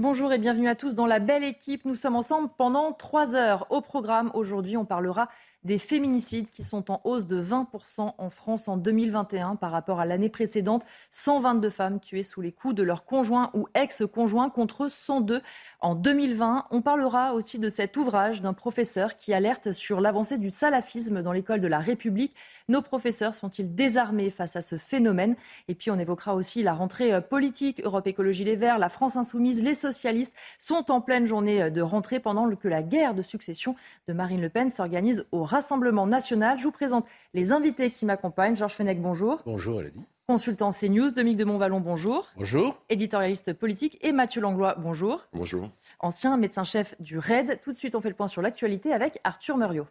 Bonjour et bienvenue à tous dans la belle équipe. Nous sommes ensemble pendant trois heures. Au programme, aujourd'hui, on parlera des féminicides qui sont en hausse de 20% en France en 2021 par rapport à l'année précédente. 122 femmes tuées sous les coups de leur conjoint ou ex-conjoint contre 102 en 2020. On parlera aussi de cet ouvrage d'un professeur qui alerte sur l'avancée du salafisme dans l'école de la République. Nos professeurs sont-ils désarmés face à ce phénomène? Et puis on évoquera aussi la rentrée euh, politique. Europe Écologie Les Verts, la France Insoumise, les socialistes sont en pleine journée euh, de rentrée pendant que la guerre de succession de Marine Le Pen s'organise au Rassemblement national. Je vous présente les invités qui m'accompagnent. Georges Fenech, bonjour. Bonjour, Elodie. Consultant CNews, Dominique de Montvalon, bonjour. Bonjour. Éditorialiste politique et Mathieu Langlois, bonjour. Bonjour. Ancien médecin-chef du RAID. Tout de suite, on fait le point sur l'actualité avec Arthur Muriot.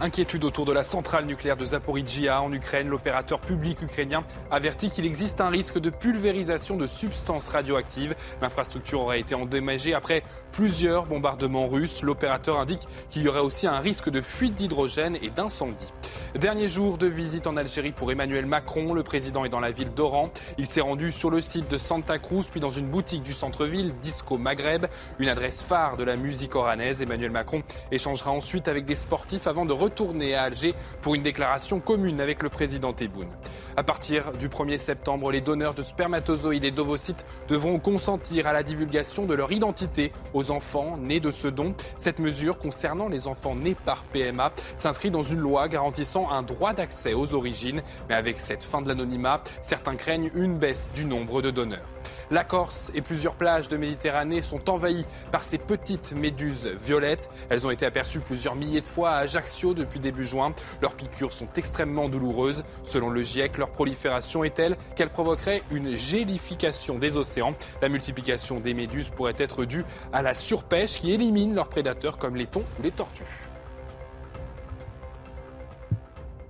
Inquiétude autour de la centrale nucléaire de Zaporizhia en Ukraine. L'opérateur public ukrainien avertit qu'il existe un risque de pulvérisation de substances radioactives. L'infrastructure aurait été endommagée après plusieurs bombardements russes. L'opérateur indique qu'il y aurait aussi un risque de fuite d'hydrogène et d'incendie. Dernier jour de visite en Algérie pour Emmanuel Macron. Le président est dans la ville d'Oran. Il s'est rendu sur le site de Santa Cruz, puis dans une boutique du centre-ville, Disco Maghreb, une adresse phare de la musique oranaise. Emmanuel Macron échangera ensuite avec des sportifs avant de retourner à Alger pour une déclaration commune avec le président Tebboune. À partir du 1er septembre, les donneurs de spermatozoïdes et d'ovocytes devront consentir à la divulgation de leur identité aux enfants nés de ce don. Cette mesure concernant les enfants nés par PMA s'inscrit dans une loi garantissant un droit d'accès aux origines. Mais avec cette fin de l'anonymat, certains craignent une baisse du nombre de donneurs. La Corse et plusieurs plages de Méditerranée sont envahies par ces petites méduses violettes. Elles ont été aperçues plusieurs milliers de fois à Ajaccio depuis début juin. Leurs piqûres sont extrêmement douloureuses. Selon le GIEC, leur prolifération est telle qu'elle provoquerait une gélification des océans. La multiplication des méduses pourrait être due à la surpêche qui élimine leurs prédateurs comme les thons ou les tortues.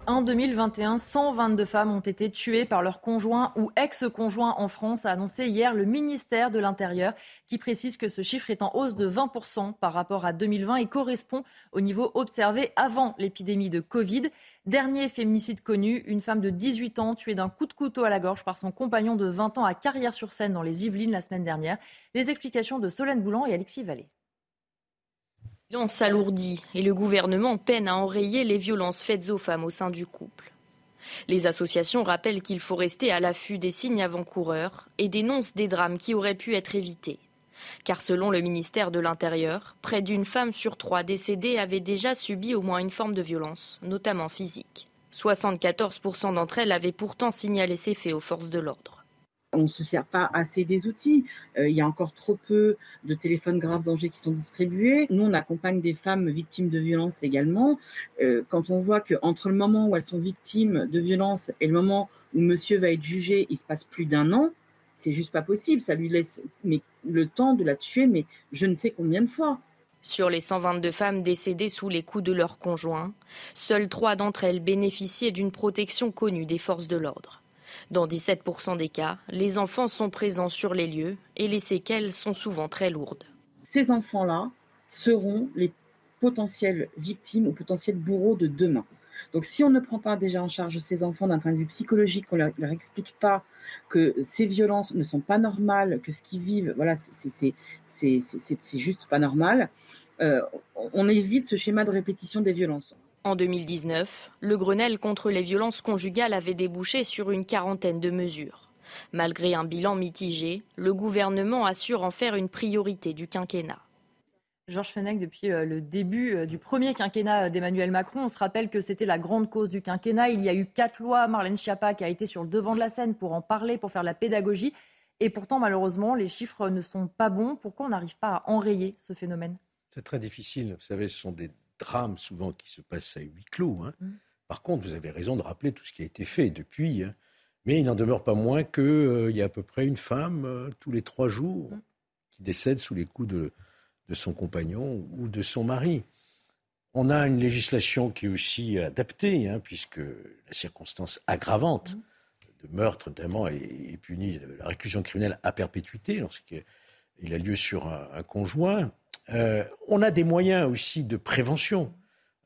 En 2021, 122 femmes ont été tuées par leur conjoint ou ex-conjoint en France, a annoncé hier le ministère de l'Intérieur, qui précise que ce chiffre est en hausse de 20% par rapport à 2020 et correspond au niveau observé avant l'épidémie de Covid. Dernier féminicide connu, une femme de 18 ans tuée d'un coup de couteau à la gorge par son compagnon de 20 ans à Carrière-sur-Seine dans les Yvelines la semaine dernière. Les explications de Solène Boulan et Alexis Vallée. On s'alourdit et le gouvernement peine à enrayer les violences faites aux femmes au sein du couple. Les associations rappellent qu'il faut rester à l'affût des signes avant-coureurs et dénoncent des drames qui auraient pu être évités. Car selon le ministère de l'Intérieur, près d'une femme sur trois décédée avait déjà subi au moins une forme de violence, notamment physique. 74% d'entre elles avaient pourtant signalé ces faits aux forces de l'ordre on ne se sert pas assez des outils. Euh, il y a encore trop peu de téléphones graves dangers qui sont distribués. Nous, on accompagne des femmes victimes de violences également. Euh, quand on voit qu'entre le moment où elles sont victimes de violences et le moment où monsieur va être jugé, il se passe plus d'un an, c'est juste pas possible. Ça lui laisse le temps de la tuer, mais je ne sais combien de fois. Sur les 122 femmes décédées sous les coups de leurs conjoints, seules trois d'entre elles bénéficiaient d'une protection connue des forces de l'ordre. Dans 17% des cas, les enfants sont présents sur les lieux et les séquelles sont souvent très lourdes. Ces enfants-là seront les potentielles victimes ou potentiels bourreaux de demain. Donc si on ne prend pas déjà en charge ces enfants d'un point de vue psychologique, qu'on ne leur, explique pas que ces violences ne sont pas normales, que ce qu'ils vivent, voilà, c'est juste pas normal, euh, on évite ce schéma de répétition des violences. En 2019, le Grenelle contre les violences conjugales avait débouché sur une quarantaine de mesures. Malgré un bilan mitigé, le gouvernement assure en faire une priorité du quinquennat. Georges Fenech, depuis euh, le début euh, du premier quinquennat d'Emmanuel Macron, on se rappelle que c'était la grande cause du quinquennat. Il y a eu quatre lois. Marlène Schiappa qui a été sur le devant de la scène pour en parler, pour faire la pédagogie. Et pourtant, malheureusement, les chiffres ne sont pas bons. Pourquoi on n'arrive pas à enrayer ce phénomène? C'est très difficile. Vous savez, ce sont des drames souvent qui se passent à huis clos. Hein. Mm. Par contre, vous avez raison de rappeler tout ce qui a été fait depuis. Hein. Mais il n'en demeure pas moins qu'il euh, y a à peu près une femme euh, tous les trois jours mm. qui décède sous les coups de, son compagnon ou de son mari. On a une législation qui est aussi adaptée, hein, puisque la circonstance aggravante mm. de meurtre notamment est, punie de la réclusion criminelle à perpétuité lorsqu'il a lieu sur un, conjoint. Euh, on a des moyens aussi de prévention.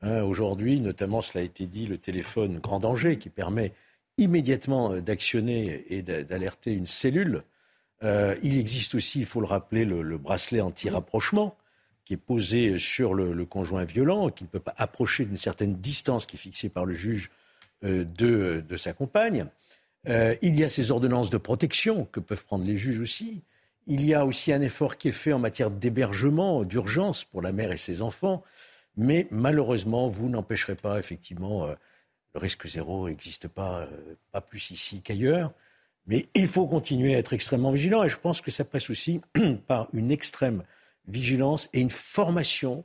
Hein. Aujourd'hui, notamment, cela a été dit, le téléphone grand danger qui permet immédiatement euh, d'actionner et d'alerter une cellule. Euh, il existe aussi, il faut le rappeler, le, bracelet anti-rapprochement qui est posé sur le, conjoint violent, qui ne peut pas approcher d'une certaine distance qui est fixée par le juge de, sa compagne. il y a ces ordonnances de protection que peuvent prendre les juges aussi. Il y a aussi un effort qui est fait en matière d'hébergement, d'urgence pour la mère et ses enfants. Mais malheureusement, vous n'empêcherez pas effectivement le risque zéro n'existe pas, euh, pas plus ici qu'ailleurs. Mais il faut continuer à être extrêmement vigilant et je pense que ça passe aussi par une extrême vigilance et une formation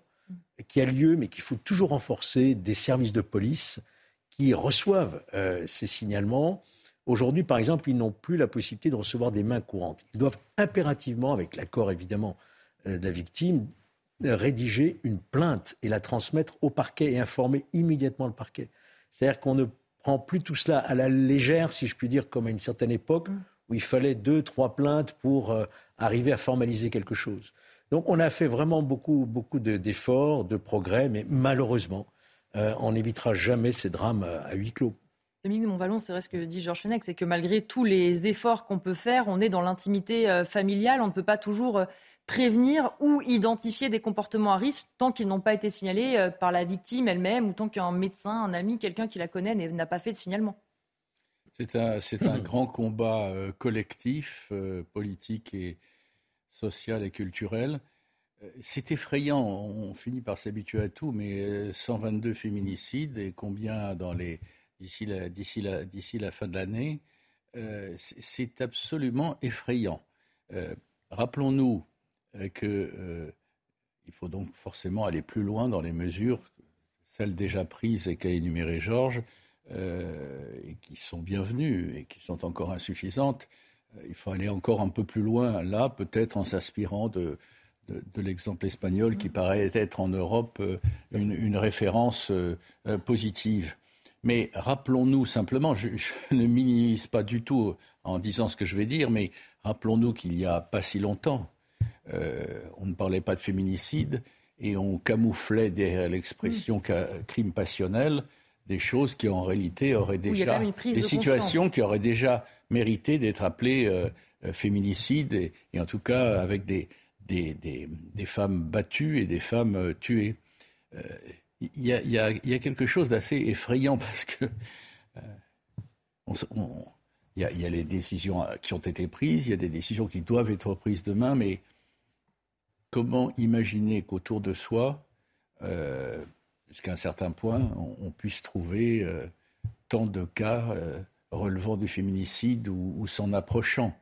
qui a lieu, mais qu'il faut toujours renforcer des services de police qui reçoivent euh, ces signalements. Aujourd'hui, par exemple, ils n'ont plus la possibilité de recevoir des mains courantes. Ils doivent impérativement, avec l'accord évidemment euh, de la victime, rédiger une plainte et la transmettre au parquet et informer immédiatement le parquet. C'est-à-dire qu'on ne prend plus tout cela à la légère, si je puis dire, comme à une certaine époque, mm. où il fallait deux, trois plaintes pour euh, arriver à formaliser quelque chose. Donc on a fait vraiment beaucoup, beaucoup d'efforts, de, progrès, mais malheureusement, euh, on n'évitera jamais ces drames à huis clos. Dominique de Montvalon, c'est vrai ce que dit Georges Fenech, c'est que malgré tous les efforts qu'on peut faire, on est dans l'intimité euh, familiale, on ne peut pas toujours prévenir ou identifier des comportements à risque tant qu'ils n'ont pas été signalés euh, par la victime elle-même ou tant qu'un médecin, un ami, quelqu'un qui la connaît n'a pas fait de signalement. C'est un, un grand combat euh, collectif, euh, politique et social et culturel. C'est effrayant, on finit par s'habituer à tout, mais 122 féminicides et combien dans les d'ici la, fin de l'année, c'est absolument effrayant. Rappelons-nous qu'il euh, faut donc forcément aller plus loin dans les mesures, celles déjà prises et qu'a énumérées Georges, euh, et qui sont bienvenues et qui sont encore insuffisantes. Euh, il faut aller encore un peu plus loin, là, peut-être en s'inspirant de, l'exemple espagnol qui paraît être en Europe une, référence positive. Mais rappelons-nous simplement, je, je, ne minimise pas du tout en disant ce que je vais dire, mais rappelons-nous qu'il n'y a pas si longtemps, euh, on ne parlait pas de féminicide et on camouflait derrière l'expression mm. crime passionnel des choses qui en réalité auraient déjà des situations qui auraient déjà mérité d'être appelées euh, euh, féminicide et, en tout cas avec des, des, femmes battues et des femmes tuées. Il y, a quelque chose d'assez effrayant parce que il y, y, a les décisions qui ont été prises, il y a des décisions qui doivent être prises demain, mais comment imaginer qu'autour de soi, euh, jusqu'à un certain point, on, puisse trouver euh, tant de cas euh, relevant du féminicide ou, s'en approchant?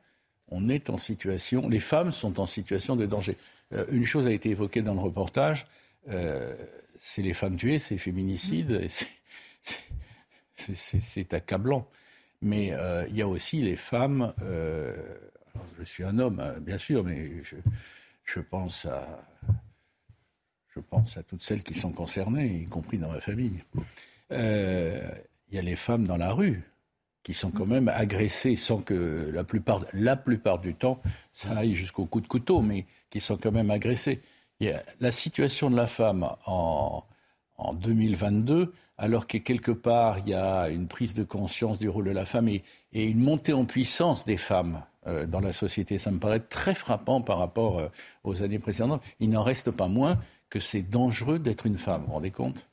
On est en situation, les femmes sont en situation de danger. une chose a été évoquée dans le reportage, c'est les femmes tuées, c'est féminicide, c'est accablant. Mais il y a aussi les femmes. je suis un homme, hein, bien sûr, mais je, je pense à, je pense à toutes celles qui sont concernées, y compris dans ma famille. Euh, il y a les femmes dans la rue qui sont quand même agressées sans que la plupart, la plupart du temps, ça aille jusqu'au coup de couteau, mais qui sont quand même agressées. La situation de la femme en, en 2022, alors que quelque part il y a une prise de conscience du rôle de la femme et une montée en puissance des femmes euh, dans la société. Ça me paraît très frappant par rapport euh, aux années précédentes. Il n'en reste pas moins que c'est dangereux d'être une femme. Vous vous rendez compte?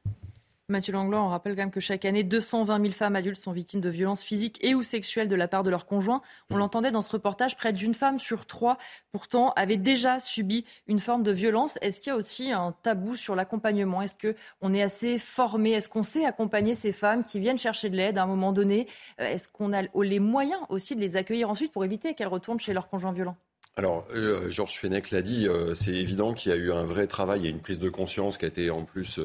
Mathieu Langlois, on rappelle quand même que chaque année, 220 000 femmes adultes sont victimes de violences physiques et ou sexuelles de la part de leur conjoint. On l'entendait dans ce reportage, près d'une femme sur trois, pourtant, avait déjà subi une forme de violence. Est-ce qu'il y a aussi un tabou sur l'accompagnement? Est-ce qu'on est assez formé? Est-ce qu'on sait accompagner ces femmes qui viennent chercher de l'aide à un moment donné? Euh, Est-ce qu'on a les moyens aussi de les accueillir ensuite pour éviter qu'elles retournent chez leur conjoint violent alors, euh, Georges Fenech l'a dit, euh, c'est évident qu'il y a eu un vrai travail et une prise de conscience qui a été en plus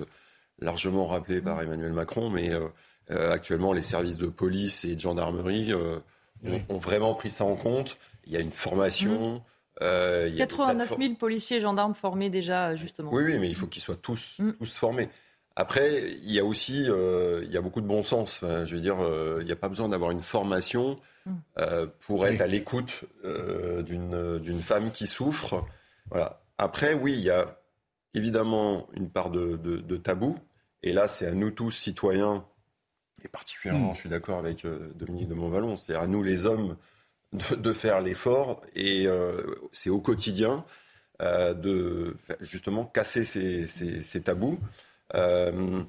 largement rappelé par Emmanuel Macron, mais euh, actuellement, les services de police et de gendarmerie ont, vraiment pris ça en compte. Il y a une formation. Mmh. 89 000 policiers et gendarmes formés déjà, justement. Oui, oui, mais il faut qu'ils soient tous, mmh. tous formés. Après, il y a aussi euh, il y a beaucoup de bon sens. je veux dire, euh, il n'y a pas besoin d'avoir une formation mm. euh, pour être à l'écoute d'une femme qui souffre. Voilà. Après, oui, il y a évidemment une part de, tabou. Et là, c'est à nous tous, citoyens, et particulièrement, mm. je suis d'accord avec Dominique de Montvalon, c'est à nous les hommes de, faire l'effort. Et c'est au quotidien de justement casser ces tabous. Euh,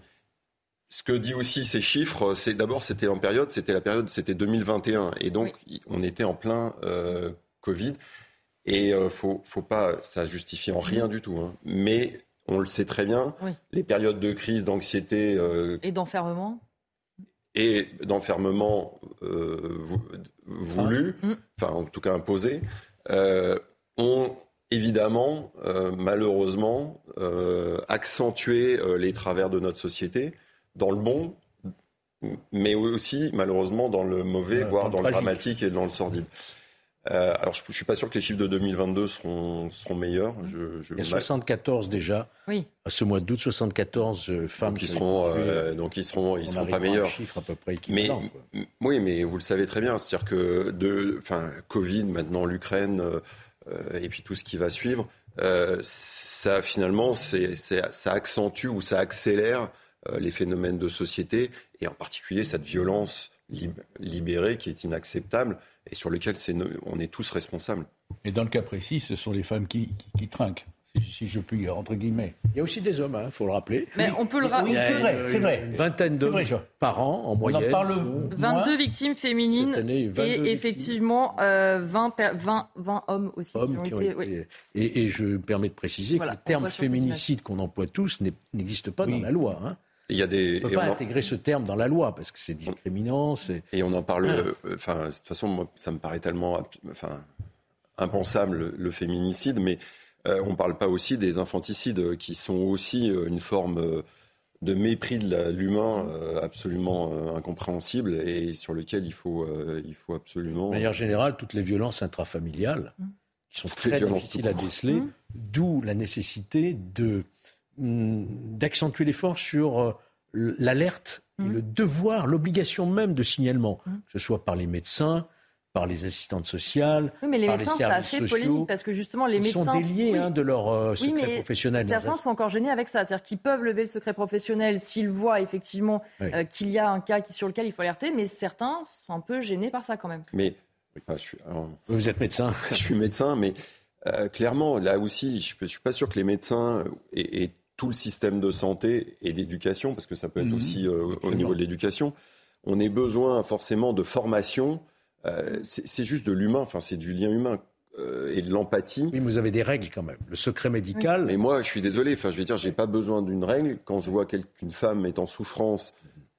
ce que dit aussi ces chiffres, c'est d'abord c'était en période, c'était la période, c'était 2021, et donc on était en plein euh, Covid. Et euh, faut, faut pas, ça justifie en rien du tout. Hein. Mais on le sait très bien, les périodes de crise, d'anxiété et d'enfermement et d'enfermement voulu, mm. enfin en tout cas imposé, ont évidemment, euh, malheureusement, euh, euh, les travers de notre société dans le bon, mais aussi malheureusement dans le mauvais, voire dans, le dramatique et dans le sordide. Alors, je ne suis pas sûr que les chiffres de 2022 seront, seront meilleurs. Je, je Il y a 74 déjà. Oui. À ce mois d'août, 74 femmes donc, qui seront, donc ils seront, ils seront pas meilleurs. Chiffre à peu près mais, oui, mais vous le savez très bien. C'est-à-dire que de, enfin, Covid, maintenant l'Ukraine. Euh, et puis tout ce qui va suivre, euh, ça finalement, ça accentue ou ça accélère euh, les phénomènes de société, et en particulier cette violence libérée qui est inacceptable et sur lequel on est tous responsables. Et dans le cas précis, ce sont les femmes qui trinquent si je puis, entre guillemets. Il y a aussi des hommes, il hein, faut le rappeler. Mais on peut le rappeler. Oui, c'est vrai, c'est vrai. Une vingtaine d'hommes par an, en moyenne. On en parle 22 victimes féminines et effectivement 20, 20, 20, hommes aussi. Hommes qui ont, été, et, je me permets de préciser que le terme féminicide qu'on emploie tous n'existe pas dans la loi. Hein. Il y a des, on ne peut pas intégrer ce terme dans la loi parce que c'est discriminant. Et on en parle. Euh, enfin, de toute façon, moi, ça me paraît tellement, enfin, impensable le féminicide, mais euh, on ne parle pas aussi des infanticides qui sont aussi euh, une forme euh, de mépris de l'humain absolument incompréhensible et sur lequel il faut, il faut absolument. De manière générale, toutes les violences intrafamiliales, mmh. qui sont très difficiles à déceler, mmh. d'où la nécessité de, d'accentuer l'effort sur l'alerte et le devoir, l'obligation même de signalement, que ce soit par les médecins, par les assistantes sociales, oui, mais les par médecins, c'est assez polémique parce que justement les médecins sont déliés hein, de leur euh, secret oui, mais professionnel. Certains sont encore gênés avec ça, c'est-à-dire qu'ils peuvent lever le secret professionnel s'ils voient effectivement euh, qu'il y a un cas sur lequel il faut alerter, mais certains sont un peu gênés par ça quand même. Mais je suis, vous êtes médecin. je suis médecin, mais euh, clairement là aussi, je ne suis pas sûr que les médecins et, tout le système de santé et d'éducation, parce que ça peut être mhm. aussi au niveau de l'éducation, on ait besoin forcément de formation euh, c'est juste de l'humain, enfin c'est du lien humain euh, et de l'empathie. Oui, vous avez des règles quand même. Le secret médical. Mais moi, je suis désolé. Enfin, je vais dire, j'ai pas besoin d'une règle quand je vois qu'une femme est en souffrance,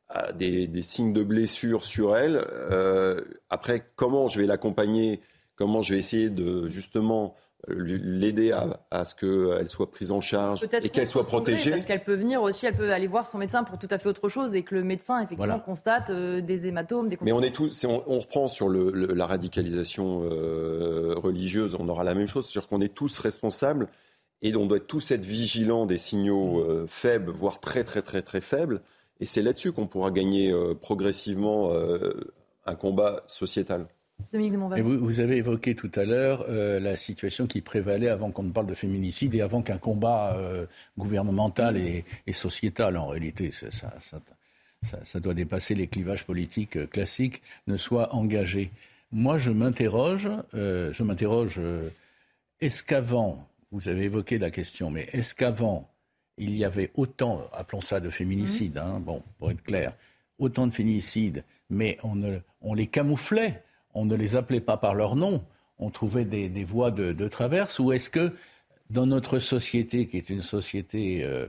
a des, signes de blessure sur elle. Euh, après, comment je vais l'accompagner? Comment je vais essayer de justement l'aider à, ce qu'elle soit prise en charge et qu'elle soit protégée. Parce qu'elle peut venir aussi, elle peut aller voir son médecin pour tout à fait autre chose et que le médecin effectivement constate euh, des hématomes, des. Mais on est tous, on, on, reprend sur le, la radicalisation euh, religieuse, on aura la même chose, c'est-à-dire qu'on est tous responsables et on doit tous être vigilants des signaux mm. euh, faibles, voire très très très très faibles. Et c'est là-dessus qu'on pourra gagner progressivement un combat sociétal. Vous, avez évoqué tout à l'heure euh, la situation qui prévalait avant qu'on ne parle de féminicide et avant qu'un combat euh, gouvernemental et, sociétal, en réalité, ça, doit dépasser les clivages politiques euh, classiques, ne soit engagé. Moi, je m'interroge, je m'interroge, est-ce qu'avant, vous avez évoqué la question, mais est-ce qu'avant, il y avait autant, appelons ça de féminicide, mmh. hein, bon, pour être clair, autant de féminicides, mais on, on les camouflait on ne les appelait pas par leur nom, on trouvait des, voies de, traverse, ou est-ce que dans notre société, qui est une société euh,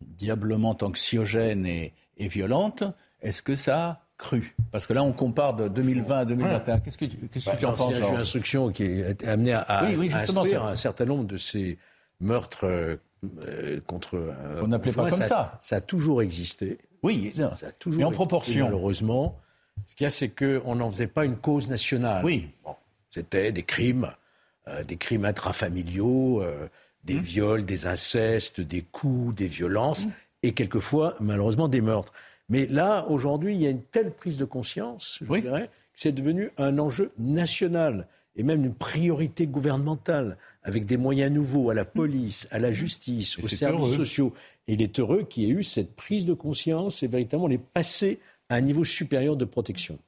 diablement anxiogène et, violente, est-ce que ça a cru? Parce que là, on compare de 2020 à 2021. Qu'est-ce que, qu'est-ce que tu en penses une instruction qui est amenée à, instruire un certain nombre de ces meurtres euh, contre. on n'appelait pas comme ça. Ça a toujours existé Oui, ça, a toujours Mais en proportion. Malheureusement, ce qu'il y a, c'est qu'on n'en faisait pas une cause nationale. Oui. C'était des crimes, euh, des crimes intrafamiliaux, euh, des mmh. viols, des incestes, des coups, des violences, mmh. et quelquefois, malheureusement, des meurtres. Mais là, aujourd'hui, il y a une telle prise de conscience, je dirais, que c'est devenu un enjeu national et même une priorité gouvernementale, avec des moyens nouveaux à la police, à la justice, aux services sociaux. Et il est heureux qu'il y ait eu cette prise de conscience et véritablement les passer à un niveau supérieur de protection.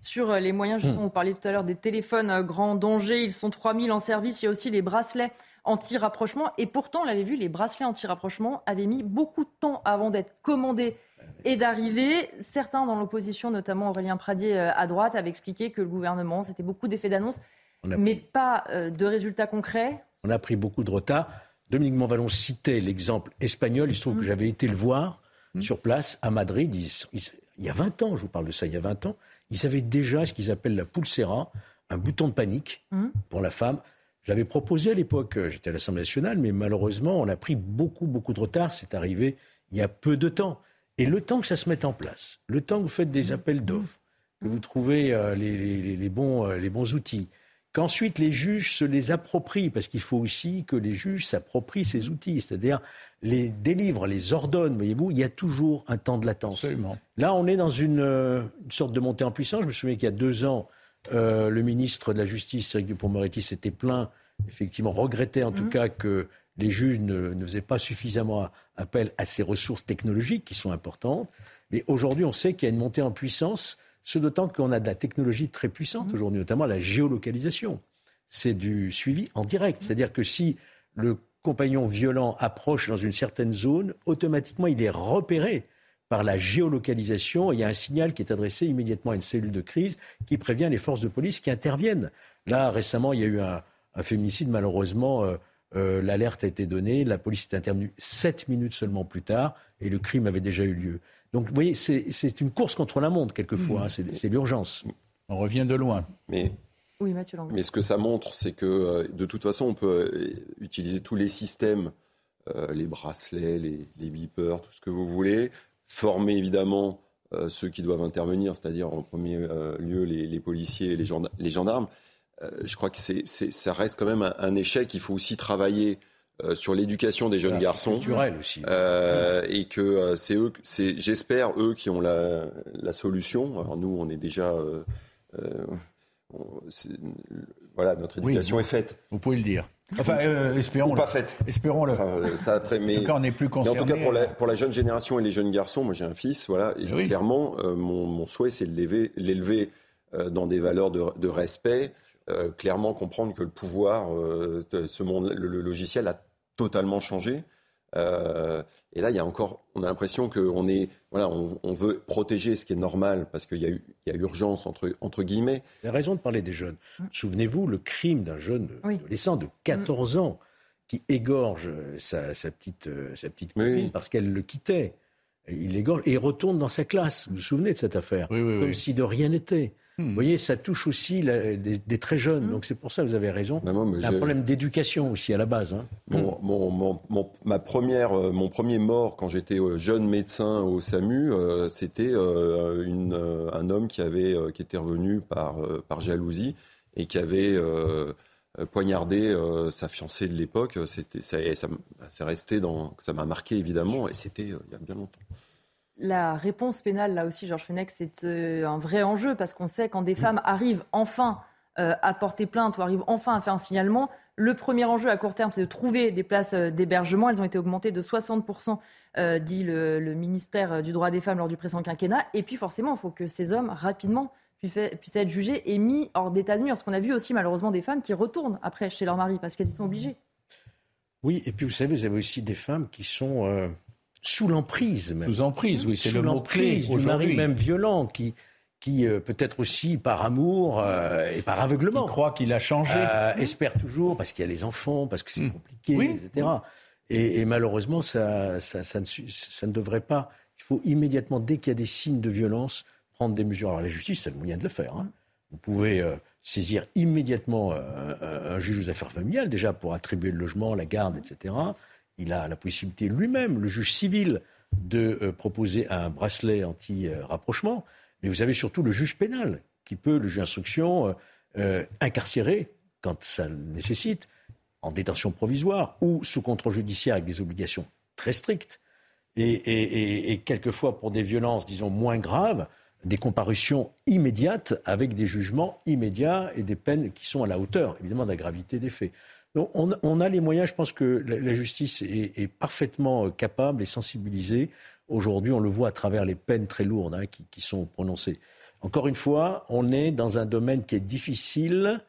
Sur euh, les moyens, justement, on parlait tout à l'heure des téléphones euh, grand danger, ils sont 3000 en service, il y a aussi les bracelets anti-rapprochement. Et pourtant, on l'avait vu, les bracelets anti-rapprochement avaient mis beaucoup de temps avant d'être commandés et d'arriver. Certains dans l'opposition, notamment Aurélien Pradier euh, à droite, avaient expliqué que le gouvernement, c'était beaucoup d'effets d'annonce, mais pas de résultats concrets. On a pris beaucoup de retard. Dominique Montvalon citait l'exemple espagnol. Il se trouve que mmh. j'avais été le voir mmh. sur place à Madrid. il y a 20 ans, je vous parle de ça, il y a 20 ans, ils avaient déjà ce qu'ils appellent la pulsera, un bouton de panique mmh. pour la femme. J'avais proposé à l'époque, euh, j'étais à l'Assemblée nationale, mais malheureusement, on a pris beaucoup, beaucoup de retard. C'est arrivé il y a peu de temps. Et le temps que ça se mette en place, le temps que vous faites des appels d'offres, que vous trouvez euh, les, bons, euh, les bons outils, qu'ensuite les juges se les approprient, parce qu'il faut aussi que les juges s'approprient ces outils, c'est-à-dire les délivrent, les ordonnent, voyez-vous, il y a toujours un temps de latence. Là, on est dans une, sorte de montée en puissance. Je me souviens qu'il y a deux ans, euh, le ministre de la Justice, Eric Dupond-Moretti, s'était plaint, effectivement, regrettait en tout mmh. cas que les juges ne, ne, faisaient pas suffisamment appel à ces ressources technologiques qui sont importantes. Mais aujourd'hui, on sait qu'il y a une montée en puissance ce d'autant qu'on a de la technologie très puissante mmh. aujourd'hui, notamment la géolocalisation. C'est du suivi en direct. C'est-à-dire que si le compagnon violent approche dans une certaine zone, automatiquement il est repéré par la géolocalisation. Il y a un signal qui est adressé immédiatement à une cellule de crise qui prévient les forces de police qui interviennent. Là, récemment, il y a eu un, féminicide. Malheureusement, euh, euh, l'alerte a été donnée. La police est intervenue sept minutes seulement plus tard et le crime avait déjà eu lieu. Donc, vous voyez, c'est une course contre la montre, quelquefois. Hein, c'est l'urgence. On revient de loin. Mais, oui, Mathieu mais ce que ça montre, c'est que euh, de toute façon, on peut euh, utiliser tous les systèmes, euh, les bracelets, les, les, beepers, tout ce que vous voulez, former évidemment ceux qui doivent intervenir, c'est-à-dire en premier lieu les, policiers et les, gendarmes. je crois que ça reste quand même un échec. Il faut aussi travailler euh, sur l'éducation des jeunes garçons. aussi. Euh, et que euh, c'est eux, c'est, j'espère, eux qui ont la, la, solution. Alors nous, on est déjà. voilà, notre éducation est faite. Vous pouvez le dire. Enfin, espérons. Ou pas faite. Espérons-le. ça après, mais, en on est plus concerné. en tout cas, pour la, pour la, jeune génération et les jeunes garçons, moi j'ai un fils, voilà, et clairement, mon, mon, souhait, c'est de l'élever, l'élever dans des valeurs de, de respect. clairement comprendre que le pouvoir, ce monde, le logiciel a totalement changé. Euh, et là, il y a encore, on a l'impression qu'on est, voilà, on, veut protéger ce qui est normal parce qu'il y, a eu, il y a urgence entre, entre guillemets. Il y a raison de parler des jeunes. Souvenez-vous le crime d'un jeune adolescent de 14 ans qui égorge sa, petite, sa petite copine parce qu'elle le quittait. Il l'égorge et il retourne dans sa classe. Vous vous souvenez de cette affaire? Comme si de rien n'était. Hmm. Vous voyez, ça touche aussi des, très jeunes. Hmm. Donc c'est pour ça, vous avez raison. C'est un problème d'éducation aussi à la base. Hein. Mon, ma première, euh, mon premier mort quand j'étais euh, jeune médecin au SAMU, euh, c'était un homme qui, avait, qui était revenu par, par jalousie et qui avait poignardé sa fiancée de l'époque. C'était, ça, ça, resté dans, ça m'a marqué évidemment et c'était il y a bien longtemps la réponse pénale, là aussi, Georges Fenech, c'est euh, un vrai enjeu parce qu'on sait quand des femmes arrivent enfin euh, à porter plainte ou arrivent enfin à faire un signalement, le premier enjeu à court terme, c'est de trouver des places euh, d'hébergement. Elles ont été augmentées de 60%, dit le, ministère du droit des femmes lors du précédent quinquennat. Et puis forcément, il faut que ces hommes, rapidement, puissent être jugés et mis hors d'état de nuire. Parce qu'on a vu aussi malheureusement des femmes qui retournent après chez leur mari parce qu'elles y sont obligées. Oui, et puis vous savez, vous avez aussi des femmes qui sont sous l'emprise même. Sous emprise, oui, c'est le mot clé du mari même violent qui qui euh, peut-être aussi par amour euh, et par aveuglement croit qu'il a changé, euh, espère toujours parce qu'il y a les enfants, parce que c'est hmm. compliqué, etc. Et, malheureusement, ça ça, ça, ne, ça ne devrait pas. Il faut immédiatement, dès qu'il y a des signes de violence, prendre des mesures. Alors la justice, c'est le moyen de le faire. Hein. Vous pouvez saisir immédiatement un, un, juge aux affaires familiales, déjà pour attribuer le logement, la garde, etc il a la possibilité lui-même, le juge civil, de proposer un bracelet anti-rapprochement, mais vous avez surtout le juge pénal qui peut, le juge d'instruction, incarcérer quand ça le nécessite, en détention provisoire ou sous contrôle judiciaire avec des obligations très strictes. Et, quelquefois, pour des violences, disons, moins graves, des comparutions immédiates avec des jugements immédiats et des peines qui sont à la hauteur, évidemment, de la gravité des faits. On, a les moyens, je pense que la, justice est, parfaitement capable et sensibilisée. Aujourd'hui, on le voit à travers les peines très lourdes hein, qui, qui, sont prononcées. Encore une fois, on est dans un domaine qui est difficile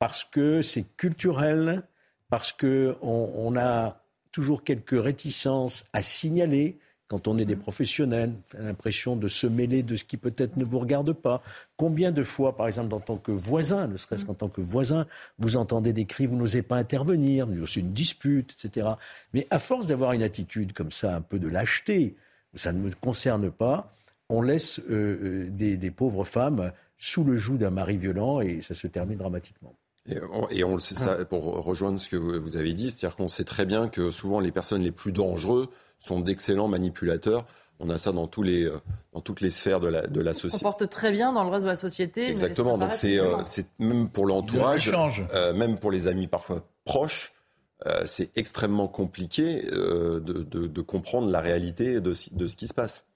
parce que c'est culturel, parce qu'on on a toujours quelques réticences à signaler quand on est des professionnels, on a l'impression de se mêler de ce qui peut-être ne vous regarde pas. Combien de fois, par exemple, en tant que voisin, ne serait-ce qu'en tant que voisin, vous entendez des cris, vous n'osez pas intervenir, c'est une dispute, etc. Mais à force d'avoir une attitude comme ça, un peu de lâcheté, ça ne me concerne pas, on laisse euh, euh, des pauvres femmes sous le joug d'un mari violent et ça se termine dramatiquement. Et on, le sait, ça, pour rejoindre ce que vous avez dit, c'est-à-dire qu'on sait très bien que souvent les personnes les plus dangereuses sont d'excellents manipulateurs. On a ça dans, tous les, euh, dans toutes les sphères de la, de la société. On porte très bien dans le reste de la société. Exactement. Donc c'est euh, même pour l'entourage, euh, même pour les amis parfois proches, c'est extrêmement compliqué de, de, de, comprendre la réalité de, de ce qui se passe.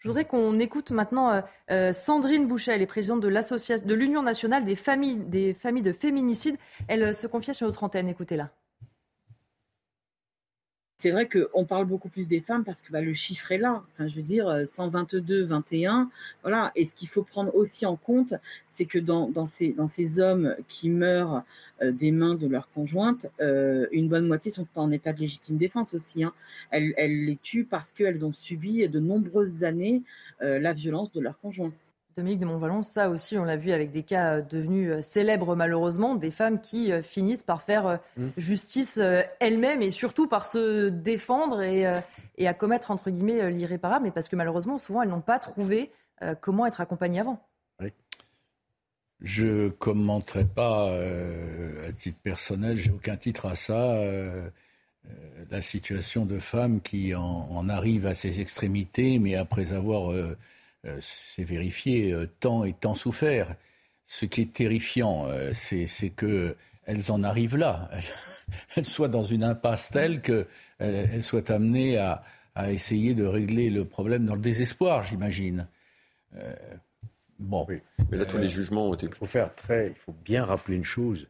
Je voudrais qu'on écoute maintenant euh, euh, Sandrine Boucher, elle est présidente de l'association de l'Union nationale des familles, des familles de féminicides. Elle euh, se confiait sur notre antenne. Écoutez-la. C'est vrai qu'on parle beaucoup plus des femmes parce que bah, le chiffre est là. Enfin, je veux dire, 122, 21. Voilà. Et ce qu'il faut prendre aussi en compte, c'est que dans, ces, hommes qui meurent euh, des mains de leur conjointe, euh, une bonne moitié sont en état de légitime défense aussi. Hein. Elles, les tuent parce qu'elles ont subi de nombreuses années euh, la violence de leur conjoint. Dominique de Montvalon, ça aussi, on l'a vu avec des cas devenus célèbres malheureusement, des femmes qui finissent par faire mmh. justice elles-mêmes et surtout par se défendre et, et à commettre entre guillemets l'irréparable, mais parce que malheureusement, souvent, elles n'ont pas trouvé comment être accompagnées avant. Je ne commenterai pas euh, à titre personnel, j'ai aucun titre à ça, euh, euh, la situation de femmes qui en, arrivent à ces extrémités, mais après avoir, c'est vérifié, tant et tant souffert. Ce qui est terrifiant, c'est qu'elles en arrivent là. Elles, soient dans une impasse telle qu'elles soient amenées à, à, essayer de régler le problème dans le désespoir, j'imagine. Bon. Mais là, tous les jugements ont été. Il faut faire très. Il faut bien rappeler une chose.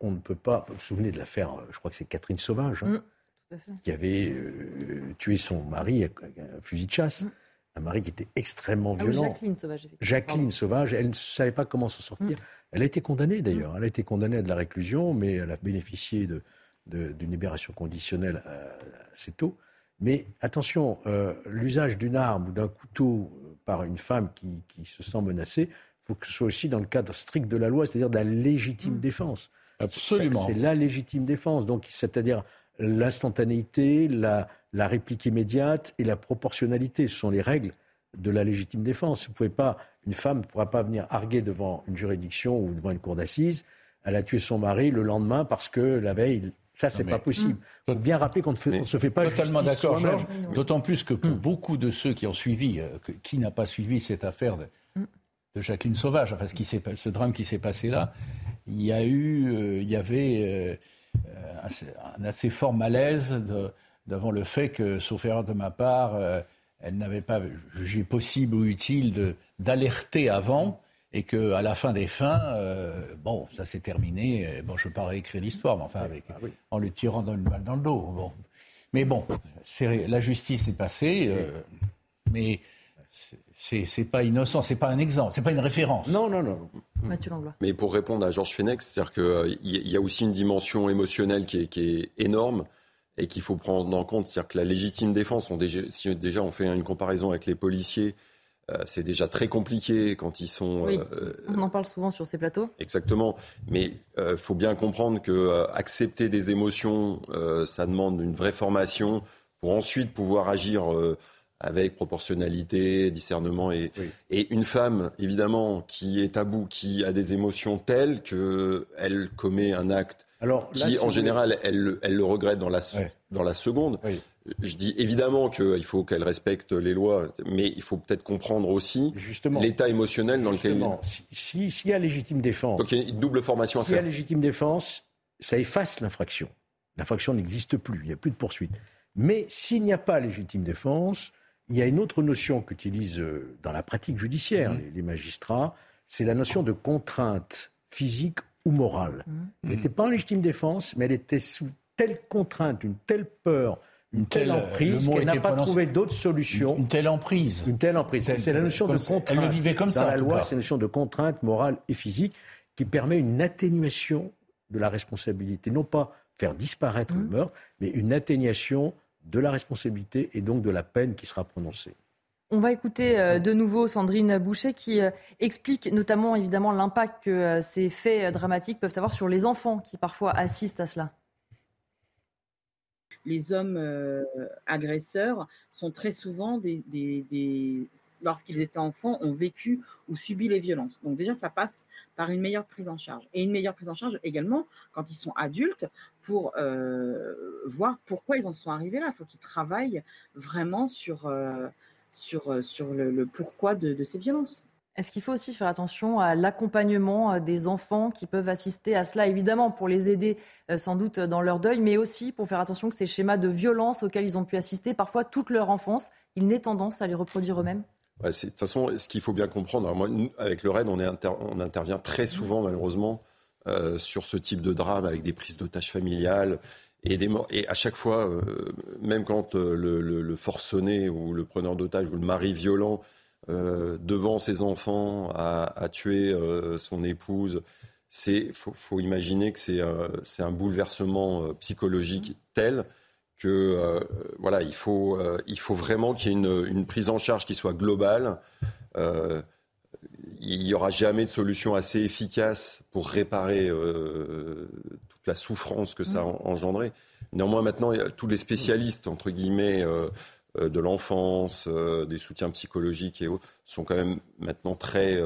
On, ne peut pas. Vous vous souvenez de l'affaire, je crois que c'est Catherine Sauvage, hein, mm, qui avait euh, tué son mari avec un fusil de chasse. Mm. Un mari qui était extrêmement ah violent. Jacqueline Sauvage. Jacqueline Sauvage, elle ne savait pas comment s'en sortir. Mm. Elle a été condamnée d'ailleurs. Elle a été condamnée à de la réclusion, mais elle a bénéficié d'une de, libération conditionnelle euh, assez tôt. Mais attention, euh, l'usage d'une arme ou d'un couteau par une femme qui, se sent menacée, il faut que ce soit aussi dans le cadre strict de la loi, c'est-à-dire de la légitime mmh. défense. Absolument. C'est la légitime défense, donc c'est-à-dire l'instantanéité, la, réplique immédiate et la proportionnalité. Ce sont les règles de la légitime défense. Vous pouvez pas, une femme ne pourra pas venir arguer devant une juridiction ou devant une cour d'assises. Elle a tué son mari le lendemain parce que la veille, ça, c'est pas possible. Il faut bien rappeler qu'on ne se fait pas Totalement d'accord, Georges. D'autant plus que pour beaucoup de ceux qui ont suivi, euh, qui n'a pas suivi cette affaire de, Jacqueline Sauvage, enfin, ce, qui ce drame qui s'est passé là, il y a eu, euh, il y avait euh, un assez fort malaise devant le fait que, sauf erreur de ma part, elle n'avait pas jugé possible ou utile d'alerter avant et qu'à la fin des fins, euh, bon, ça s'est terminé. Bon, je ne vais pas réécrire l'histoire, mais enfin, avec, ah en le tirant dans une balle dans le dos. Bon. Mais bon, la justice est passée, euh, mais c'est pas innocent, c'est pas un exemple, c'est pas une référence. Non, non, non. Mathieu Langlois. Mais pour répondre à Georges Fenech, c'est-à-dire qu'il euh, y a aussi une dimension émotionnelle qui est, qui est énorme et qu'il faut prendre en compte. C'est-à-dire que la légitime défense, on déjà, si déjà on fait une comparaison avec les policiers, euh, c'est déjà très compliqué quand ils sont. Oui, euh, on en parle souvent sur ces plateaux. Exactement, mais il euh, faut bien comprendre que accepter des émotions, ça demande une vraie formation pour ensuite pouvoir agir avec proportionnalité, discernement et, et une femme évidemment qui est tabou, qui a des émotions telles que elle commet un acte qui en général elle, elle, le regrette dans la, dans la seconde. Je dis évidemment qu'il faut qu'elle respecte les lois, mais il faut peut-être comprendre aussi l'état émotionnel dans lequel. S'il si, y a légitime défense. Donc il y a une double formation à faire. S'il y a légitime défense, ça efface l'infraction. L'infraction n'existe plus, il n'y a plus de poursuite. Mais s'il n'y a pas légitime défense, il y a une autre notion qu'utilisent euh, dans la pratique judiciaire mmh. les, magistrats, c'est la notion de contrainte physique ou morale. Mmh. Elle n'était pas en légitime défense, mais elle était sous telle contrainte, une telle peur, une, telle, emprise qu'elle n'a pas trouvé d'autre solution. Une, telle emprise. Une telle emprise. C'est la notion de contrainte. Elle le vivait comme ça. Dans la loi, c'est la notion de contrainte morale et physique qui permet une atténuation de la responsabilité. Non pas faire disparaître le mmh. meurtre, mais une atténuation de la responsabilité et donc de la peine qui sera prononcée. On va écouter euh, de nouveau Sandrine Boucher qui euh, explique notamment évidemment l'impact que euh, ces faits dramatiques peuvent avoir sur les enfants qui parfois assistent à cela. Les hommes agresseurs sont très souvent des, lorsqu'ils étaient enfants, ont vécu ou subi les violences. Donc déjà, ça passe par une meilleure prise en charge. Et une meilleure prise en charge également quand ils sont adultes pour euh, voir pourquoi ils en sont arrivés là. Il faut qu'ils travaillent vraiment sur, euh, sur, euh, sur le, pourquoi de, ces violences. Est-ce qu'il faut aussi faire attention à l'accompagnement des enfants qui peuvent assister à cela, évidemment pour les aider sans doute dans leur deuil, mais aussi pour faire attention que ces schémas de violence auxquels ils ont pu assister parfois toute leur enfance, ils n'aient tendance à les reproduire eux-mêmes? De toute façon, ce qu'il faut bien comprendre, avec le RAID, on, intervient très souvent, malheureusement, euh, sur ce type de drame, avec des prises d'otages familiales. Et, à chaque fois, euh, même quand euh, le, forcené ou le preneur d'otages ou le mari violent, devant ses enfants, a, tué son épouse, faut, faut, imaginer que c'est un bouleversement psychologique tel que euh, voilà, il faut, euh, il faut vraiment qu'il y ait une, une, prise en charge qui soit globale. Euh, il n'y aura jamais de solution assez efficace pour réparer toute la souffrance que ça a engendré. Néanmoins, maintenant, tous les spécialistes, entre guillemets, de l'enfance, des soutiens psychologiques et autres, sont quand même maintenant très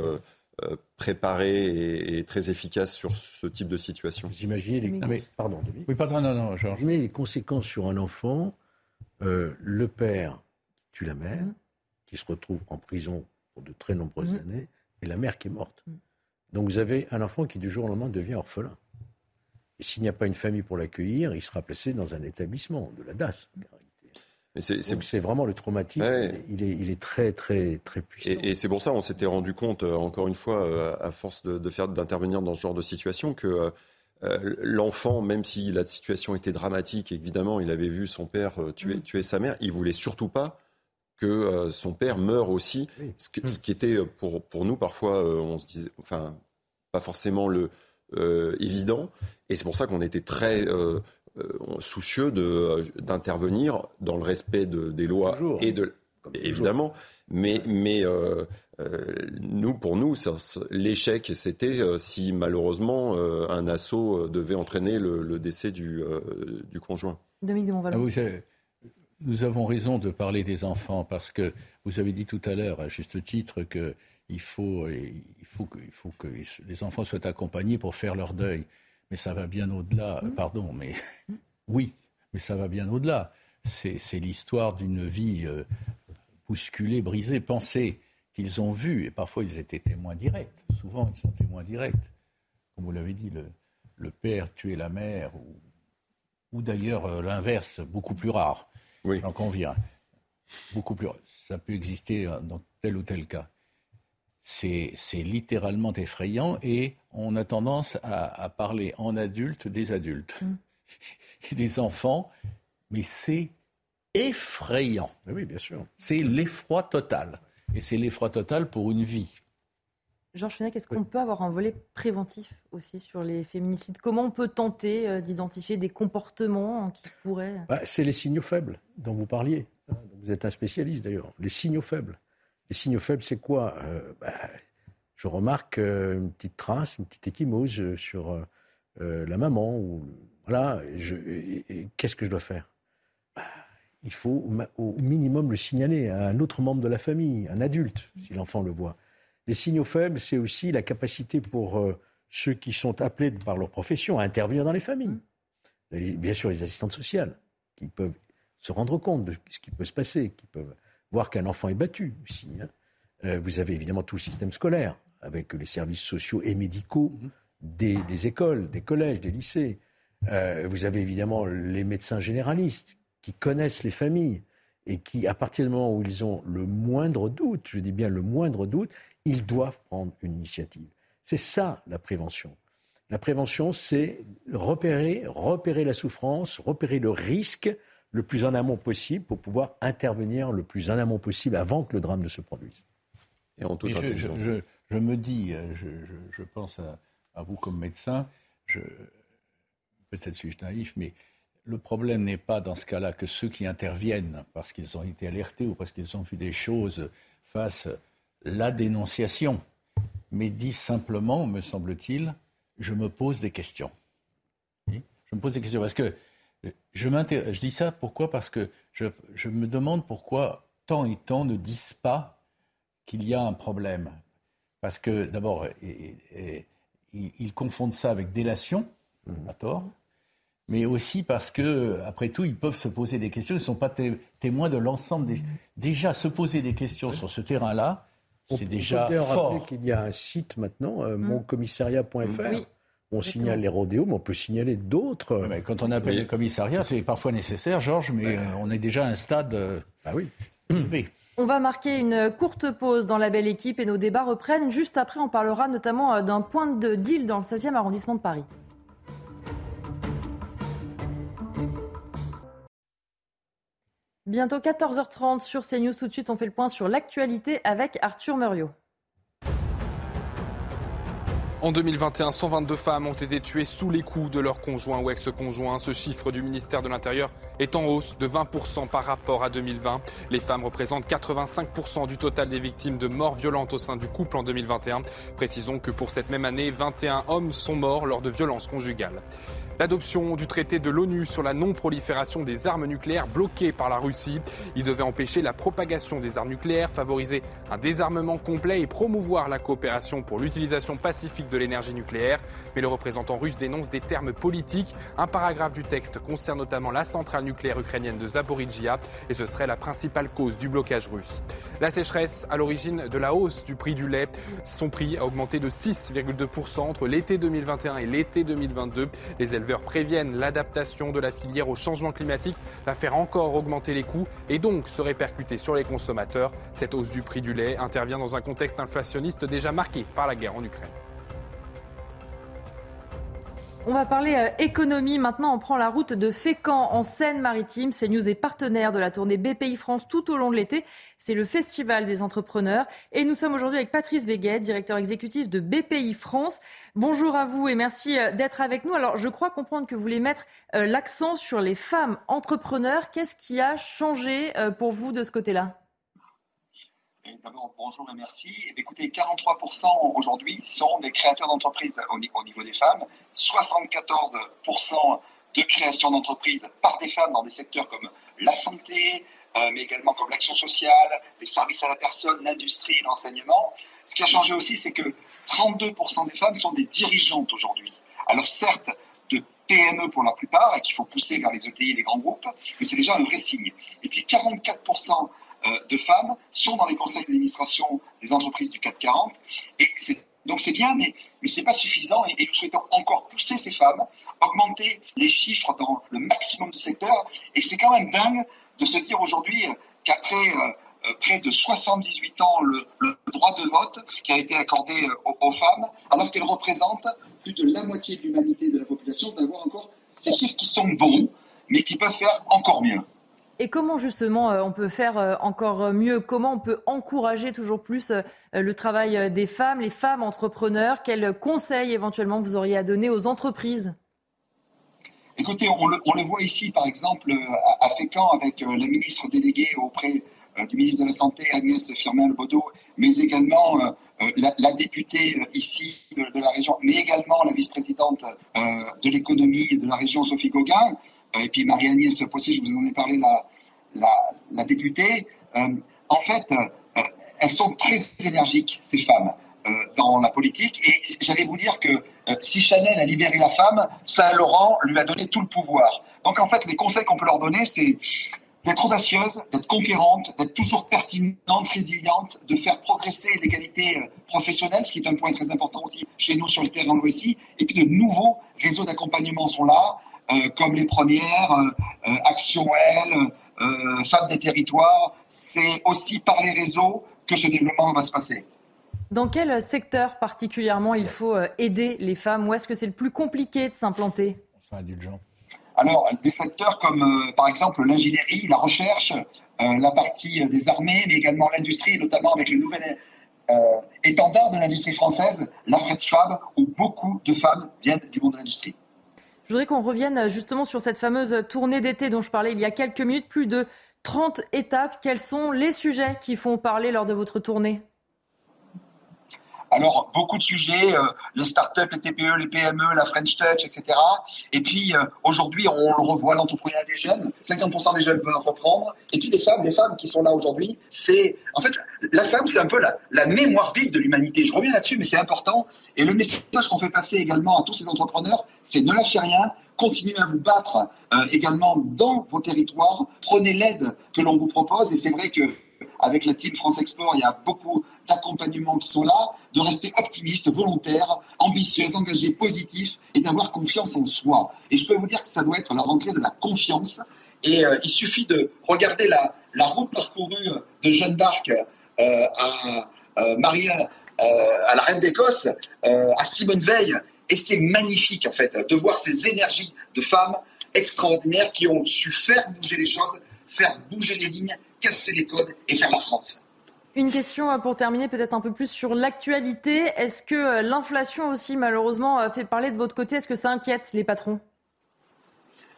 préparé et, très efficace sur ce type de situation. Vous imaginez les, pardon, oui, pardon, non, non, imaginez les conséquences sur un enfant, euh, le père tue la mère, mm. qui se retrouve en prison pour de très nombreuses mm. années, et la mère qui est morte. Mm. Donc vous avez un enfant qui du jour au lendemain devient orphelin. Et s'il n'y a pas une famille pour l'accueillir, il sera placé dans un établissement de la DAS. C'est vraiment le traumatisme. Il, est, il, est, très, très, très puissant. Et, c'est pour ça on s'était rendu compte, euh, encore une fois, euh, à force de, faire d'intervenir dans ce genre de situation, que euh, l'enfant, même si la situation était dramatique, évidemment, il avait vu son père tuer, mm. tuer sa mère, il voulait surtout pas que son père meure aussi. Ce, mm. ce, qui était pour, pour nous, parfois, on se disait, enfin, pas forcément le évident. Et c'est pour ça qu'on était très soucieux euh, d'intervenir dans le respect de, des lois et de évidemment, mais mais euh, nous pour nous l'échec c'était si malheureusement un assaut devait entraîner le, décès du, du conjoint. Dominique de ah nous avons raison de parler des enfants parce que vous avez dit tout à l'heure à juste titre que il faut, il faut, que, il faut que les enfants soient accompagnés pour faire leur deuil mais ça va bien au-delà. Mmh. Pardon, mais oui, mais ça va bien au-delà. C'est l'histoire d'une vie euh, bousculée, brisée. Pensez qu'ils ont vu, et parfois ils étaient témoins directs. Souvent, ils sont témoins directs. Comme vous l'avez dit, le, père tuer la mère, ou, d'ailleurs euh, l'inverse, beaucoup plus rare. Oui. J'en conviens. Beaucoup plus. Ça peut exister dans tel ou tel cas c'est littéralement effrayant et on a tendance à, parler en adulte des adultes mm. et des enfants, mais c'est effrayant. Oui, bien sûr. C'est l'effroi total. Et c'est l'effroi total pour une vie. Georges Fenech, est-ce qu'on peut avoir un volet préventif aussi sur les féminicides? Comment on peut tenter euh, d'identifier des comportements qui pourraient... Bah, c'est les signaux faibles dont vous parliez. Vous êtes un spécialiste d'ailleurs. Les signaux faibles. Les signaux faibles, c'est quoi? Euh, bah, Je remarque euh, une petite trace, une petite échymose euh, sur la maman. Ou, voilà, qu'est-ce que je dois faire? Bah, Il faut au minimum le signaler à un autre membre de la famille, un adulte, si l'enfant le voit. Les signaux faibles, c'est aussi la capacité pour ceux qui sont appelés par leur profession à intervenir dans les familles. Bien sûr, les assistantes sociales qui peuvent se rendre compte de ce qui peut se passer, qui peuvent voir qu'un enfant est battu aussi. Hein. Euh, vous avez évidemment tout le système scolaire, avec les services sociaux et médicaux des, écoles, des collèges, des lycées. Euh, vous avez évidemment les médecins généralistes qui connaissent les familles et qui, à partir du moment où ils ont le moindre doute, je dis bien le moindre doute, ils doivent prendre une initiative. C'est ça la prévention. La prévention, c'est repérer, repérer la souffrance, repérer le risque le plus en amont possible pour pouvoir intervenir le plus en amont possible avant que le drame ne se produise. Et en toute intelligence. Je, me dis, euh, je, pense à, vous comme médecin, peut-être suis-je naïf, mais le problème n'est pas dans ce cas-là que ceux qui interviennent parce qu'ils ont été alertés ou parce qu'ils ont vu des choses fassent la dénonciation, mais disent simplement, me semble-t-il, je me pose des questions. Je me pose des questions parce que je, je dis ça pourquoi? Parce que je, je, me demande pourquoi tant et tant ne disent pas qu'il y a un problème. Parce que d'abord, ils, confondent ça avec délation, mmh. à tort, mais aussi parce que, après tout, ils peuvent se poser des questions. Ils ne sont pas témoins de l'ensemble des. Déjà, se poser des questions sur ce terrain-là, c'est déjà peut fort. qu'il y a un site maintenant, euh, mmh. moncommissariat.fr. On signale les rodéos, mais on peut signaler d'autres. quand on appelle les commissariats, c'est parfois nécessaire, Georges, mais euh, on est déjà à un stade euh, ah oui. On va marquer une courte pause dans la belle équipe et nos débats reprennent. Juste après, on parlera notamment euh, d'un point de deal dans le 16e arrondissement de Paris. Bientôt 14h30 sur CNews. Tout de suite, on fait le point sur l'actualité avec Arthur Muriot. En 2021, 122 femmes ont été tuées sous les coups de leur conjoint ou ex-conjoint. Ce chiffre du ministère de l'Intérieur est en hausse de 20% par rapport à 2020. Les femmes représentent 85% du total des victimes de morts violentes au sein du couple en 2021. Précisons que pour cette même année, 21 hommes sont morts lors de violences conjugales. L'adoption du traité de l'ONU sur la non-prolifération des armes nucléaires bloqué par la Russie. Il devait empêcher la propagation des armes nucléaires, favoriser un désarmement complet et promouvoir la coopération pour l'utilisation pacifique de l'énergie nucléaire. Mais le représentant russe dénonce des termes politiques. Un paragraphe du texte concerne notamment la centrale nucléaire ukrainienne de Zaporizhia et ce serait la principale cause du blocage russe. La sécheresse à l'origine de la hausse du prix du lait. Son prix a augmenté de 6,2% entre l'été 2021 et l'été 2022. Les préviennent l'adaptation de la filière au changement climatique va faire encore augmenter les coûts et donc se répercuter sur les consommateurs. Cette hausse du prix du lait intervient dans un contexte inflationniste déjà marqué par la guerre en Ukraine. On va parler euh, économie. Maintenant, on prend la route de Fécamp en Seine-Maritime. CNews est partenaire de la tournée BPI France tout au long de l'été. C'est le festival des entrepreneurs. Et nous sommes aujourd'hui avec Patrice Béguet, directeur exécutif de BPI France. Bonjour à vous et merci euh, d'être avec nous. Alors, je crois comprendre que vous voulez mettre euh, l'accent sur les femmes entrepreneurs. Qu'est-ce qui a changé pour vous de ce côté-là? D'abord, bonjour et merci. Eh écoutez, 43% aujourd'hui sont des créateurs d'entreprises au, niveau des femmes, 74% de création d'entreprises par des femmes dans des secteurs comme la santé, euh, mais également comme l'action sociale, les services à la personne, l'industrie, l'enseignement. Ce qui a changé aussi, c'est que 32% des femmes sont des dirigeantes aujourd'hui. Alors certes, de PME pour la plupart, et qu'il faut pousser vers les ETI et les grands groupes, mais c'est déjà un vrai signe. Et puis 44% euh, de femmes sont dans les conseils d'administration des entreprises du CAC 40. Et donc c'est bien, mais, mais ce n'est pas suffisant. Et, nous souhaitons encore pousser ces femmes, augmenter les chiffres dans le maximum de secteurs. Et c'est quand même dingue de se dire aujourd'hui qu'après euh, près de 78 ans, le, droit de vote qui a été accordé euh, aux, femmes, alors qu'elles représentent plus de la moitié de l'humanité de la population, d'avoir encore ces chiffres qui sont bons, mais qui peuvent faire encore mieux. Et comment justement euh, on peut faire euh, encore mieux? Comment on peut encourager toujours plus euh, le travail des femmes, les femmes entrepreneurs? Quels conseils éventuellement vous auriez à donner aux entreprises? Écoutez, on le, voit ici par exemple à Fécamp avec la ministre déléguée auprès du ministre de la Santé Agnès Firmin-Lebaudot, mais également la, députée ici de, la région, mais également la vice-présidente de l'économie de la région Sophie Gauguin. Et puis Marie-Agnès Poissy, je vous en ai parlé, la, la, députée, euh, en fait, euh, elles sont très énergiques, ces femmes. dans la politique. Et j'allais vous dire que si Chanel a libéré la femme, Saint Laurent lui a donné tout le pouvoir. Donc en fait, les conseils qu'on peut leur donner, c'est d'être audacieuse, d'être conquérante, d'être toujours pertinente, résiliente, de faire progresser l'égalité euh, professionnelle, ce qui est un point très important aussi chez nous sur le terrain de l'OSI. Et puis de nouveaux réseaux d'accompagnement sont là, euh, comme les premières, euh, Action L, Femmes des territoires. C'est aussi par les réseaux que ce développement va se passer. Dans quel secteur particulièrement il faut aider les femmes Où est-ce que c'est le plus compliqué de s'implanter? Indulgent. Alors, des secteurs comme, euh, par exemple, l'ingénierie, la recherche, euh, la partie euh, des armées, mais également l'industrie, notamment avec le nouvel étendard de l'industrie française, la French Fab, où beaucoup de femmes viennent du monde de l'industrie. Je voudrais qu'on revienne justement sur cette fameuse tournée d'été dont je parlais il y a quelques minutes, plus de 30 étapes. Quels sont les sujets qui font parler lors de votre tournée? Alors, beaucoup de sujets, euh, les startups, les TPE, les PME, la French Touch, etc. Et puis, euh, aujourd'hui, on le revoit, l'entrepreneuriat des jeunes. 50% des jeunes veulent reprendre. Et puis, les femmes, les femmes qui sont là aujourd'hui, c'est... En fait, la femme, c'est un peu la, la mémoire vive de l'humanité. Je reviens là-dessus, mais c'est important. Et le message qu'on fait passer également à tous ces entrepreneurs, c'est ne lâchez rien, continuez à vous battre euh, également dans vos territoires, prenez l'aide que l'on vous propose. Et c'est vrai que avec la team France Export, il y a beaucoup d'accompagnements qui sont là, de rester optimiste, volontaire, ambitieux, engagé, positif et d'avoir confiance en soi. Et je peux vous dire que ça doit être la rentrée de la confiance. Et euh, il suffit de regarder la, route parcourue de Jeanne d'Arc euh, à euh, Marie, à la Reine d'Écosse, à Simone Veil. Et c'est magnifique, en fait, de voir ces énergies de femmes extraordinaires qui ont su faire bouger les choses, faire bouger les lignes casser les codes et faire la France. Une question euh, pour terminer, peut-être un peu plus sur l'actualité. Est-ce que euh, l'inflation aussi, malheureusement, euh, fait parler de votre côté? Est-ce que ça inquiète les patrons?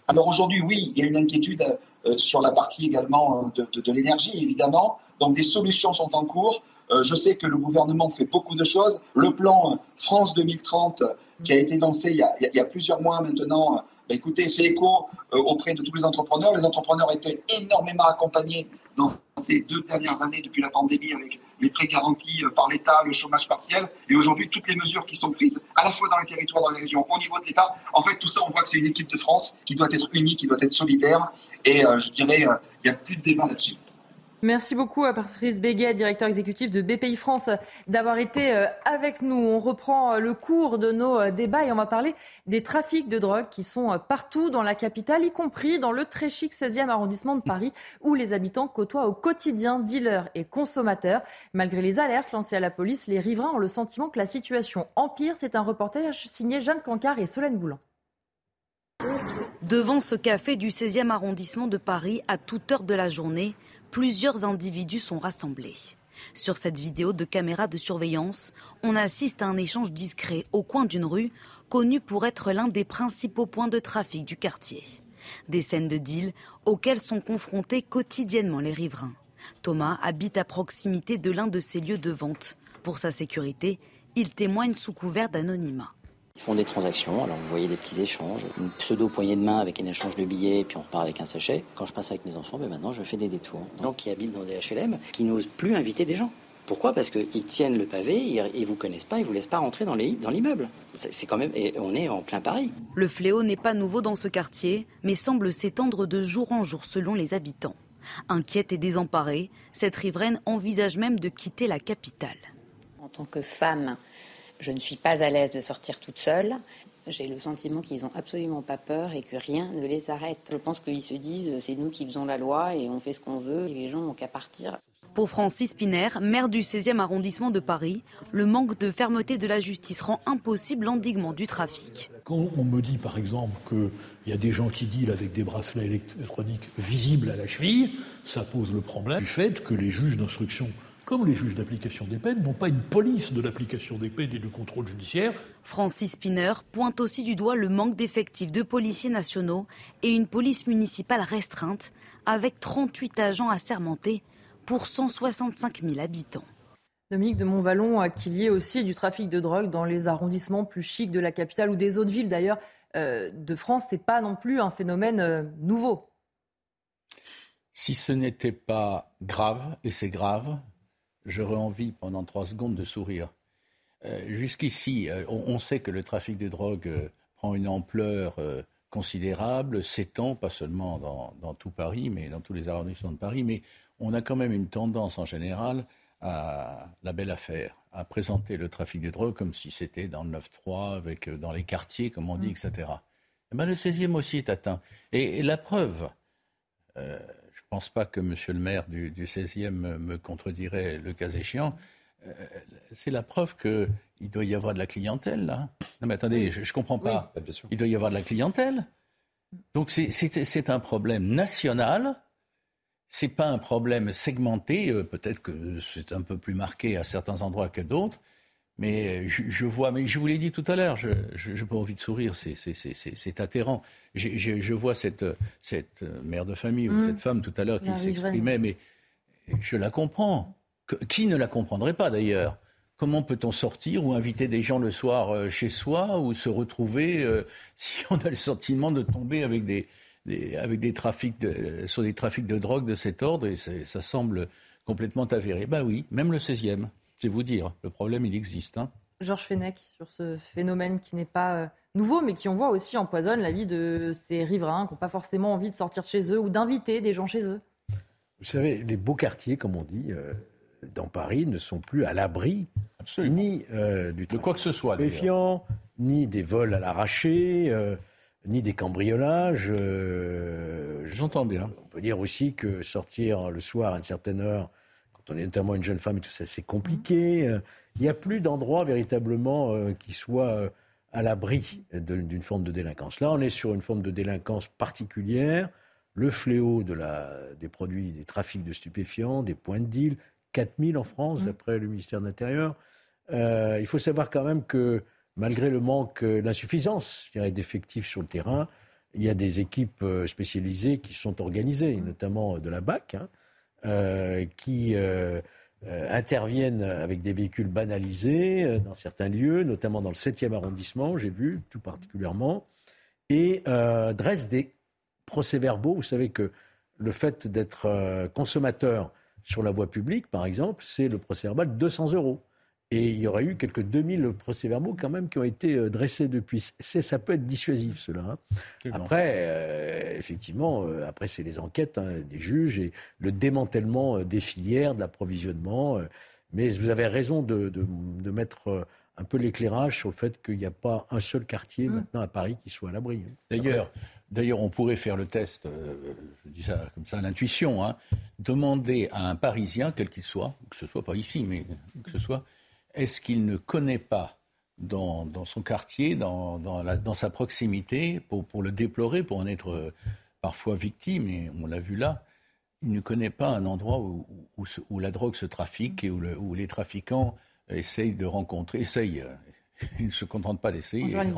Alors aujourd'hui, oui, il y a une inquiétude sur la partie également de, de l'énergie, évidemment. Donc des solutions sont en cours. Je sais que le gouvernement fait beaucoup de choses. Le plan France 2030, qui a été lancé il y a, il y a plusieurs mois maintenant, écoutez, fait écho auprès de tous les entrepreneurs. Les entrepreneurs étaient énormément accompagnés dans ces deux dernières années depuis la pandémie avec les prêts garantis euh, par l'État, le chômage partiel et aujourd'hui toutes les mesures qui sont prises à la fois dans les territoires, dans les régions, au niveau de l'État. En fait, tout ça, on voit que c'est une équipe de France qui doit être unie, qui doit être solidaire et euh, je dirais, euh, il n'y a plus de débat là-dessus. Merci beaucoup à Patrice Béguet, directeur exécutif de BPI France, d'avoir été euh, avec nous. On reprend euh, le cours de nos euh, débats et on va parler des trafics de drogue qui sont partout dans la capitale, y compris dans le très chic 16e arrondissement de Paris, où les habitants côtoient au quotidien dealers et consommateurs. Malgré les alertes lancées à la police, les riverains ont le sentiment que la situation empire. C'est un reportage signé Jeanne Cancard et Solène Boulan. Devant ce café du 16e arrondissement de Paris, à toute heure de la journée, plusieurs individus sont rassemblés. Sur cette vidéo de caméra de surveillance, on assiste à un échange discret au coin d'une rue, connue pour être l'un des principaux points de trafic du quartier. Des scènes de deal auxquelles sont confrontés quotidiennement les riverains. Thomas habite à proximité de l'un de ces lieux de vente. Pour sa sécurité, il témoigne sous couvert d'anonymat. Ils font des transactions, alors vous voyez des petits échanges, une pseudo poignée de main avec un échange de billets, puis on repart avec un sachet. Quand je passe avec mes enfants, ben maintenant je fais des détours. Des gens qui habitent dans des HLM, qui n'osent plus inviter des gens. Pourquoi? Parce qu'ils tiennent le pavé, ils vous connaissent pas, ils vous laissent pas rentrer dans l'immeuble. C'est quand même, et on est en plein Paris. Le fléau n'est pas nouveau dans ce quartier, mais semble s'étendre de jour en jour selon les habitants. Inquiète et désemparée, cette riveraine envisage même de quitter la capitale. En tant que femme, je ne suis pas à l'aise de sortir toute seule. J'ai le sentiment qu'ils n'ont absolument pas peur et que rien ne les arrête. Je pense qu'ils se disent c'est nous qui faisons la loi et on fait ce qu'on veut et les gens n'ont qu'à partir. Pour Francis Piner, maire du 16e arrondissement de Paris, le manque de fermeté de la justice rend impossible l'endiguement du trafic. Quand on me dit par exemple qu'il y a des gens qui dealent avec des bracelets électroniques visibles à la cheville, ça pose le problème du fait que les juges d'instruction comme les juges d'application des peines, n'ont pas une police de l'application des peines et du contrôle judiciaire. Francis Spinner pointe aussi du doigt le manque d'effectifs de policiers nationaux et une police municipale restreinte, avec 38 agents assermentés pour 165 000 habitants. Dominique de Montvalon, qu'il y ait aussi du trafic de drogue dans les arrondissements plus chics de la capitale ou des autres villes d'ailleurs euh, de France, ce n'est pas non plus un phénomène euh, nouveau. Si ce n'était pas grave, et c'est grave, j'aurais envie pendant trois secondes de sourire. jusqu'ici, on, sait que le trafic de drogue prend une ampleur considérable, s'étend pas seulement dans, dans, tout Paris, mais dans tous les arrondissements de Paris, mais on a quand même une tendance en général à la belle affaire, à présenter le trafic de drogue comme si c'était dans le 9-3, avec, euh, dans les quartiers, comme on dit, etc. Eh ben, le 16e aussi est atteint. Et, la preuve, euh, ne pense pas que M. le maire du, 16e me contredirait le cas échéant, euh, c'est la preuve qu'il doit y avoir de la clientèle, là. Non, mais attendez, je ne comprends pas. Il doit y avoir de la clientèle. Donc c'est un problème national c'est pas un problème segmenté. Euh, peut-être que c'est un peu plus marqué à certains endroits qu'à d'autres. Mais je, vois, mais je vous l'ai dit tout à l'heure, je n'ai pas envie de sourire, c'est atterrant. Je, vois cette, cette mère de famille ou mmh. cette femme tout à l'heure qui s'exprimait, mais je la comprends. Qui ne la comprendrait pas d'ailleurs? Comment peut-on sortir ou inviter des gens le soir euh, chez soi ou se retrouver euh, si on a le sentiment de tomber avec des, avec des trafics de, sur des trafics de drogue de cet ordre, et ça semble complètement avéré? Ben oui, même le 16e, c'est vous dire, le problème, il existe. Hein. Georges Fenech, sur ce phénomène qui n'est pas euh, nouveau, mais qui, on voit aussi, empoisonne la vie de ces riverains qui n'ont pas forcément envie de sortir de chez eux ou d'inviter des gens chez eux. Vous savez, les beaux quartiers, comme on dit, euh, dans Paris, ne sont plus à l'abri ni euh, du de quoi que ce soit, méfiant, ni des vols à l'arraché ni des cambriolages. Euh, J'entends bien. On peut dire aussi que sortir le soir à une certaine heure, quand on est notamment une jeune femme et tout ça, c'est compliqué. Euh, il n'y a plus d'endroits véritablement euh, qui soient à l'abri d'une forme de délinquance. Là, on est sur une forme de délinquance particulière. Le fléau de la, des produits, des trafics de stupéfiants, des points de deal, 4000 en France, mmh. d'après le ministère de l'Intérieur. il faut savoir quand même que malgré le manque, euh, l'insuffisance d'effectifs sur le terrain, il y a des équipes euh, spécialisées qui sont organisées, notamment de la BAC, hein, euh, qui interviennent avec des véhicules banalisés dans certains lieux, notamment dans le 7e arrondissement, j'ai vu tout particulièrement, et dressent des procès-verbaux. Vous savez que le fait d'être consommateur sur la voie publique, par exemple, c'est le procès-verbal de 200 euros. Et il y aurait eu quelques 2000 procès-verbaux quand même qui ont été euh, dressés depuis. Ça peut être dissuasif, cela. Hein. Après, euh, effectivement, euh, après, c'est les enquêtes hein, des juges et le démantèlement des filières, de l'approvisionnement. mais vous avez raison de, de, mettre un peu l'éclairage sur le fait qu'il n'y a pas un seul quartier mmh. maintenant à Paris qui soit à l'abri. Hein. D'ailleurs, D'ailleurs, on pourrait faire le test, je dis ça comme ça à l'intuition, hein, demander à un Parisien, quel qu'il soit, que ce soit pas ici, mais que ce soit, est-ce qu'il ne connaît pas dans, son quartier, dans, sa proximité, pour, le déplorer, pour en être euh, parfois victime, et on l'a vu là, il ne connaît pas un endroit où, la drogue se trafique et où, les trafiquants essayent de rencontrer, essayent, euh, ils ne se contentent pas d'essayer, ils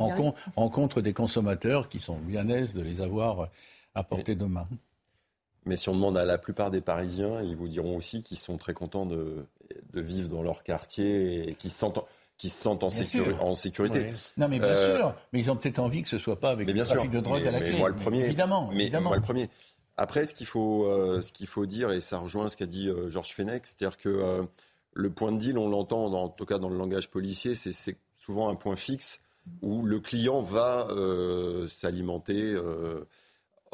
rencontrent, des consommateurs qui sont bien aises de les avoir à portée de main. Mais si on demande à la plupart des Parisiens, ils vous diront aussi qu'ils sont très contents de, vivre dans leur quartier et qu'ils se sentent qui se sentent en, sécurité. Non, mais bien euh, sûr. Mais ils ont peut-être envie que ce soit pas avec le trafic de drogue à la clé. Moi, le premier. Évidemment. Mais moi, le premier. Après, ce qu'il faut, euh, ce qu'il faut dire, et ça rejoint ce qu'a dit euh, Georges Fenech, c'est-à-dire que le point de deal, on l'entend, en tout cas dans le langage policier, c'est souvent un point fixe où le client va s'alimenter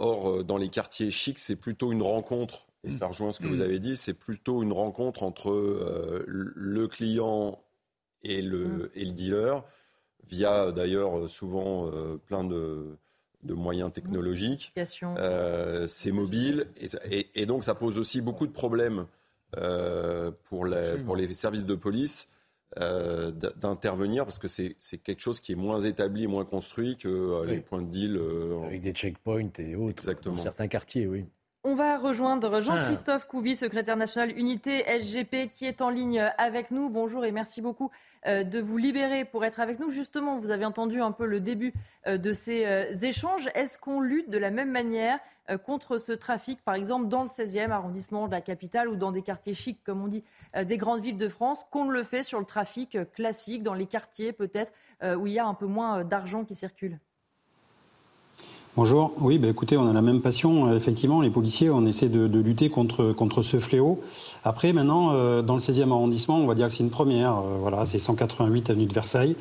Or, euh, dans les quartiers chics, c'est plutôt une rencontre, et mm. ça rejoint ce que vous mm. avez dit, c'est plutôt une rencontre entre euh, le client et le, mm. et le dealer, via d'ailleurs souvent euh, plein de, moyens technologiques. c'est mobile, et, donc ça pose aussi beaucoup de problèmes pour, pour les services de police euh, d'intervenir parce que c'est quelque chose qui est moins établi, moins construit que euh, les points de deal. Euh, Avec des checkpoints et autres Exactement. dans certains quartiers, oui. On va rejoindre Jean-Christophe Couvi, secrétaire national unité SGP, qui est en ligne avec nous. Bonjour et merci beaucoup euh, de vous libérer pour être avec nous. Justement, vous avez entendu un peu le début euh, de ces euh, échanges. Est-ce qu'on lutte de la même manière contre ce trafic, par exemple, dans le 16e arrondissement de la capitale ou dans des quartiers chics, comme on dit, des grandes villes de France, qu'on le fait sur le trafic classique, dans les quartiers peut-être, où il y a un peu moins d'argent qui circule? Bonjour. Oui, bah, écoutez, on a la même passion. Euh, effectivement, les policiers, on essaie de, lutter contre, ce fléau. Après, maintenant, euh, dans le 16e arrondissement, on va dire que c'est une première. Euh, voilà, c'est 188 avenue de Versailles.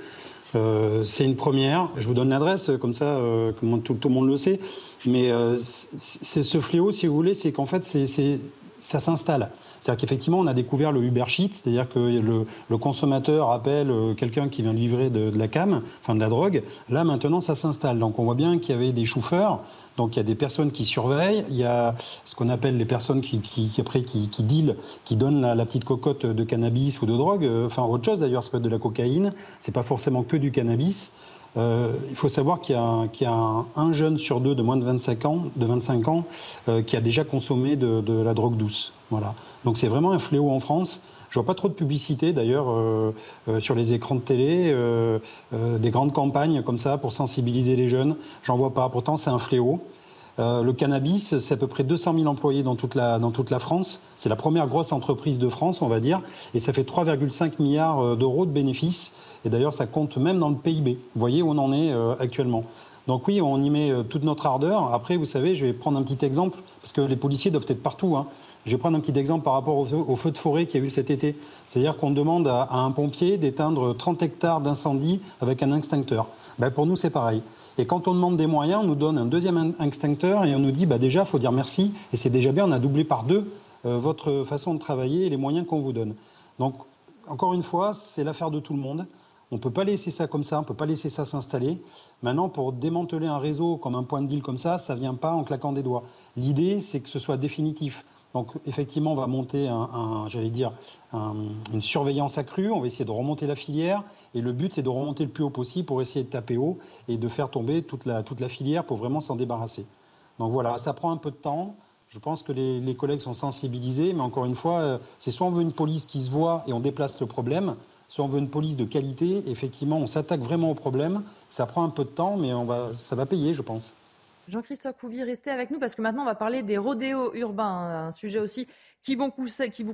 c'est une première. Je vous donne l'adresse, comme ça, tout, tout, le monde le sait. Mais c'est ce fléau, si vous voulez, c'est qu'en fait, c'est ça s'installe. C'est-à-dire qu'effectivement, on a découvert le Uber Sheet, c'est-à-dire que le, consommateur appelle euh, quelqu'un qui vient livrer de, la cam, enfin de la drogue. Là, maintenant, ça s'installe. Donc, on voit bien qu'il y avait des chauffeurs. Donc, il y a des personnes qui surveillent. Il y a ce qu'on appelle les personnes qui, après, qui, dealent, qui donnent la, petite cocotte de cannabis ou de drogue. Euh, enfin, autre chose d'ailleurs, ça peut être de la cocaïne. C'est pas forcément que du cannabis. Euh, il faut savoir qu'il y a, un, jeune sur deux de moins de 25 ans, de 25 ans euh, qui a déjà consommé de, la drogue douce. Voilà. Donc c'est vraiment un fléau en France. Je vois pas trop de publicité d'ailleurs euh, sur les écrans de télé, des grandes campagnes comme ça pour sensibiliser les jeunes. J'en vois pas. Pourtant c'est un fléau. le cannabis, c'est à peu près 200 000 employés dans toute la, dans toute la France. C'est la première grosse entreprise de France, on va dire, et ça fait 3,5 milliards d'euros de bénéfices. Et d'ailleurs, ça compte même dans le PIB. Vous voyez où on en est euh, actuellement. Donc oui, on y met euh, toute notre ardeur. Après, vous savez, je vais prendre un petit exemple, parce que les policiers doivent être partout. Hein. Je vais prendre un petit exemple par rapport au feu, de forêt qu'il y a eu cet été. C'est-à-dire qu'on demande à, un pompier d'éteindre 30 hectares d'incendie avec un extincteur. Ben, pour nous, c'est pareil. Et quand on demande des moyens, on nous donne un deuxième extincteur et on nous dit bah déjà, il faut dire merci. Et c'est déjà bien, on a doublé par deux euh, votre façon de travailler et les moyens qu'on vous donne. Donc, encore une fois, c'est l'affaire de tout le monde. On ne peut pas laisser ça comme ça, on ne peut pas laisser ça s'installer. Maintenant, pour démanteler un réseau comme un point de deal comme ça, ça ne vient pas en claquant des doigts. L'idée, c'est que ce soit définitif. Donc, effectivement, on va monter, un, j'allais dire, une surveillance accrue. On va essayer de remonter la filière. Et le but, c'est de remonter le plus haut possible pour essayer de taper haut et de faire tomber toute la, filière pour vraiment s'en débarrasser. Donc voilà, ça prend un peu de temps. Je pense que les, les, collègues sont sensibilisés, mais encore une fois, euh, c'est soit on veut une police qui se voit et on déplace le problème, si on veut une police de qualité, effectivement, on s'attaque vraiment au problème. Ça prend un peu de temps, mais ça va payer, je pense. Jean-Christophe Couvi, restez avec nous parce que maintenant on va parler des rodéos urbains, un sujet aussi qui, vous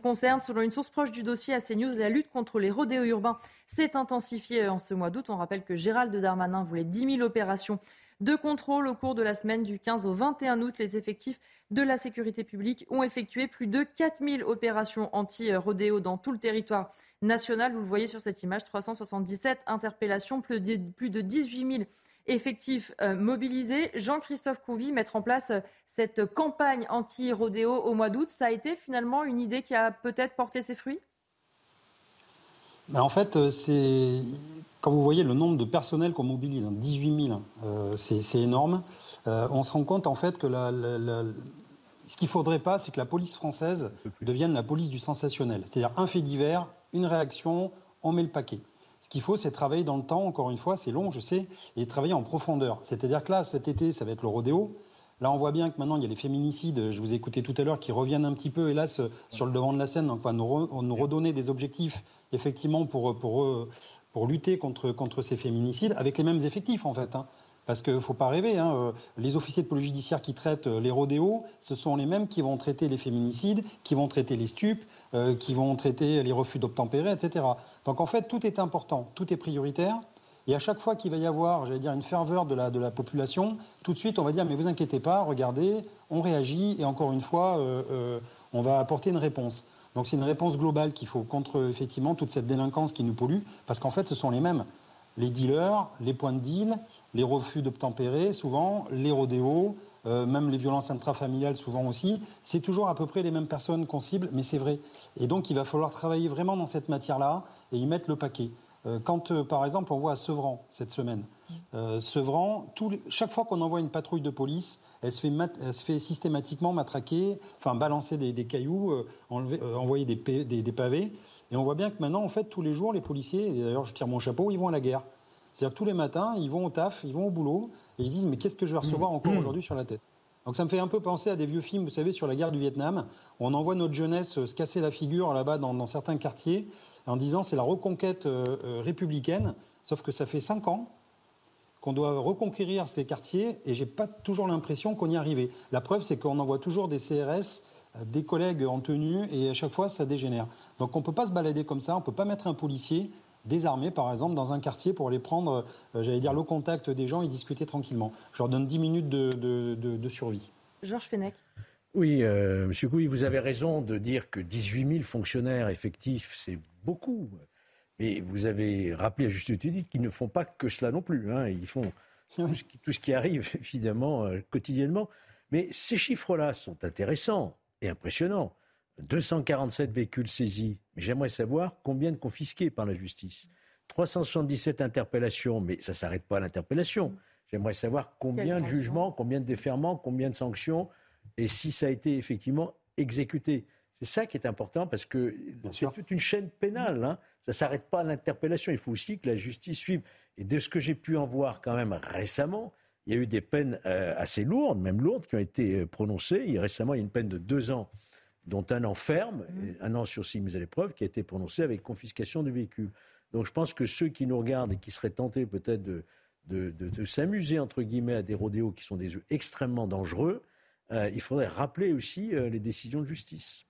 concerne. Selon une source proche du dossier à CNews, la lutte contre les rodéos urbains s'est intensifiée en ce mois d'août. On rappelle que Gérald Darmanin voulait 10 000 opérations de contrôle au cours de la semaine du 15 au 21 août. Les effectifs de la sécurité publique ont effectué plus de 4000 opérations anti-rodéo dans tout le territoire national. Vous le voyez sur cette image, 377 interpellations, plus de, plus de 18 000 effectifs euh, mobilisés. Jean-Christophe Couvi, mettre en place euh, cette campagne anti-rodéo au mois d'août, ça a été finalement une idée qui a peut-être porté ses fruits? Ben, En fait, euh, c'est quand vous voyez le nombre de personnels qu'on mobilise, 18 000, c'est énorme. on se rend compte en fait que la, ce qu'il ne faudrait pas, c'est que la police française devienne la police du sensationnel. C'est-à-dire un fait divers, une réaction, on met le paquet. Ce qu'il faut, c'est travailler dans le temps, encore une fois, c'est long, je sais, et travailler en profondeur. C'est-à-dire que là, cet été, ça va être le rodéo. Là, on voit bien que maintenant, il y a les féminicides, je vous ai écouté tout à l'heure, qui reviennent un petit peu, hélas, sur le devant de la scène. Donc, on va nous, redonner des objectifs, effectivement, pour, pour, pour lutter contre, contre ces féminicides, avec les mêmes effectifs, en fait. Hein. Parce qu'il ne faut pas rêver, hein, euh, les officiers de police judiciaire qui traitent euh, les rodéos, ce sont les mêmes qui vont traiter les féminicides, qui vont traiter les stupes, euh, qui vont traiter les refus d'obtempérer, etc. Donc en fait, tout est important, tout est prioritaire. Et à chaque fois qu'il va y avoir, j'allais dire, une ferveur de la, de la population, tout de suite, on va dire, mais vous inquiétez pas, regardez, on réagit, et encore une fois, on va apporter une réponse. Donc c'est une réponse globale qu'il faut contre, effectivement, toute cette délinquance qui nous pollue, parce qu'en fait, ce sont les mêmes. Les dealers, les points de deal, les refus d'obtempérer, souvent, les rodéos, euh, même les violences intrafamiliales, souvent aussi. C'est toujours à peu près les mêmes personnes qu'on cible, mais c'est vrai. Et donc, il va falloir travailler vraiment dans cette matière-là et y mettre le paquet. Euh, quand, euh, par exemple, on voit à Sevran cette semaine, Sevran, chaque fois qu'on envoie une patrouille de police, elle se fait, systématiquement matraquer, enfin balancer des, cailloux, envoyer des, pavés. Et on voit bien que maintenant, en fait, tous les jours, les policiers, et d'ailleurs je tire mon chapeau, ils vont à la guerre. C'est-à-dire que tous les matins, ils vont au taf, ils vont au boulot, et ils disent mais qu'est-ce que je vais recevoir encore mmh. aujourd'hui sur la tête? Donc ça me fait un peu penser à des vieux films, vous savez, sur la guerre du Vietnam. Où on envoie notre jeunesse se casser la figure là-bas dans, certains quartiers en disant c'est la reconquête euh, euh, républicaine, sauf que ça fait cinq ans qu'on doit reconquérir ces quartiers et j'ai pas toujours l'impression qu'on y est arrivé. La preuve, c'est qu'on envoie toujours des CRS, euh, des collègues en tenue et à chaque fois ça dégénère. Donc on ne peut pas se balader comme ça, on ne peut pas mettre un policier désarmés, par exemple, dans un quartier pour aller prendre, j'allais dire, le contact des gens et discuter tranquillement. Je leur donne 10 minutes de, survie. Georges Fenech. Oui, euh, Monsieur Couy, vous avez raison de dire que 18 000 fonctionnaires effectifs, c'est beaucoup. Mais vous avez rappelé à juste titre qu'ils ne font pas que cela non plus. Hein. Ils font tout ce, qui, arrive, évidemment, euh, quotidiennement. Mais ces chiffres-là sont intéressants et impressionnants. 247 véhicules saisis. Mais j'aimerais savoir combien de confisqués par la justice. 377 interpellations, mais ça ne s'arrête pas à l'interpellation. J'aimerais savoir combien de jugements, combien de déferments, combien de sanctions, et si ça a été effectivement exécuté. C'est ça qui est important parce que c'est toute une chaîne pénale. Hein. Ça ne s'arrête pas à l'interpellation. Il faut aussi que la justice suive. Et de ce que j'ai pu en voir quand même récemment, il y a eu des peines euh, assez lourdes, même lourdes, qui ont été euh, prononcées. Il y a récemment, il y a une peine de deux ans, dont un an ferme, mmh. un an sur six mises à l'épreuve, qui a été prononcée avec confiscation du véhicule. Donc je pense que ceux qui nous regardent et qui seraient tentés peut-être de, de, s'amuser, entre guillemets, à des rodéos qui sont des jeux extrêmement dangereux, euh, il faudrait rappeler aussi les décisions de justice.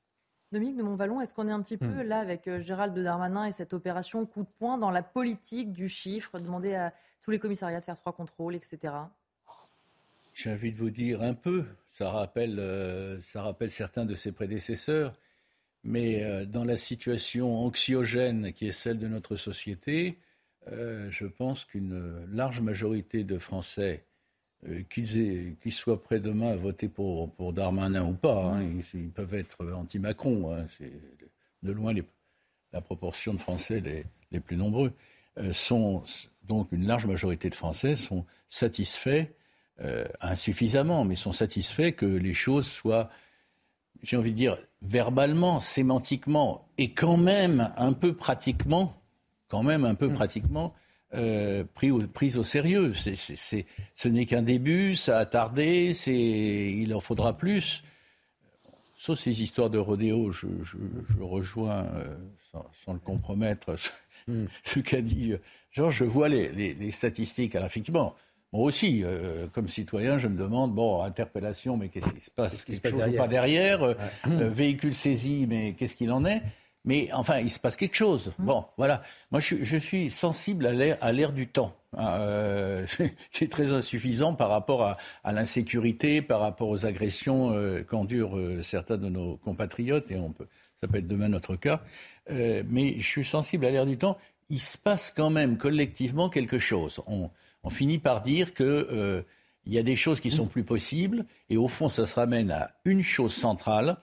Dominique de Montvalon, est-ce qu'on est un petit peu hmm. là avec euh, Gérald Darmanin et cette opération coup de poing dans la politique du chiffre, demander à tous les commissariats de faire trois contrôles, etc. J'ai envie de vous dire un peu. Ça rappelle, euh, certains de ses prédécesseurs. Mais euh, dans la situation anxiogène qui est celle de notre société, je pense qu'une large majorité de Français euh, qu'ils soient prêts demain à voter pour, Darmanin ou pas, hein, ils, peuvent être anti-Macron, hein, c'est de loin la proportion de Français les, plus nombreux, euh, sont donc une large majorité de Français sont satisfaits, euh, insuffisamment, mais sont satisfaits que les choses soient, j'ai envie de dire, verbalement, sémantiquement, et quand même un peu pratiquement, quand même un peu mmh. pratiquement, euh, pris au, prise au sérieux. ce n'est qu'un début, ça a tardé, il en faudra plus. Sauf ces histoires de rodéo, je, rejoins, euh, sans, le compromettre, ce qu'a dit Georges, je vois les, statistiques. Alors effectivement, moi aussi, euh, comme citoyen, je me demande, bon, interpellation, mais qu'est-ce qui se passe? Quelque chose derrière. pas derrière? Véhicule saisi, mais qu'est-ce qu'il en est? Mais enfin, il se passe quelque chose. Mmh. Bon, voilà. Moi, je, suis sensible à l'air du temps, hein, euh, qui est très insuffisant par rapport à, l'insécurité, par rapport aux agressions euh, qu'endurent euh, certains de nos compatriotes, et on peut, ça peut être demain notre cas. mais je suis sensible à l'air du temps. Il se passe quand même collectivement quelque chose. On, on finit par dire que il y a des choses qui sont plus possibles, et au fond, ça se ramène à une chose centrale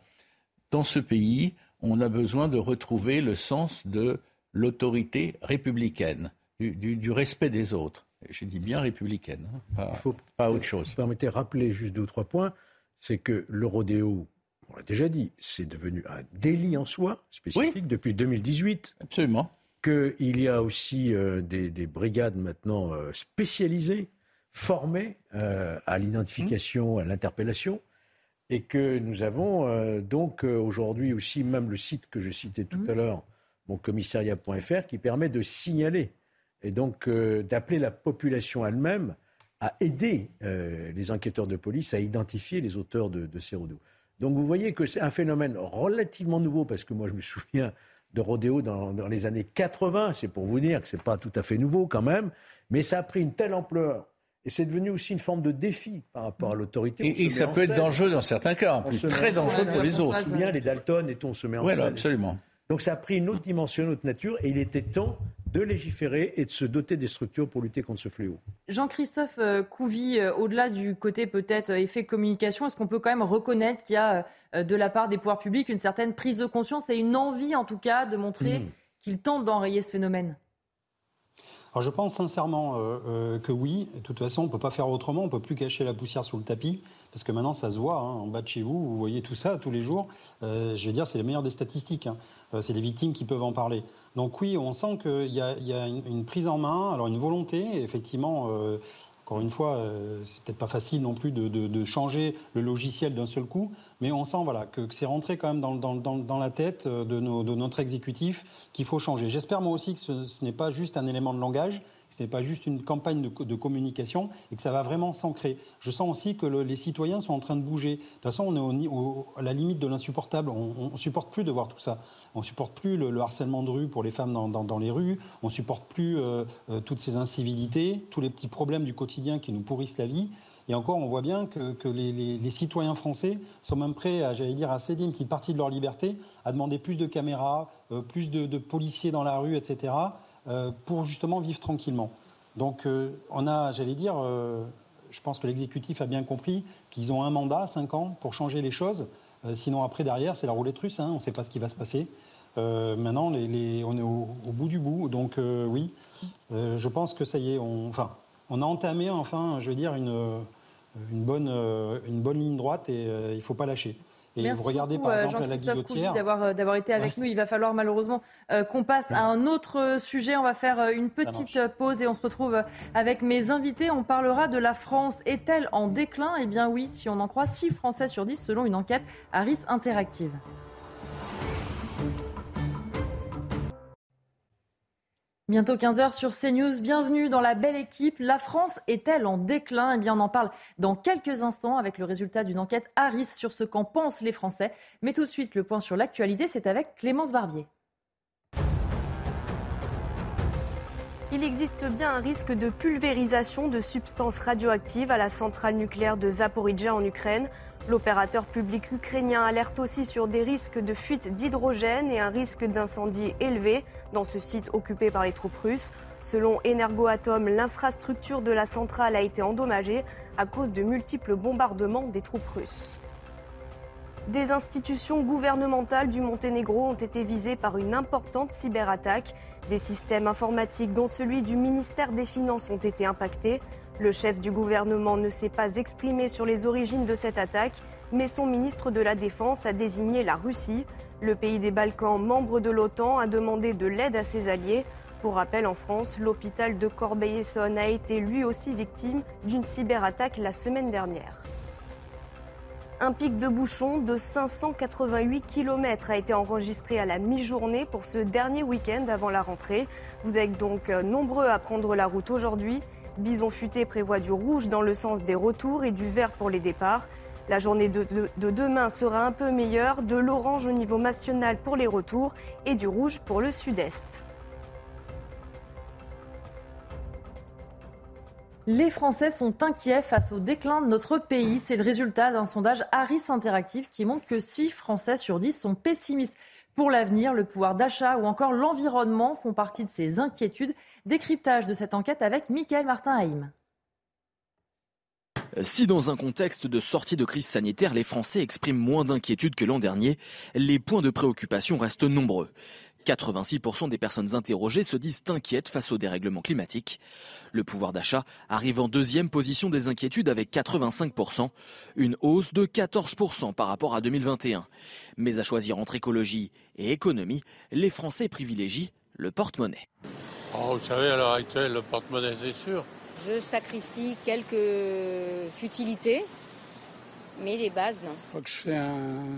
dans ce pays on a besoin de retrouver le sens de l'autorité républicaine, du, respect des autres. J'ai dit bien républicaine, hein, pas, autre chose. Vous permettez de rappeler juste deux ou trois points. C'est que le rodéo, on l'a déjà dit, c'est devenu un délit en soi, spécifique, depuis 2018. Absolument. Qu'il y a aussi euh, des, brigades maintenant euh, spécialisées, formées euh, à l'identification, à l'interpellation et que nous avons donc aujourd'hui aussi même le site que je citais tout mmh. à l'heure, mon commissariat.fr, qui permet de signaler et donc d'appeler la population elle-même à aider les enquêteurs de police à identifier les auteurs de, ces rodéos. Donc vous voyez que c'est un phénomène relativement nouveau, parce que moi je me souviens de rodéo dans, dans les années 80, c'est pour vous dire que ce n'est pas tout à fait nouveau quand même, mais ça a pris une telle ampleur et c'est devenu aussi une forme de défi par rapport à l'autorité. Et, ça peut être dangereux dans certains cas, en plus, très dangereux pour les autres. On se souvient les Dalton et tout, on se met en scène. absolument. Donc ça a pris une autre dimension, une autre nature, et il était temps de légiférer et de se doter des structures pour lutter contre ce fléau. Jean-Christophe euh, Couvi, euh, au-delà du côté peut-être euh, effet communication, est-ce qu'on peut quand même reconnaître qu'il y a de la part des pouvoirs publics une certaine prise de conscience et une envie en tout cas de montrer mmh. qu'ils tentent d'enrayer ce phénomène? Alors je pense sincèrement euh, euh, que oui. De toute façon, on ne peut pas faire autrement. On ne peut plus cacher la poussière sous le tapis. Parce que maintenant, ça se voit hein, en bas de chez vous. Vous voyez tout ça tous les jours. Euh, je vais dire, c'est les meilleures des statistiques. Hein. c'est les victimes qui peuvent en parler. Donc oui, on sent qu'il y a, y a une, prise en main, alors une volonté, effectivement. Encore une fois, c'est peut-être pas facile non plus de, changer le logiciel d'un seul coup, Mais on sent voilà, que, c'est rentré quand dans, la tête de, de notre exécutif qu'il faut changer. J'espère moi aussi que ce n'est pas juste un élément de langage, ce n'est pas juste une campagne de, communication et que ça va vraiment s'ancrer. Je sens aussi que les citoyens sont en train de bouger. De toute façon, on est à la limite de l'insupportable. On ne supporte plus de voir tout ça. On ne supporte plus le, harcèlement de rue pour les femmes dans, les rues. On ne supporte plus euh, euh, toutes ces incivilités, tous les petits problèmes du quotidien qui nous pourrissent la vie. Et encore, on voit bien que, les, citoyens français sont même prêts, à, dire, à céder une petite partie de leur liberté, à demander plus de caméras, euh, plus de policiers dans la rue, etc. Euh, pour justement vivre tranquillement. Donc euh, on a, j'allais dire, euh, je pense que l'exécutif a bien compris qu'ils ont un mandat, cinq ans, pour changer les choses. sinon après derrière, c'est la roulette russe, hein, on ne sait pas ce qui va se passer. maintenant, on est au, bout du bout, donc oui, je pense que ça y est, on, enfin, on a entamé enfin, je veux dire, une, bonne, une bonne ligne droite et il ne faut pas lâcher. Et Merci vous regardez par euh, exemple la d'avoir euh, d'avoir été avec nous. Il va falloir malheureusement euh, qu'on passe à un autre sujet. On va faire une petite pause et on se retrouve avec mes invités. On parlera de la France. Est-elle en déclin? Eh bien oui, si on en croit 6 Français sur 10 selon une enquête Harris Interactive. Bientôt 15h sur CNews. Bienvenue dans la belle équipe. La France est-elle en déclin? Eh bien, on en parle dans quelques instants avec le résultat d'une enquête Harris sur ce qu'en pensent les Français. Mais tout de suite, le point sur l'actualité, c'est avec Clémence Barbier. Il existe bien un risque de pulvérisation de substances radioactives à la centrale nucléaire de Zaporizhia en Ukraine. L'opérateur public ukrainien alerte aussi sur des risques de fuite d'hydrogène et un risque d'incendie élevé dans ce site occupé par les troupes russes. Selon Energoatom, l'infrastructure de la centrale a été endommagée à cause de multiples bombardements des troupes russes. Des institutions gouvernementales du Monténégro ont été visées par une importante cyberattaque. Des systèmes informatiques, dont celui du ministère des Finances, ont été impactés. Le chef du gouvernement ne s'est pas exprimé sur les origines de cette attaque, mais son ministre de la Défense a désigné la Russie. Le pays des Balkans, membre de l'OTAN, a demandé de l'aide à ses alliés. Pour rappel, en France, l'hôpital de Corbeil-Essonne a été lui aussi victime d'une cyberattaque la semaine dernière. Un pic de bouchons de 588 km a été enregistré à la mi-journée pour ce dernier week-end avant la rentrée. Vous êtes donc nombreux à prendre la route aujourd'hui. Bison Futé prévoit du rouge dans le sens des retours et du vert pour les départs. La journée de, demain sera un peu meilleure, de l'orange au niveau national pour les retours et du rouge pour le sud-est. Les Français sont inquiets face au déclin de notre pays. C'est le résultat d'un sondage Harris Interactive qui montre que 6 Français sur 10 sont pessimistes pour l'avenir, le pouvoir d'achat ou encore l'environnement font partie de ces inquiétudes. Décryptage de cette enquête avec Michael Martin-Haïm. Si dans un contexte de sortie de crise sanitaire, les Français expriment moins d'inquiétude que l'an dernier, les points de préoccupation restent nombreux. 86% des personnes interrogées se disent inquiètes face au dérèglement climatique. Le pouvoir d'achat arrive en deuxième position des inquiétudes avec 85%, une hausse de 14% par rapport à 2021. Mais à choisir entre écologie et économie, les Français privilégient le porte-monnaie. Oh, vous savez, à l'heure actuelle, le porte-monnaie, c'est sûr. Je sacrifie quelques futilités, mais les bases, non. Je crois que je fais un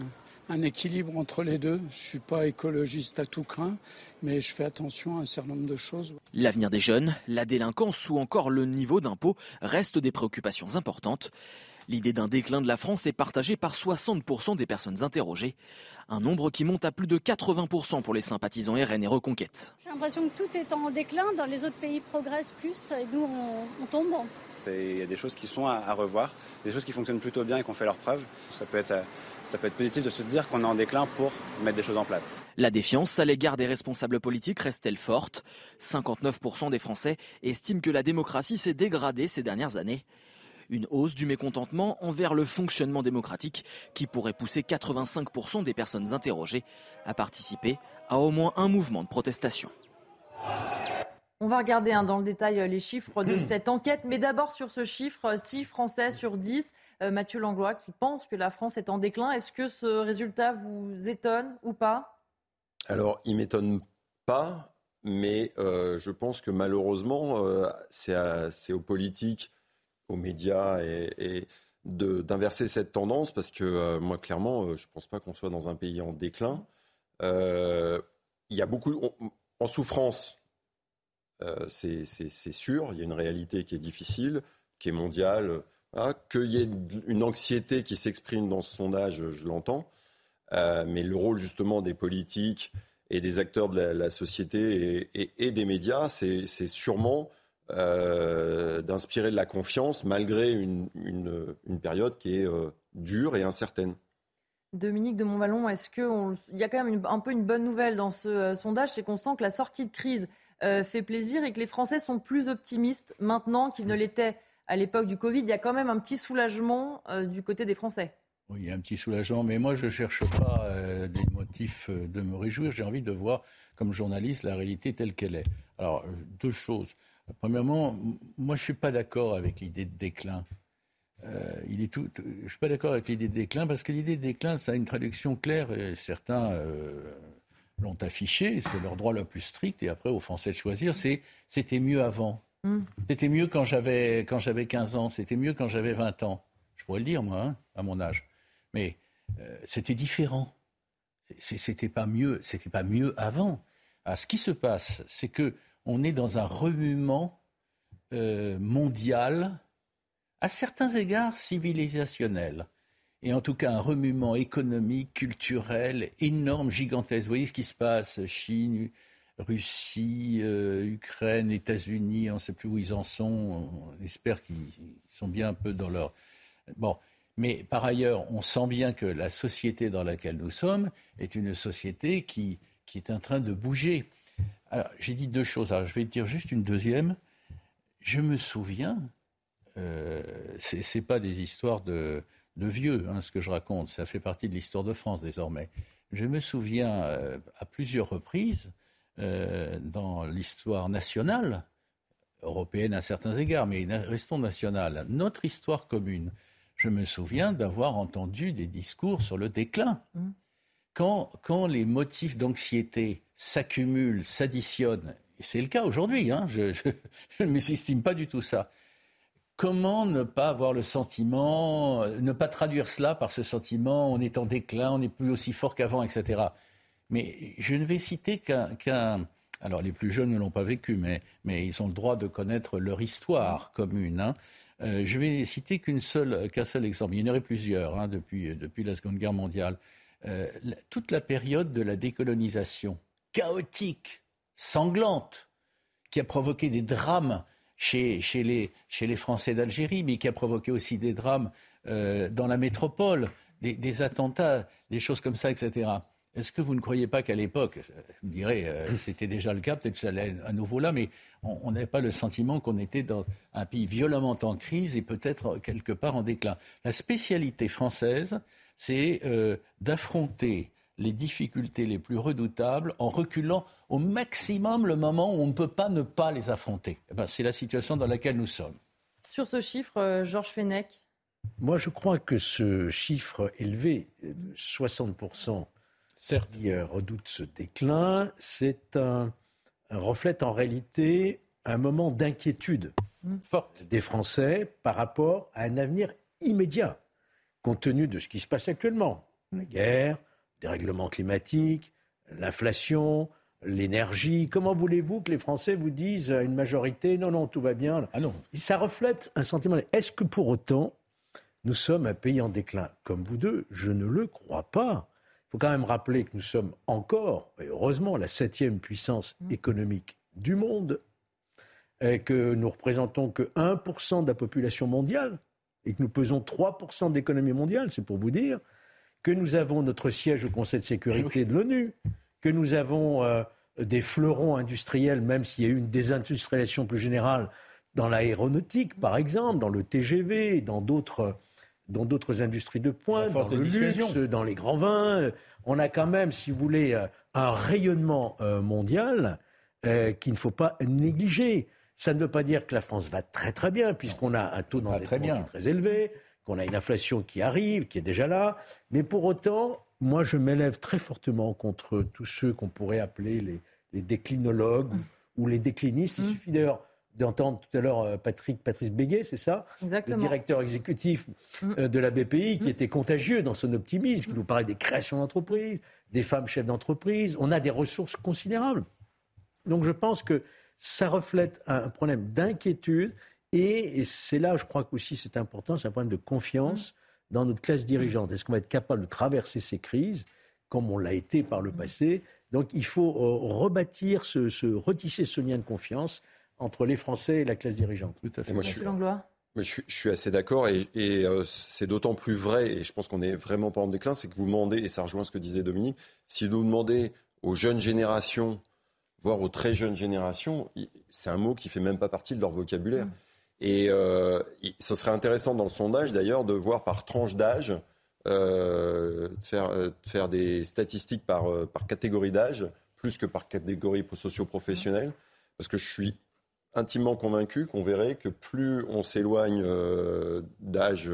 un équilibre entre les deux. Je ne suis pas écologiste à tout craint, mais je fais attention à un certain nombre de choses. L'avenir des jeunes, la délinquance ou encore le niveau d'impôt restent des préoccupations importantes. L'idée d'un déclin de la France est partagée par 60% des personnes interrogées, un nombre qui monte à plus de 80% pour les sympathisants RN et Reconquête. J'ai l'impression que tout est en déclin, dans les autres pays progressent plus et nous on tombe. Il y a des choses qui sont à, revoir, des choses qui fonctionnent plutôt bien et qui ont fait leurs preuves. Ça peut être, euh, ça peut être positif de se dire qu'on est en déclin pour mettre des choses en place. La défiance à l'égard des responsables politiques reste-t-elle forte? 59% des Français estiment que la démocratie s'est dégradée ces dernières années. Une hausse du mécontentement envers le fonctionnement démocratique qui pourrait pousser 85% des personnes interrogées à participer à au moins un mouvement de protestation. On va regarder hein, dans le détail euh, les chiffres de cette enquête, mais d'abord sur ce chiffre, 6 Français sur 10, euh, Mathieu Langlois, qui pense que la France est en déclin. Est-ce que ce résultat vous étonne ou pas? Alors, il m'étonne pas, mais euh, je pense que malheureusement, c'est aux politiques, aux médias et, d'inverser cette tendance parce que moi, clairement, je ne pense pas qu'on soit dans un pays en déclin. il y a beaucoup en souffrance. c'est sûr, il y a une réalité qui est difficile, qui est mondiale. Qu'il y ait une anxiété qui s'exprime dans ce sondage, je l'entends. mais le rôle justement des politiques et des acteurs de la, société et, des médias, c'est sûrement euh, d'inspirer de la confiance malgré une, période qui est euh, dure et incertaine. Dominique de Montvalon, est-ce qu'il y a quand même un peu une bonne nouvelle dans ce euh, sondage C'est qu'on sent que la sortie de crise fait plaisir et que les Français sont plus optimistes maintenant qu'ils ne l'étaient à l'époque du Covid. Il y a quand même un petit soulagement du côté des Français. Oui, il y a un petit soulagement, mais moi je ne cherche pas euh, des motifs de me réjouir. J'ai envie de voir, comme journaliste, la réalité telle qu'elle est. Alors, deux choses. Premièrement, moi je ne suis pas d'accord avec l'idée de déclin. Euh, il est tout, je ne suis pas d'accord avec l'idée de déclin parce que l'idée de déclin, ça a une traduction claire et certains l'ont affiché, c'est leur droit le plus strict et après aux Français de choisir, c'est c'était mieux avant. Hmm. C'était mieux quand j'avais quand j'avais 15 ans, c'était mieux quand j'avais 20 ans. Je pourrais le dire moi, hein, à mon âge. Mais euh, c'était différent. C'était pas mieux. C'était pas mieux avant. Ah, ce qui se passe, c'est que on est dans un remuement euh, mondial, à certains égards civilisationnel, et en tout cas un remuement économique, culturel énorme, gigantesque. Vous voyez ce qui se passe Chine, Russie, euh, Ukraine, États-Unis, on ne sait plus où ils en sont. On espère qu'ils sont bien un peu dans leur. Bon, mais par ailleurs, on sent bien que la société dans laquelle nous sommes est une société qui, est en train de bouger. Alors, j'ai dit deux choses. Alors, je vais dire juste une deuxième. Je me souviens, euh, ce n'est pas des histoires de, vieux, hein, ce que je raconte. Ça fait partie de l'histoire de France désormais. Je me souviens euh, à plusieurs reprises euh, dans l'histoire nationale, européenne à certains égards, mais restons nationale, notre histoire commune je me souviens d'avoir entendu des discours sur le déclin. Mm. Quand, quand, les motifs d'anxiété s'accumulent, s'additionnent, et c'est le cas aujourd'hui, hein, je, ne m'estime pas du tout ça, comment ne pas avoir le sentiment, ne pas traduire cela par ce sentiment, on est en déclin, on n'est plus aussi fort qu'avant, etc. Mais je ne vais citer qu'un... alors les plus jeunes ne l'ont pas vécu, mais, ils ont le droit de connaître leur histoire commune. Hein. Euh, je vais citer qu'un seul, exemple. Il y en aurait plusieurs hein, depuis, depuis la Seconde Guerre mondiale. Euh, toute la période de la décolonisation, chaotique, sanglante, qui a provoqué des drames chez, les, Français d'Algérie, mais qui a provoqué aussi des drames euh, dans la métropole, des, des, attentats, des choses comme ça, etc. Est-ce que vous ne croyez pas qu'à l'époque, je me dirais, euh, c'était déjà le cas, peut-être que ça allait à nouveau là, mais on n'avait pas le sentiment qu'on était dans un pays violemment en crise et peut-être quelque part en déclin. La spécialité française, c'est euh, d'affronter les difficultés les plus redoutables en reculant au maximum le moment où on ne peut pas ne pas les affronter. Eh ben, c'est la situation dans laquelle nous sommes. Sur ce chiffre, euh, Georges Fenech Moi, je crois que ce chiffre élevé, 60%, qui redoute ce déclin, c'est un, reflète en réalité un moment d'inquiétude mmh. des Français par rapport à un avenir immédiat, compte tenu de ce qui se passe actuellement. La mmh. guerre, des règlements climatiques, l'inflation, l'énergie. Comment voulez-vous que les Français vous disent à une majorité non, non, tout va bien? Ah non. Ça reflète un sentiment. Est-ce que pour autant, nous sommes un pays en déclin? Comme vous deux, je ne le crois pas. Il faut quand même rappeler que nous sommes encore, et heureusement, la septième puissance mmh. économique du monde, et que nous représentons que 1% de la population mondiale, et que nous pesons 3% de l'économie mondiale, c'est pour vous dire, que nous avons notre siège au Conseil de sécurité eh de l'ONU, que nous avons euh, des fleurons industriels, même s'il y a eu une désindustrialisation plus générale dans l'aéronautique, par exemple, dans le TGV, dans d'autres dans d'autres industries de pointe, dans le luxe, dans les grands vins. On a quand même, si vous voulez, euh, un rayonnement euh, mondial qu'il ne faut pas négliger. Ça ne veut pas dire que la France va très très bien, puisqu'on a un taux d'endettement qui est très élevé, qu'on a une inflation qui arrive, qui est déjà là. Mais pour autant, moi, je m'élève très fortement contre tous ceux qu'on pourrait appeler les, déclinologues ou les déclinistes. Il mmh. suffit d'ailleurs d'entendre tout à l'heure euh, Patrick, Patrice Béguet, c'est ça? Exactement. Le directeur exécutif Mm. euh, de la BPI, qui était contagieux dans son optimisme, qui nous parlait des créations d'entreprises, des femmes chefs d'entreprise. On a des ressources considérables. Donc je pense que ça reflète un problème d'inquiétude et, et c'est là, je crois qu'aussi c'est important, c'est un problème de confiance dans notre classe dirigeante. Est-ce qu'on va être capable de traverser ces crises comme on l'a été par le passé? Donc il faut euh, rebâtir, ce, ce- retisser ce lien de confiance entre les Français et la classe dirigeante. Tout à Et moi, je suis, je, suis, je suis assez d'accord et, et, euh, c'est d'autant plus vrai, et je pense qu'on est vraiment pas en déclin, c'est que vous demandez, et ça rejoint ce que disait Dominique, si vous demandez aux jeunes générations, voire aux très jeunes générations, c'est un mot qui fait même pas partie de leur vocabulaire. Et euh, ce serait intéressant dans le sondage d'ailleurs de voir par tranche d'âge, euh, de, faire, euh, de faire des statistiques par, par catégorie d'âge, plus que par catégorie socio-professionnelle, parce que je suis intimement convaincu qu'on verrait que plus on s'éloigne d'âge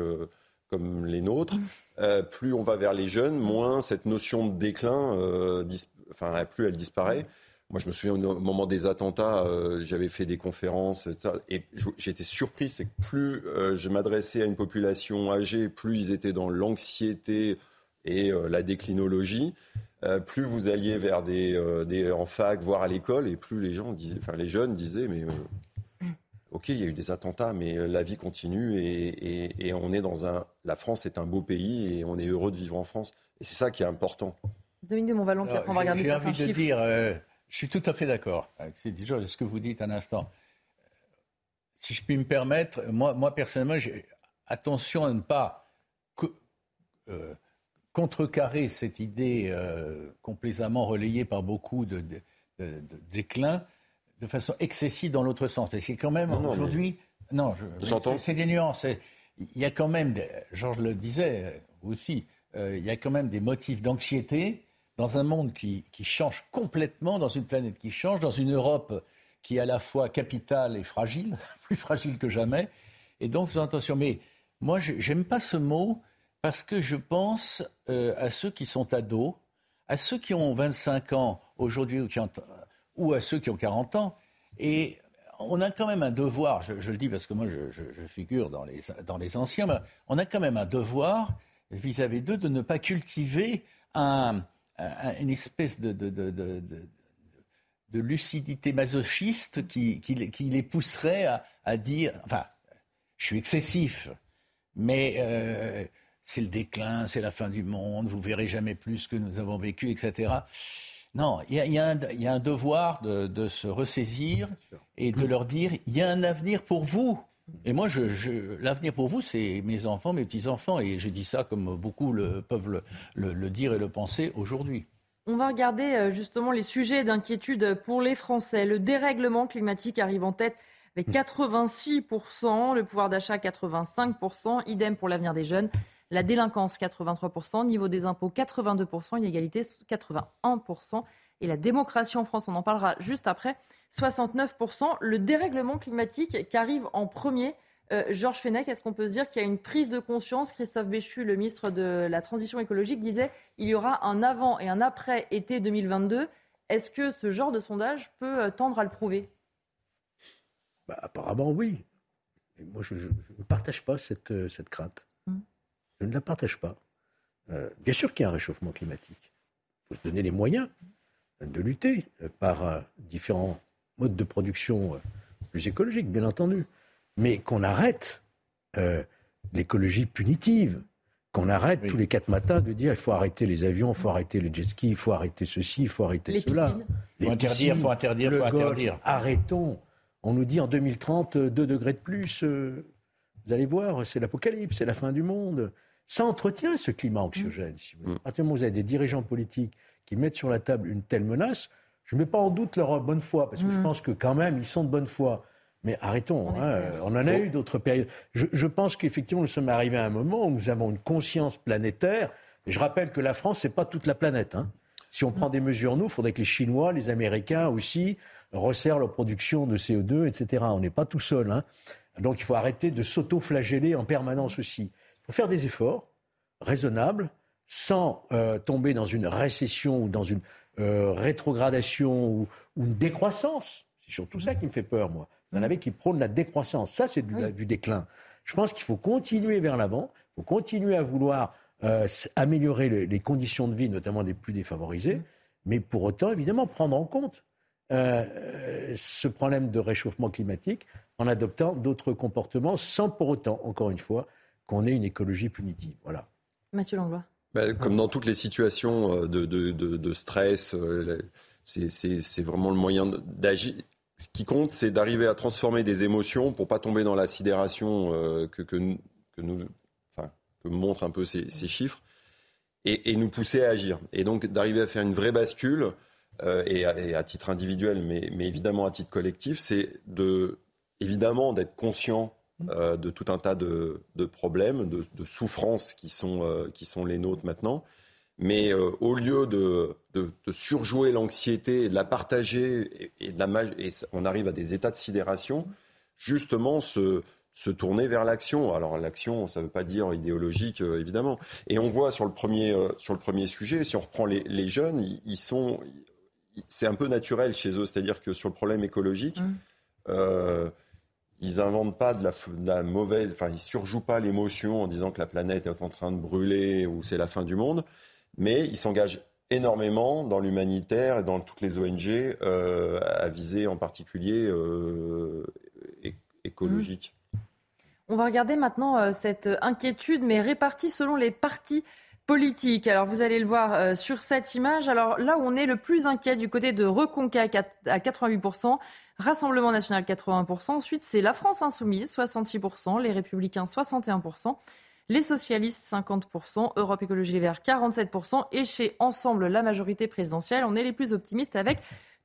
comme les nôtres, plus on va vers les jeunes, moins cette notion de déclin, dis- enfin, plus elle disparaît. Moi, je me souviens au moment des attentats, euh, j'avais fait des conférences, et, ça, et j'étais surpris, c'est que plus euh, je m'adressais à une population âgée, plus ils étaient dans l'anxiété et euh, la déclinologie. Euh, plus vous alliez vers des, euh, des en fac, voire à l'école, et plus les gens disaient, enfin les jeunes disaient, mais euh, ok, il y a eu des attentats, mais la vie continue et, et- et on est dans un, la France est un beau pays et on est heureux de vivre en France. Et c'est ça qui est important. Dominique de Montvalon, on va j'ai- regarder J'ai certains envie de chiffres. dire, euh, je suis tout à fait d'accord avec ce que vous dites un instant. Si je puis me permettre, moi, moi personnellement, attention à ne pas co- euh, contrecarrer cette idée euh, complaisamment relayée par beaucoup de, de- de- de déclin de façon excessive dans l'autre sens. Parce que quand même, aujourd'hui, non, je- J'entends. c'est- des nuances. Il y a quand même, des- Georges le disait, euh, vous aussi, euh, il y a quand même des motifs d'anxiété dans un monde qui, qui change complètement, dans une planète qui change, dans une Europe qui est à la fois capitale et fragile, plus fragile que jamais. Et donc, faisons attention. Mais moi, je n'aime pas ce mot parce que je pense euh, à ceux qui sont ados, à ceux qui ont 25 ans aujourd'hui ou, ou à ceux qui ont 40 ans. Et on a quand même un devoir, je, le dis parce que moi je figure dans les, dans les anciens, mais on a quand même un devoir vis-à-vis d'eux de ne pas cultiver un- un- une espèce de, de- de- de- de- de lucidité masochiste qui, qui les- qui les pousserait à, à dire, enfin, je suis excessif, mais euh, c'est le déclin, c'est la fin du monde, vous verrez jamais plus ce que nous avons vécu, etc. Non, il y a, y un, il y a un devoir de, de se ressaisir et de leur dire, il y a un avenir pour vous. Et moi, je, je- l'avenir pour vous, c'est mes enfants, mes petits-enfants. Et je dis ça comme beaucoup le, peuvent le, le- le dire et le penser aujourd'hui. On va regarder euh, justement les sujets d'inquiétude pour les Français. Le dérèglement climatique arrive en tête avec 86%, le pouvoir d'achat 85%, idem pour l'avenir des jeunes. La délinquance 83%, niveau des impôts 82%, inégalité 81%. Et la démocratie en France, on en parlera juste après, 69%. Le dérèglement climatique qui arrive en premier. Euh, Georges Fenech, est-ce qu'on peut se dire qu'il y a une prise de conscience? Christophe Béchu, le ministre de la Transition écologique, disait il y aura un avant et un après été 2022. Est-ce que ce genre de sondage peut euh, tendre à le prouver? Bah, apparemment, oui. Moi, je je- je ne partage pas cette, euh, cette crainte. Mm. Je ne la partage pas. Euh, bien sûr qu'il y a un réchauffement climatique. Il faut se donner les moyens de lutter par euh, différents modes de production euh, plus écologiques, bien entendu. Mais qu'on arrête euh, l'écologie punitive, qu'on arrête tous les quatre matins de dire il faut arrêter les avions, il faut arrêter les jet skis, il faut arrêter ceci, il faut arrêter Les cela. piscines. Faut interdire, faut interdire, le faut golf. interdire. Arrêtons. On nous dit en 2030, euh, 2 degrés de plus. euh, vous allez voir, c'est l'apocalypse, c'est la fin du monde. Ça entretient ce climat anxiogène. Si vous voulez. À partir du moment où vous avez des dirigeants politiques qui mettent sur la table une telle menace, je ne mets pas en doute leur bonne foi, parce que je Mm. pense que quand même, ils sont de bonne foi. Mais arrêtons, On hein, on en a eu d'autres périodes. Je, je pense qu'effectivement, nous sommes arrivés à un moment où nous avons une conscience planétaire. Et je rappelle que la France, c'est pas toute la planète. hein. Si on prend des mesures, nous, il faudrait que les Chinois, les Américains aussi resserrent leur production de CO2, etc. On n'est pas tout seul. hein. Donc il faut arrêter de s'auto-flageller en permanence aussi. Il faut faire des efforts raisonnables sans euh, tomber dans une récession ou dans une euh, rétrogradation ou, ou une décroissance. C'est surtout ça qui me fait peur, moi. Vous en avez qui prônent la décroissance. Ça, c'est du, déclin. Je pense qu'il faut continuer vers l'avant. Il faut continuer à vouloir euh, améliorer les conditions de vie, notamment des plus défavorisés. Mm. Mais pour autant, évidemment, prendre en compte euh, ce problème de réchauffement climatique en adoptant d'autres comportements sans pour autant, encore une fois, qu'on ait une écologie punitive. Voilà. Mathieu Langlois. Ben, comme dans toutes les situations euh, de, de, stress, euh, c'est vraiment le moyen d'agir. Ce qui compte, c'est d'arriver à transformer des émotions pour pas tomber dans la sidération que, que, nous, enfin, que montrent un peu ces, chiffres, et, et, nous pousser à agir. Et donc d'arriver à faire une vraie bascule euh, et, à, titre individuel, mais, évidemment à titre collectif, c'est de, évidemment d'être conscient euh, de tout un tas de, problèmes, de, souffrances qui sont, euh, qui sont les nôtres maintenant. Mais au lieu de, surjouer l'anxiété de la partager, et, de la, et on arrive à des états de sidération, justement se, se tourner vers l'action. Alors l'action, ça ne veut pas dire idéologique, évidemment. Et on voit sur le premier, sur le premier sujet, si on reprend les, les jeunes, ils, sont, c'est un peu naturel chez eux, c'est-à-dire que sur le problème écologique, mmh. Euh, ils n'inventent pas de la, mauvaise, enfin ils surjouent pas l'émotion en disant que la planète est en train de brûler ou c'est la fin du monde, mais ils s'engagent énormément dans l'humanitaire et dans toutes les ONG euh, à viser en particulier euh, écologique. On va regarder maintenant cette inquiétude, mais répartie selon les partis politique. Alors vous allez le voir euh, sur cette image. Alors là où on est le plus inquiet du côté de Reconquête à 88%, Rassemblement national 80%, ensuite c'est la France insoumise 66%, les républicains 61%, les socialistes 50%, Europe Écologie Les Verts 47% et chez Ensemble la majorité présidentielle, on est les plus optimistes avec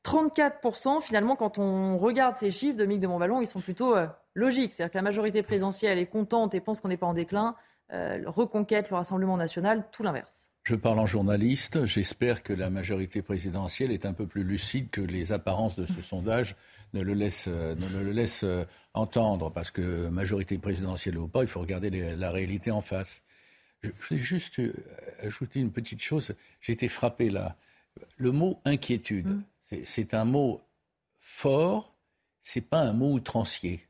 34%. Finalement, quand on regarde ces chiffres, Dominique de Montvalon, ils sont plutôt euh, logiques. C'est-à-dire que la majorité présidentielle est contente et pense qu'on n'est pas en déclin. Euh, reconquête, le Rassemblement national, tout l'inverse. Je parle en journaliste. J'espère que la majorité présidentielle est un peu plus lucide que les apparences de ce sondage ne le laissent, euh, ne le laissent euh, entendre. Parce que majorité présidentielle ou pas, il faut regarder la réalité en face. Je, vais juste ajouter une petite chose. J'ai été frappé là. Le mot inquiétude, mm. c'est un mot fort, c'est pas un mot outrancier.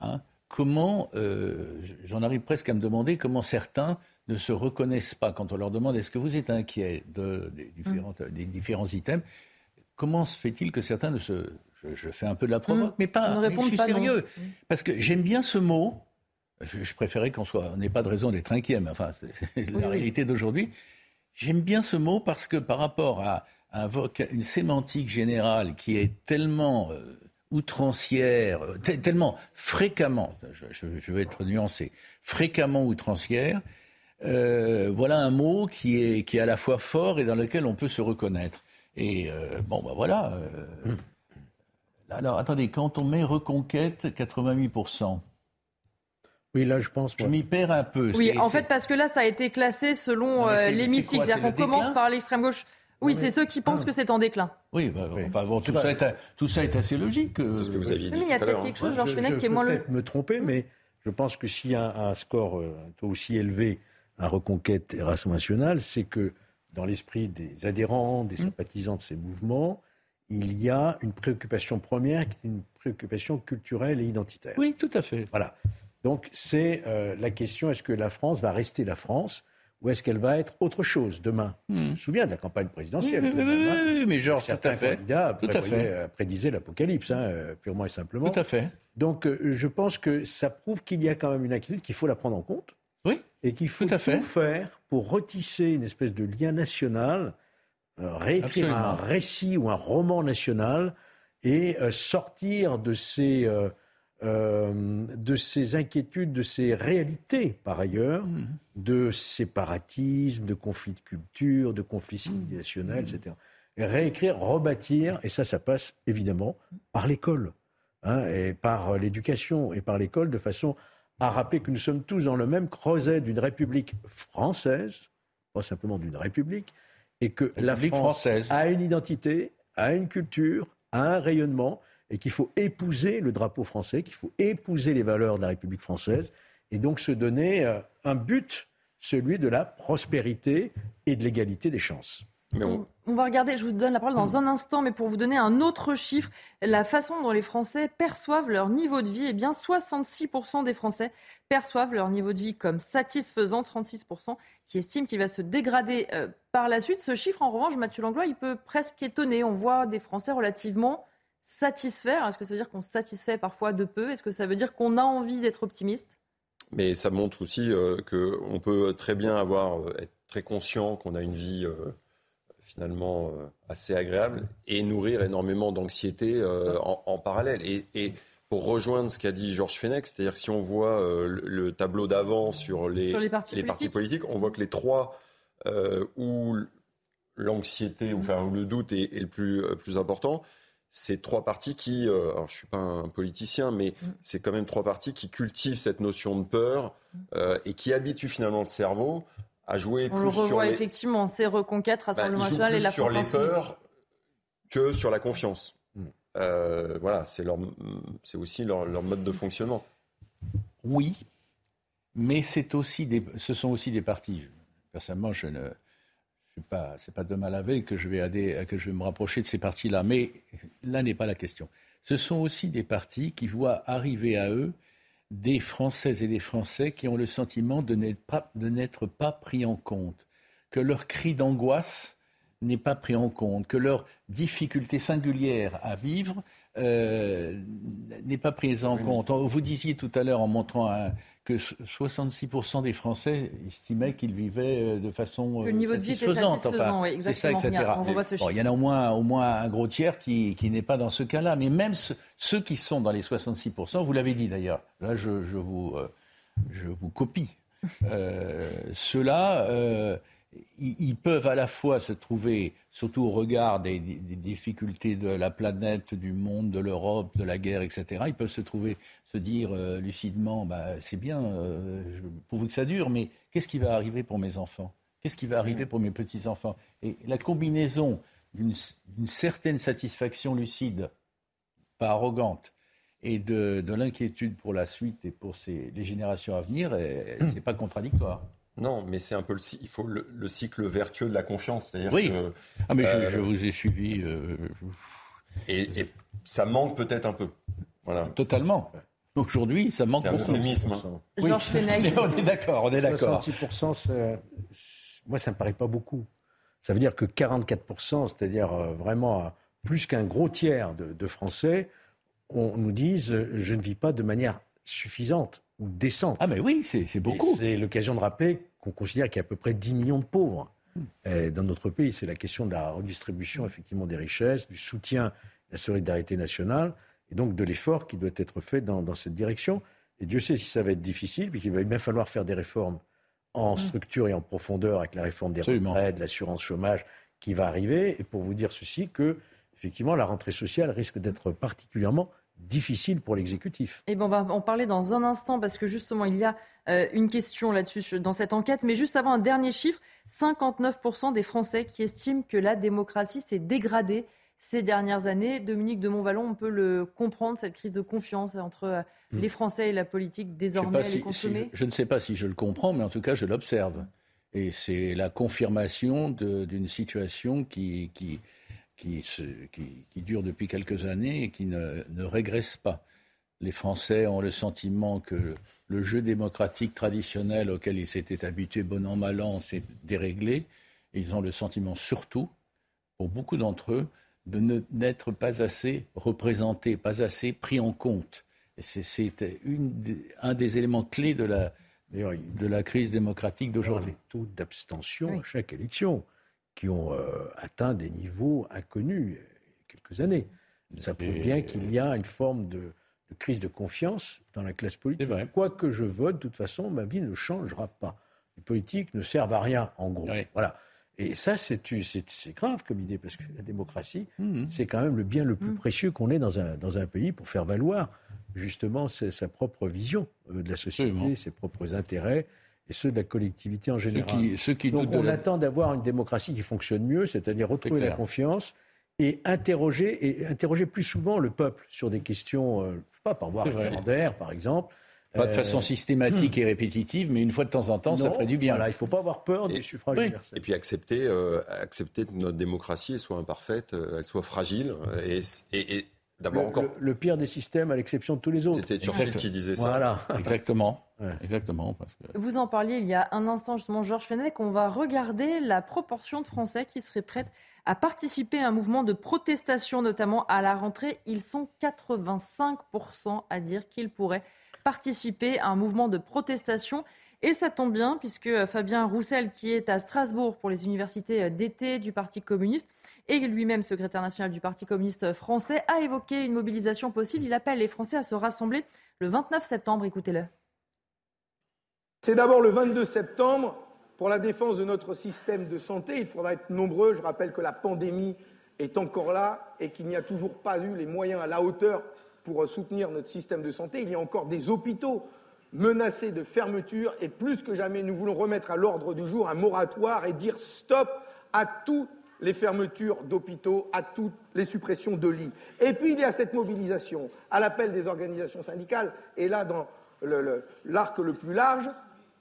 Hein comment, euh, j'en arrive presque à me demander comment certains ne se reconnaissent pas quand on leur demande est-ce que vous êtes inquiet de, des, des, différents items? Comment se fait-il que certains ne se... Je, fais un peu de la provoque, mm. mais pas, mais je suis sérieux. Mm. Parce que j'aime bien ce mot. Je, préférais qu'on soit, on n'ait pas de raison d'être inquiet, mais enfin, c'est la réalité d'aujourd'hui. J'aime bien ce mot parce que par rapport à, une sémantique générale qui est tellement euh, outrancière, tellement fréquemment, je, vais être nuancé, fréquemment outrancière, euh, voilà un mot qui est, qui est à la fois fort et dans lequel on peut se reconnaître. Et euh, bon, ben voilà. Euh, alors, attendez, quand on met reconquête, 88%. Oui, là, je pense. Je m'y perds un peu. Oui, en fait, parce que là, ça a été classé selon l'hémicycle. C'est-à-dire qu'on commence par l'extrême gauche. Oui, c'est ceux qui pensent ah. que c'est en déclin. Oui, bah, tout, ça est, tout, ça est, assez logique. C'est ce que vous aviez dit. il y a peut-être quelque chose, Georges Fenech, qui est moins le. peut-être me tromper, mais je pense que s'il y a un, score euh, aussi élevé à Reconquête et Rassemblement national, c'est que dans l'esprit des adhérents, des mmh. sympathisants de ces mouvements, il y a une préoccupation première qui est une préoccupation culturelle et identitaire. Oui, tout à fait. Voilà. Donc c'est euh, la question est-ce que la France va rester la France ou est-ce qu'elle va être autre chose demain? Je me hmm. souviens de la campagne présidentielle. Oui, oui, mais genre, certains tout à candidats euh, prédisaient l'apocalypse, hein, euh, purement et simplement. Tout à fait. Donc, euh, je pense que ça prouve qu'il y a quand même une inquiétude, qu'il faut la prendre en compte. Oui. Et qu'il faut tout, faire pour retisser une espèce de lien national, réécrire un récit ou un roman national et sortir de ces euh, de ces inquiétudes, de ces réalités, par ailleurs, mmh. de séparatisme, de conflits de culture, de conflits mmh. civilisationnels, etc. Et réécrire, rebâtir, et ça, ça passe évidemment par l'école, hein, et par l'éducation, et par l'école, de façon à rappeler que nous sommes tous dans le même creuset d'une république française, pas simplement d'une république, et que la France française. a une identité, a une culture, a un rayonnement, et qu'il faut épouser le drapeau français, qu'il faut épouser les valeurs de la République française, et donc se donner euh, un but, celui de la prospérité et de l'égalité des chances. Mais On va regarder, je vous donne la parole dans un instant, mais pour vous donner un autre chiffre, la façon dont les Français perçoivent leur niveau de vie, eh bien 66% des Français perçoivent leur niveau de vie comme satisfaisant, 36% qui estiment qu'il va se dégrader euh, par la suite. Ce chiffre, en revanche, Mathieu Langlois, il peut presque étonner. On voit des Français relativement satisfaits. Est-ce que ça veut dire qu'on satisfait parfois de peu? Est-ce que ça veut dire qu'on a envie d'être optimiste? Mais ça montre aussi euh, qu'on peut très bien avoir, euh, être très conscient qu'on a une vie finalement euh, assez agréable et nourrir énormément d'anxiété euh, en, parallèle. Et, pour rejoindre ce qu'a dit Georges Fenech, c'est-à-dire si on voit euh, le, tableau d'avant sur les, les, partis, politiques. on voit que les trois où l'anxiété, enfin, où le doute est, le plus, plus important, c'est trois partis qui, alors je suis pas un politicien, mais mm. c'est quand même trois partis qui cultivent cette notion de peur et qui habituent finalement le cerveau à jouer On le revoit effectivement, c'est Reconquête, Rassemblement bah, national et la sur les peurs que sur la confiance. Hmm. Euh, voilà, c'est leur, c'est aussi leur, mode de fonctionnement. Oui, mais c'est aussi des, ce sont aussi des partis. Personnellement, je ne suis pas, c'est pas demain la veille que je vais que je vais me rapprocher de ces partis-là. Mais là n'est pas la question. Ce sont aussi des partis qui voient arriver à eux des Françaises et des Français qui ont le sentiment de n'être pas, pas pris en compte, que leur cri d'angoisse n'est pas pris en compte, que leur difficulté singulière à vivre euh, n'est pas prise en compte. Vous disiez tout à l'heure en montrant que 66% des Français estimaient qu'ils vivaient euh, de façon le niveau satisfaisante. De vie enfin, oui, c'est ça, etc. il y en a au moins, au moins un gros tiers qui, qui n'est pas dans ce cas-là. Mais même ceux qui sont dans les 66%, vous l'avez dit d'ailleurs, là je, je, vous, euh, je vous copie. Ceux-là, ils peuvent à la fois se trouver, surtout au regard des, difficultés de la planète, du monde, de l'Europe, de la guerre, etc., ils peuvent se trouver, se dire euh, lucidement, bah, c'est bien, euh, pourvu que ça dure, mais qu'est-ce qui va arriver pour mes enfants? Qu'est-ce qui va arriver pour mes petits-enfants? Et la combinaison d'une certaine satisfaction lucide, pas arrogante, et de, l'inquiétude pour la suite et pour les générations à venir, ce n'est pas contradictoire. Non, mais c'est un peu le, il faut le, cycle vertueux de la confiance. Oui. ah, mais je, euh, vous ai suivi. Euh, et, ça manque peut-être un peu. Voilà. Totalement. Aujourd'hui, ça manque beaucoup. Euphémisme. Georges Fenech. on est d'accord, on est d'accord. 66%, moi, ça ne me paraît pas beaucoup. Ça veut dire que 44%, c'est-à-dire euh, vraiment plus qu'un gros tiers de, de Français, on nous dise je ne vis pas de manière suffisante ou décente. Ah mais oui, c'est beaucoup. C'est l'occasion de rappeler qu'on considère qu'il y a à peu près 10 millions de pauvres hmm. dans notre pays. C'est la question de la redistribution effectivement des richesses, du soutien à la solidarité nationale et donc de l'effort qui doit être fait dans, cette direction. Et Dieu sait si ça va être difficile, puisqu'il va bien falloir faire des réformes en hmm. structure et en profondeur avec la réforme des retraites, l'assurance chômage qui va arriver. Et pour vous dire ceci, que effectivement la rentrée sociale risque d'être particulièrement difficile pour l'exécutif. Et eh ben on va en parler dans un instant parce que justement il y a euh, une question là-dessus dans cette enquête. Mais juste avant un dernier chiffre, 59% des Français qui estiment que la démocratie s'est dégradée ces dernières années. Dominique de Montvalon, on peut le comprendre, cette crise de confiance entre euh, hmm. les Français et la politique désormais je, je, ne sais pas si je le comprends, mais en tout cas je l'observe. Et c'est la confirmation d'une situation qui, qui, qui, dure depuis quelques années et qui ne, régresse pas. Les Français ont le sentiment que le jeu démocratique traditionnel auquel ils s'étaient habitués bon an, mal an, s'est déréglé. ils ont le sentiment surtout, pour beaucoup d'entre eux, de n'être pas assez représentés, pas assez pris en compte. C'est un des éléments clés de la, de la crise démocratique d'aujourd'hui. Les taux d'abstention à chaque élection qui ont euh, atteint des niveaux inconnus il y a quelques années. Ça prouve bien qu'il y a une forme de, crise de confiance dans la classe politique. Quoi que je vote, de toute façon, ma vie ne changera pas. Les politiques ne servent à rien, en gros. Voilà. Et ça, c'est grave comme idée, parce que la démocratie, mmh. c'est quand même le bien le plus mmh. précieux qu'on ait dans un, dans un pays pour faire valoir justement sa propre vision euh, de la société, ses propres intérêts et ceux de la collectivité en général. Donc on attend d'avoir une démocratie qui fonctionne mieux, c'est-à-dire retrouver la confiance et interroger, et interroger plus souvent le peuple sur des questions, euh, je sais pas, par voie référendaire par exemple, Pas de façon systématique et répétitive, mais une fois de temps en temps, ça ferait du bien. il ne faut pas avoir peur du suffrage universel. Et puis accepter, accepter que notre démocratie soit imparfaite, elle soit fragile, et, et D'abord encore. Le, pire des systèmes, à l'exception de tous les autres. C'était Churchill qui disait ça. Voilà. Exactement. Exactement. Vous en parliez il y a un instant, justement, Georges Fenech. On va regarder la proportion de Français qui seraient prêts à participer à un mouvement de protestation, notamment à la rentrée. Ils sont 85% à dire qu'ils pourraient participer à un mouvement de protestation. Et ça tombe bien, puisque Fabien Roussel, qui est à Strasbourg pour les universités d'été du Parti communiste, et lui-même secrétaire national du Parti communiste français, a évoqué une mobilisation possible. Il appelle les Français à se rassembler le 29 septembre. Écoutez-le. C'est d'abord le 22 septembre pour la défense de notre système de santé. Il faudra être nombreux. Je rappelle que la pandémie est encore là et qu'il n'y a toujours pas eu les moyens à la hauteur pour soutenir notre système de santé. Il y a encore des hôpitaux menacés de fermeture et plus que jamais, nous voulons remettre à l'ordre du jour un moratoire et dire stop à toutes les fermetures d'hôpitaux, à toutes les suppressions de lits. Et puis il y a cette mobilisation à l'appel des organisations syndicales, et là dans l'arc le, plus large,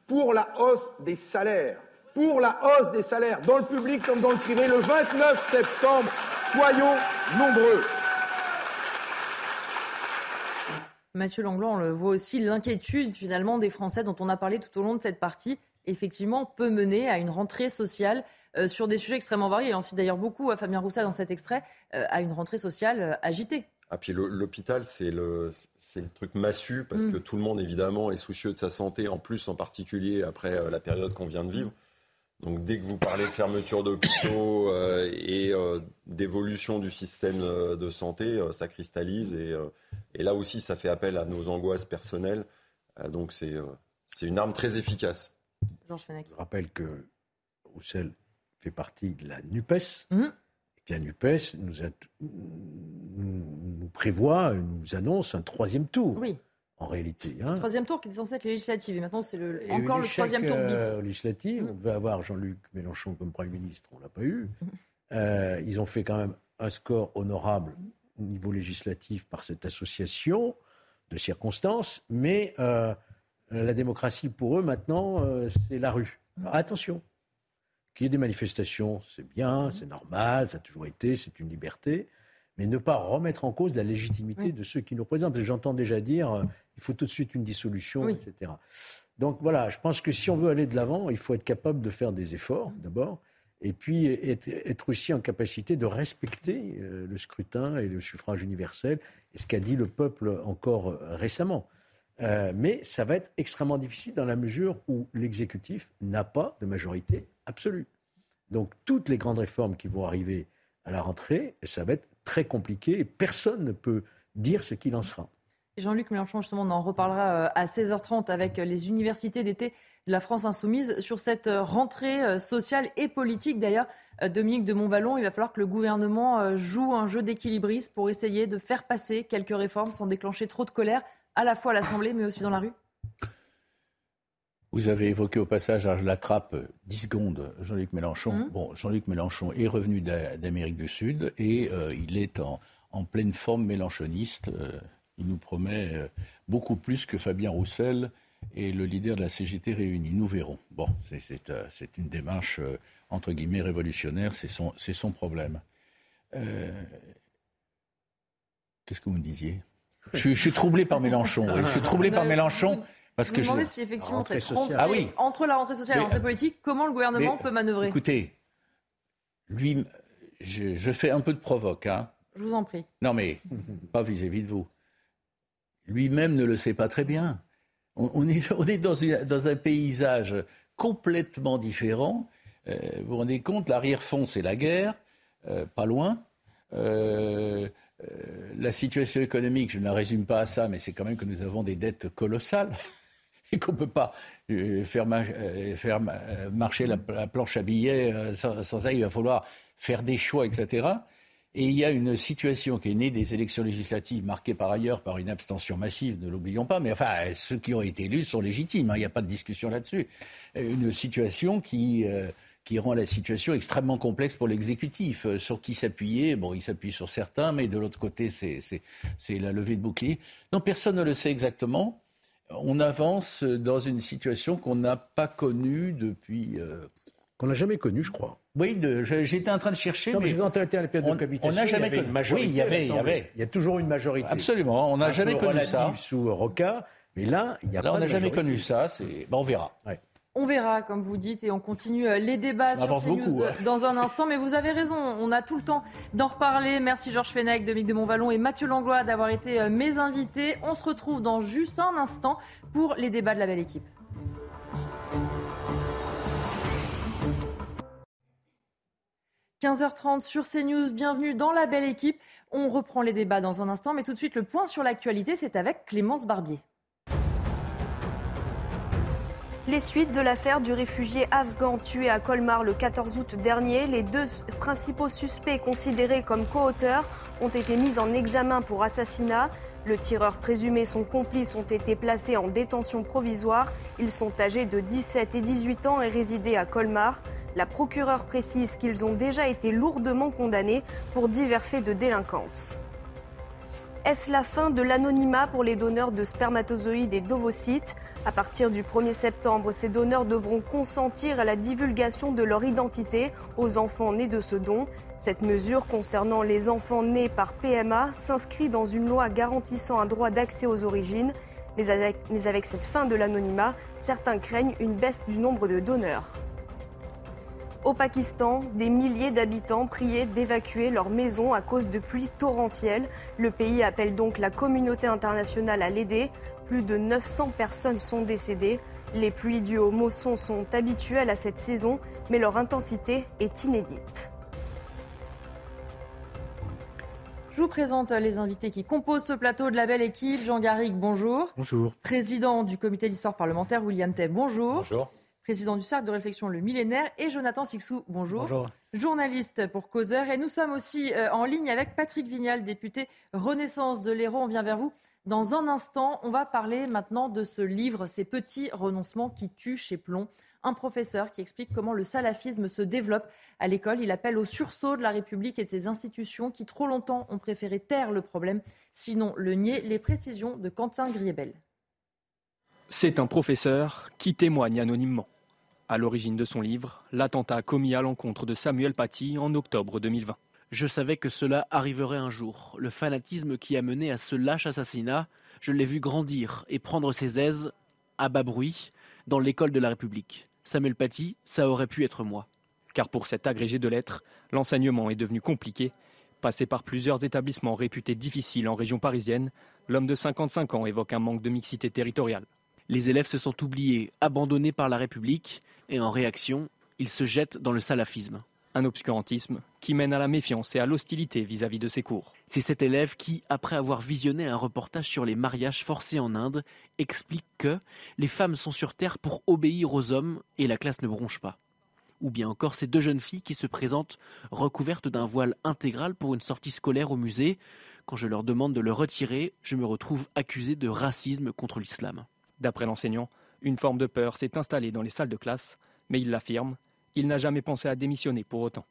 pour la hausse des salaires. Pour la hausse des salaires, dans le public comme dans le privé, le 29 septembre. Soyons nombreux. Mathieu Langlois, on le voit aussi, l'inquiétude finalement des Français dont on a parlé tout au long de cette partie, effectivement, peut mener à une rentrée sociale euh, sur des sujets extrêmement variés. Il en cite d'ailleurs beaucoup à Fabien Roussat dans cet extrait, euh, à une rentrée sociale euh, agitée. Ah, puis l'hôpital, c'est le, le truc massu, parce mm. que tout le monde, évidemment, est soucieux de sa santé, en plus, en particulier après la période qu'on vient de vivre. Donc dès que vous parlez de fermeture d'hôpitaux euh, et euh, d'évolution du système euh, de santé, ça cristallise et, et, là aussi ça fait appel à nos angoisses personnelles. donc c'est une arme très efficace. Georges Fenech. Je rappelle que Roussel fait partie de la NUPES. Mmh. Et que la NUPES nous, a, nous, nous, prévoit, nous annonce un troisième tour. Oui en réalité. Hein. Troisième tour qui était censé être législatif. Et maintenant, c'est le, encore le troisième tour bis. Euh, législatif. On devait avoir Jean-Luc Mélenchon comme Premier ministre. On ne l'a pas eu. Euh, ils ont fait quand même un score honorable au niveau législatif par cette association de circonstances. Mais euh, la démocratie, pour eux, maintenant, c'est la rue. attention. Qu'il y ait des manifestations, c'est bien, c'est normal, ça a toujours été, c'est une liberté mais ne pas remettre en cause la légitimité de ceux qui nous représentent. J'entends déjà dire euh, il faut tout de suite une dissolution, etc. Donc voilà, je pense que si on veut aller de l'avant, il faut être capable de faire des efforts d'abord, et puis être, aussi en capacité de respecter euh, le scrutin et le suffrage universel, et ce qu'a dit le peuple encore euh, récemment. mais ça va être extrêmement difficile dans la mesure où l'exécutif n'a pas de majorité absolue. Donc toutes les grandes réformes qui vont arriver à la rentrée, ça va être très compliqué et personne ne peut dire ce qu'il en sera. Jean-Luc Mélenchon, justement, on en reparlera euh, à 16h30 avec les universités d'été de la France insoumise sur cette euh, rentrée euh, sociale et politique. D'ailleurs, Dominique de Montvalon, il va falloir que le gouvernement joue un jeu d'équilibriste pour essayer de faire passer quelques réformes sans déclencher trop de colère, à la fois à l'Assemblée mais aussi dans la rue. Vous avez évoqué au passage, je l'attrape 10 secondes, Jean-Luc Mélenchon. Mmh. Bon, Jean-Luc Mélenchon est revenu d'Amérique du Sud et euh, il est en, pleine forme mélenchoniste. Euh, il nous promet euh, beaucoup plus que Fabien Roussel et le leader de la CGT réunis. Nous verrons. Bon, c'est une démarche, entre guillemets, révolutionnaire. C'est son, son, problème. Qu'est-ce que vous me disiez? Je, suis troublé par Mélenchon. Je suis troublé par Mélenchon. Parce que je me si effectivement cette rentrée, ah oui. entre la rentrée sociale et la rentrée politique, comment le gouvernement peut manœuvrer? Écoutez, lui, je, fais un peu de provoque. Hein. Je vous en prie. Non mais, pas vis-à-vis de vous. Lui-même ne le sait pas très bien. On, est, on est dans, dans, un paysage complètement différent. Euh, vous vous rendez compte, l'arrière-fond, c'est la guerre, euh, pas loin. Euh, la situation économique, je ne la résume pas à ça, mais c'est quand même que nous avons des dettes colossales et qu'on ne peut pas euh, faire, euh, euh, marcher la, planche à billets sans, ça. Il va falloir faire des choix, etc. Et il y a une situation qui est née des élections législatives, marquées par ailleurs par une abstention massive, ne l'oublions pas, mais enfin, ceux qui ont été élus sont légitimes, hein, il n'y a pas de discussion là-dessus. Une situation qui, qui rend la situation extrêmement complexe pour l'exécutif. sur qui s'appuyer Bon, il s'appuie sur certains, mais de l'autre côté, c'est la levée de bouclier. Non, personne ne le sait exactement on avance dans une situation qu'on n'a pas connue depuis. Euh, qu'on n'a jamais connue, je crois. Oui, j'étais en train de chercher. Non, mais, quand elle était à la période on, de cohabitation, on n'a jamais connu. Oui, il y avait, il y avait. Il y a toujours une majorité. Absolument, on n'a jamais connu ça. sous Roca, mais là, il n'y a là, pas on n'a jamais connu ça. Ben, on verra. Ouais. On verra, comme vous dites, et on continue euh, les débats sur CNews beaucoup, hein. dans un instant. Mais vous avez raison, on a tout le temps d'en reparler. Merci Georges Fenech, Dominique de Montvalon et Mathieu Langlois d'avoir été euh, mes invités. On se retrouve dans juste un instant pour les débats de la belle équipe. « 15h30 sur CNews, bienvenue dans la belle équipe. On reprend les débats dans un instant, mais tout de suite le point sur l'actualité, c'est avec Clémence Barbier. Les suites de l'affaire du réfugié afghan tué à Colmar le 14 août dernier, les deux principaux suspects considérés comme co-auteurs ont été mis en examen pour assassinat. Le tireur présumé son complice ont été placés en détention provisoire. Ils sont âgés de 17 et 18 ans et résidaient à Colmar. La procureure précise qu'ils ont déjà été lourdement condamnés pour divers faits de délinquance. Est-ce la fin de l'anonymat pour les donneurs de spermatozoïdes et d'ovocytes? À partir du 1er septembre, ces donneurs devront consentir à la divulgation de leur identité aux enfants nés de ce don. Cette mesure concernant les enfants nés par PMA s'inscrit dans une loi garantissant un droit d'accès aux origines. Mais avec, cette fin de l'anonymat, certains craignent une baisse du nombre de donneurs. Au Pakistan, des milliers d'habitants priaient d'évacuer leur maison à cause de pluies torrentielles. Le pays appelle donc la communauté internationale à l'aider. Plus de 900 personnes sont décédées. Les pluies dues au mousson sont habituelles à cette saison, mais leur intensité est inédite. Je vous présente les invités qui composent ce plateau de la belle équipe. Jean Garrigue, bonjour. Bonjour. Président du comité d'histoire parlementaire, William Tay, bonjour. Bonjour président du cercle de réflexion Le Millénaire, et Jonathan Sixou, bonjour. Bonjour. Journaliste pour Causeur. Et nous sommes aussi euh, en ligne avec Patrick Vignal, député Renaissance de l'Hérault. On vient vers vous. Dans un instant, on va parler maintenant de ce livre, Ces petits renoncements qui tuent chez Plomb. Un professeur qui explique comment le salafisme se développe à l'école. Il appelle au sursaut de la République et de ses institutions qui trop longtemps ont préféré taire le problème, sinon le nier. Les précisions de Quentin Griebel. C'est un professeur qui témoigne anonymement. À l'origine de son livre, l'attentat commis à l'encontre de Samuel Paty en octobre 2020. Je savais que cela arriverait un jour. Le fanatisme qui a mené à ce lâche assassinat, je l'ai vu grandir et prendre ses aises à bas bruit dans l'école de la République. Samuel Paty, ça aurait pu être moi. Car pour cet agrégé de lettres, l'enseignement est devenu compliqué. Passé par plusieurs établissements réputés difficiles en région parisienne, l'homme de 55 ans évoque un manque de mixité territoriale. Les élèves se sont oubliés, abandonnés par la République, et en réaction, ils se jettent dans le salafisme. Un obscurantisme qui mène à la méfiance et à l'hostilité vis-à-vis de ses cours. C'est cet élève qui, après avoir visionné un reportage sur les mariages forcés en Inde, explique que les femmes sont sur Terre pour obéir aux hommes et la classe ne bronche pas. Ou bien encore ces deux jeunes filles qui se présentent recouvertes d'un voile intégral pour une sortie scolaire au musée. Quand je leur demande de le retirer, je me retrouve accusé de racisme contre l'islam. D'après l'enseignant, une forme de peur s'est installée dans les salles de classe, mais il l'affirme, il n'a jamais pensé à démissionner pour autant.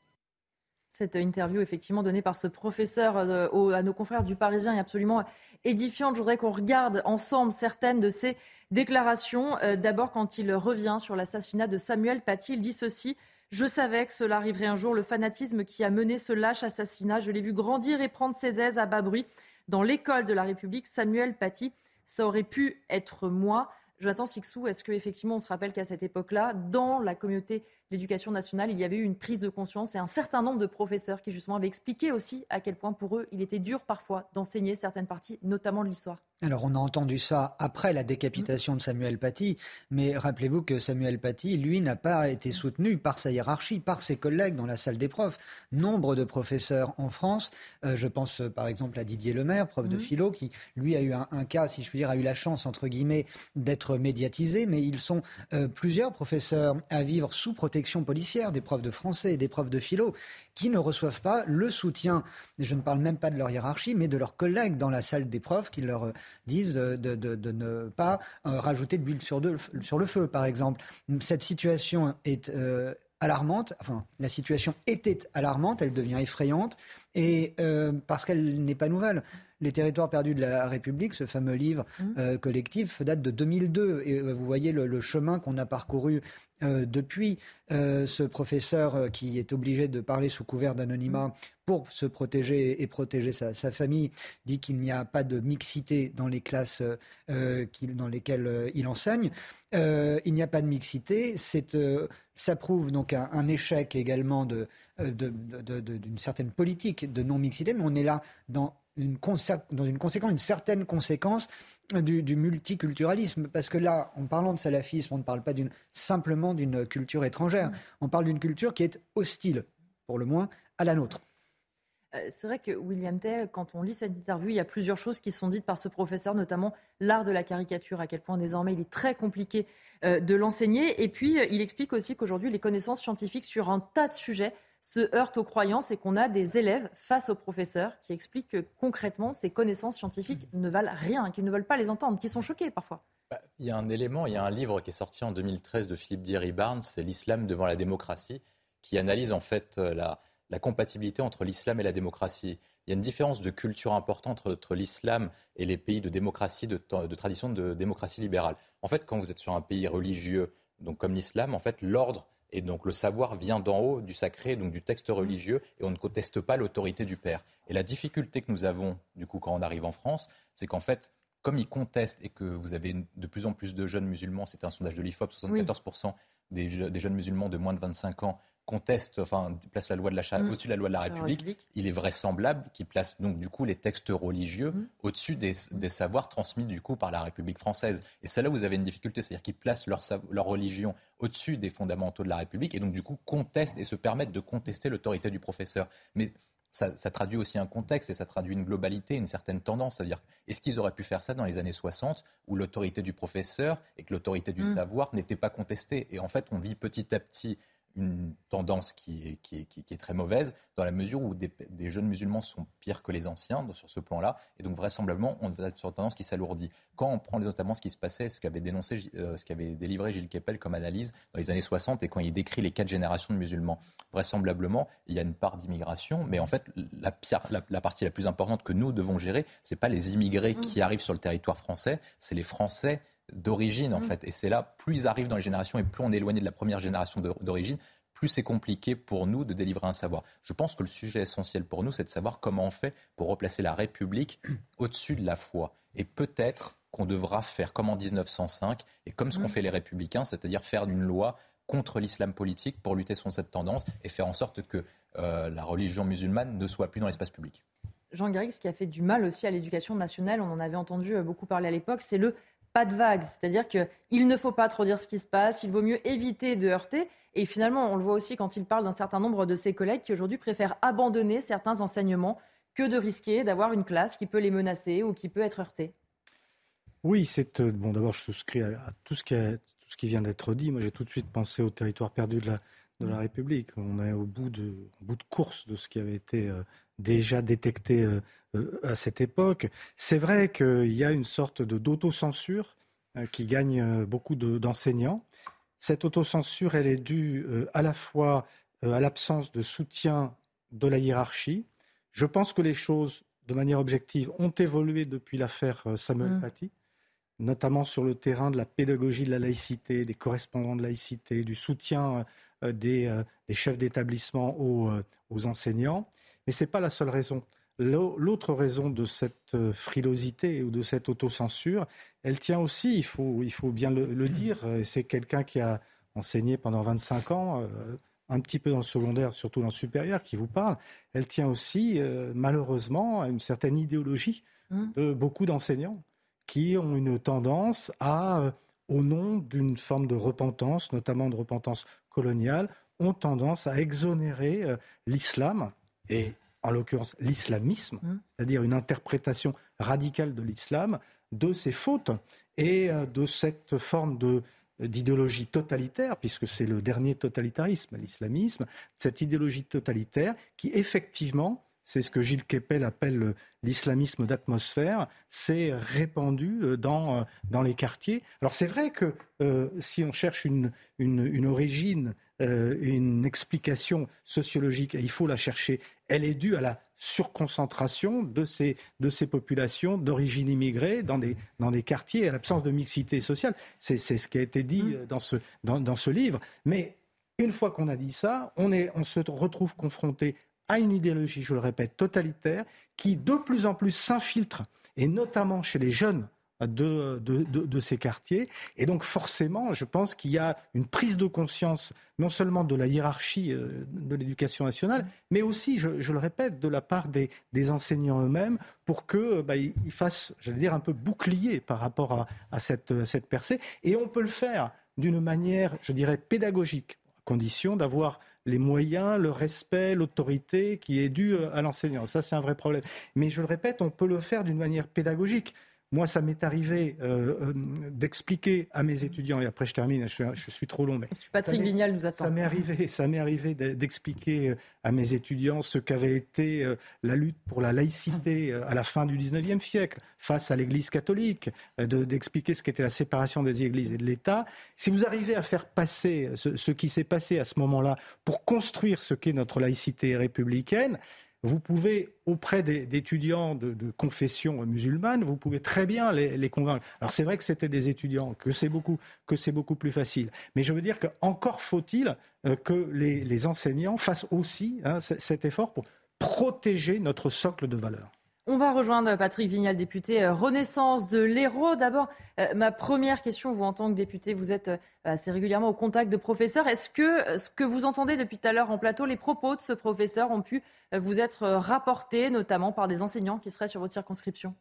Cette interview, effectivement, donnée par ce professeur euh, à nos confrères du Parisien est absolument édifiante. Je voudrais qu'on regarde ensemble certaines de ses déclarations. Euh, d'abord, quand il revient sur l'assassinat de Samuel Paty, il dit ceci. Je savais que cela arriverait un jour. Le fanatisme qui a mené ce lâche assassinat, je l'ai vu grandir et prendre ses aises à bas bruit dans l'école de la République. Samuel Paty ça aurait pu être moi. Jonathan Sixou, est-ce qu'effectivement on se rappelle qu'à cette époque-là, dans la communauté l'éducation nationale, il y avait eu une prise de conscience et un certain nombre de professeurs qui justement avaient expliqué aussi à quel point pour eux il était dur parfois d'enseigner certaines parties, notamment de l'histoire. Alors on a entendu ça après la décapitation de Samuel Paty, mais rappelez-vous que Samuel Paty, lui, n'a pas été soutenu par sa hiérarchie, par ses collègues dans la salle des profs. Nombre de professeurs en France, euh, je pense euh, par exemple à Didier Lemaire, prof de philo, qui lui a eu un, cas, si je puis dire, a eu la chance, entre guillemets, d'être médiatisé, mais ils sont euh, plusieurs professeurs à vivre sous protection policière, des profs de français et des profs de philo, qui ne reçoivent pas le soutien, je ne parle même pas de leur hiérarchie, mais de leurs collègues dans la salle des profs qui leur disent de, ne pas euh, rajouter de l'huile sur, sur, le feu, par exemple. Cette situation est euh, alarmante, enfin la situation était alarmante, elle devient effrayante, et parce qu'elle n'est pas nouvelle. Les territoires perdus de la République, ce fameux livre mmh. collectif, date de 2002. Et vous voyez le, chemin qu'on a parcouru depuis. ce professeur qui est obligé de parler sous couvert d'anonymat mmh. pour se protéger et protéger sa, famille dit qu'il n'y a pas de mixité dans les classes dans lesquelles il enseigne. il n'y a pas de mixité. C'est ça prouve donc un, échec également d'une de, certaine politique de non-mixité, mais on est là dans une, dans une conséquence, une certaine conséquence du, multiculturalisme. Parce que là, en parlant de salafisme, on ne parle pas simplement d'une culture étrangère. On parle d'une culture qui est hostile, pour le moins, à la nôtre. Euh, c'est vrai que William Tay, quand on lit cette interview, il y a plusieurs choses qui sont dites par ce professeur, notamment l'art de la caricature, à quel point désormais il est très compliqué euh, de l'enseigner. Et puis, euh, il explique aussi qu'aujourd'hui, les connaissances scientifiques sur un tas de sujets se heurtent aux croyances et qu'on a des élèves face aux professeurs qui expliquent que concrètement, ces connaissances scientifiques ne valent rien, qu'ils ne veulent pas les entendre, qu'ils sont choqués parfois. Bah, il y a un élément, il y a un livre qui est sorti en 2013 de Philippe Diri Barnes, c'est L'islam devant la démocratie, qui analyse en fait euh, la, compatibilité entre l'islam et la démocratie. Il y a une différence de culture importante entre l'islam et les pays de démocratie, de, de, tradition de démocratie libérale. En fait, quand vous êtes sur un pays religieux, donc comme l'islam, en fait, l'ordre et donc le savoir vient d'en haut, du sacré, donc du texte religieux, et on ne conteste pas l'autorité du Père. Et la difficulté que nous avons, du coup, quand on arrive en France, c'est qu'en fait, comme ils contestent et que vous avez de plus en plus de jeunes musulmans, c'est un sondage de l'IFOP, 74% des, des, jeunes musulmans de moins de 25 ans conteste, enfin, place la loi de la mm. au-dessus de la loi de la République, il est vraisemblable qu'il place donc du coup les textes religieux mm. au-dessus des, savoirs transmis du coup par la République française. Et c'est là où vous avez une difficulté, c'est-à-dire qu'ils placent leur, leur religion au-dessus des fondamentaux de la République et donc du coup contestent et se permettent de contester l'autorité du professeur. Mais ça, traduit aussi un contexte et ça traduit une globalité, une certaine tendance. C'est-à-dire, est-ce qu'ils auraient pu faire ça dans les années 60 où l'autorité du professeur et que l'autorité du mm. savoir n'était pas contestée? Et en fait, on vit petit à petit une tendance qui est, qui, est, très mauvaise, dans la mesure où des, jeunes musulmans sont pires que les anciens sur ce plan-là, et donc vraisemblablement, on va être sur une tendance qui s'alourdit. Quand on prend notamment ce qui se passait, ce qu'avait dénoncé, euh, ce qu'avait délivré Gilles Kepel comme analyse dans les années 60, et quand il décrit les quatre générations de musulmans, vraisemblablement, il y a une part d'immigration, mais en fait, la, la, partie la plus importante que nous devons gérer, c'est pas les immigrés mmh. qui arrivent sur le territoire français, c'est les Français d'origine, en mm. fait. Et c'est là, plus ils arrivent dans les générations et plus on est éloigné de la première génération d'origine, plus c'est compliqué pour nous de délivrer un savoir. Je pense que le sujet essentiel pour nous, c'est de savoir comment on fait pour replacer la République au-dessus de la foi. Et peut-être qu'on devra faire comme en 1905 et comme ce qu'ont mm. fait les républicains, c'est-à-dire faire une loi contre l'islam politique pour lutter contre cette tendance et faire en sorte que euh, la religion musulmane ne soit plus dans l'espace public. Jean Garrix, ce qui a fait du mal aussi à l'éducation nationale, on en avait entendu euh, beaucoup parler à l'époque, c'est le pas de vague. C'est-à-dire qu'il ne faut pas trop dire ce qui se passe, il vaut mieux éviter de heurter. Et finalement, on le voit aussi quand il parle d'un certain nombre de ses collègues qui aujourd'hui préfèrent abandonner certains enseignements que de risquer d'avoir une classe qui peut les menacer ou qui peut être heurtée. Oui, c'est euh, bon. D'abord, je souscris à, tout ce qui tout ce qui vient d'être dit. Moi, j'ai tout de suite pensé au territoire perdu de la, de la République. On est au bout de, au bout de course de ce qui avait été euh, déjà détecté euh, euh, à cette époque. C'est vrai qu'il y a une sorte d'autocensure euh, qui gagne beaucoup d'enseignants. Cette autocensure, elle est due à la fois à l'absence de soutien de la hiérarchie. Je pense que les choses, de manière objective, ont évolué depuis l'affaire Samuel mmh. Paty, notamment sur le terrain de la pédagogie de la laïcité, des correspondants de laïcité, du soutien des, chefs d'établissement aux enseignants. Mais ce n'est pas la seule raison. L'autre raison de cette euh, frilosité ou de cette autocensure, elle tient aussi, il faut, il faut bien le, dire, c'est quelqu'un qui a enseigné pendant 25 ans, euh, un petit peu dans le secondaire, surtout dans le supérieur, qui vous parle, elle tient aussi euh, malheureusement à une certaine idéologie mmh. de beaucoup d'enseignants qui ont une tendance à, au nom d'une forme de repentance, notamment de repentance coloniale, ont tendance à exonérer l'islam et en l'occurrence l'islamisme, mmh. c'est-à-dire une interprétation radicale de l'islam, de ses fautes et euh, de cette forme d'idéologie totalitaire, puisque c'est le dernier totalitarisme, l'islamisme, cette idéologie totalitaire qui effectivement, c'est ce que Gilles Kepel appelle l'islamisme d'atmosphère, s'est répandu euh, dans, euh, dans les quartiers. Alors c'est vrai que si on cherche une, une origine, une explication sociologique, et il faut la chercher elle est due à la surconcentration de ces, de ces populations d'origine immigrée dans des, dans des quartiers à l'absence de mixité sociale. C'est ce qui a été dit mmh. dans ce, dans, dans ce livre. Mais une fois qu'on a dit ça, on, est, on se retrouve confronté à une idéologie, je le répète, totalitaire, qui de plus en plus s'infiltre, et notamment chez les jeunes de, de, ces quartiers. Et donc forcément, je pense qu'il y a une prise de conscience non seulement de la hiérarchie euh, de l'éducation nationale, mais aussi, je, le répète, de la part des, enseignants eux-mêmes pour qu'ils bah, fassent, j'allais dire, un peu bouclier par rapport à, à cette, cette percée. Et on peut le faire d'une manière, je dirais, pédagogique, à condition d'avoir les moyens, le respect, l'autorité qui est due euh, à l'enseignant. Ça, c'est un vrai problème. Mais je le répète, on peut le faire d'une manière pédagogique. Moi, ça m'est arrivé euh, euh, d'expliquer à mes étudiants, et après je termine, je, suis trop long, mais Patrick Vignal nous attend. Ça m'est arrivé, ça m'est arrivé d'expliquer à mes étudiants ce qu'avait été la lutte pour la laïcité à la fin du XIXe siècle face à l'Église catholique, d'expliquer ce qu'était la séparation des Églises et de l'État. Si vous arrivez à faire passer ce, ce qui s'est passé à ce moment-là pour construire ce qu'est notre laïcité républicaine, vous pouvez, auprès d'étudiants de, confession musulmane, vous pouvez très bien les, convaincre. Alors c'est vrai que c'était des étudiants, que c'est beaucoup, beaucoup plus facile. Mais je veux dire qu'encore faut-il euh, que les, enseignants fassent aussi hein, cet effort pour protéger notre socle de valeurs. On va rejoindre Patrick Vignal, député euh, Renaissance de l'Hérault. D'abord, euh, ma première question, vous en tant que député, vous êtes euh, assez régulièrement au contact de professeurs. Est-ce que ce que vous entendez depuis tout à l'heure en plateau, les propos de ce professeur ont pu vous être rapportés, notamment par des enseignants qui seraient sur votre circonscription?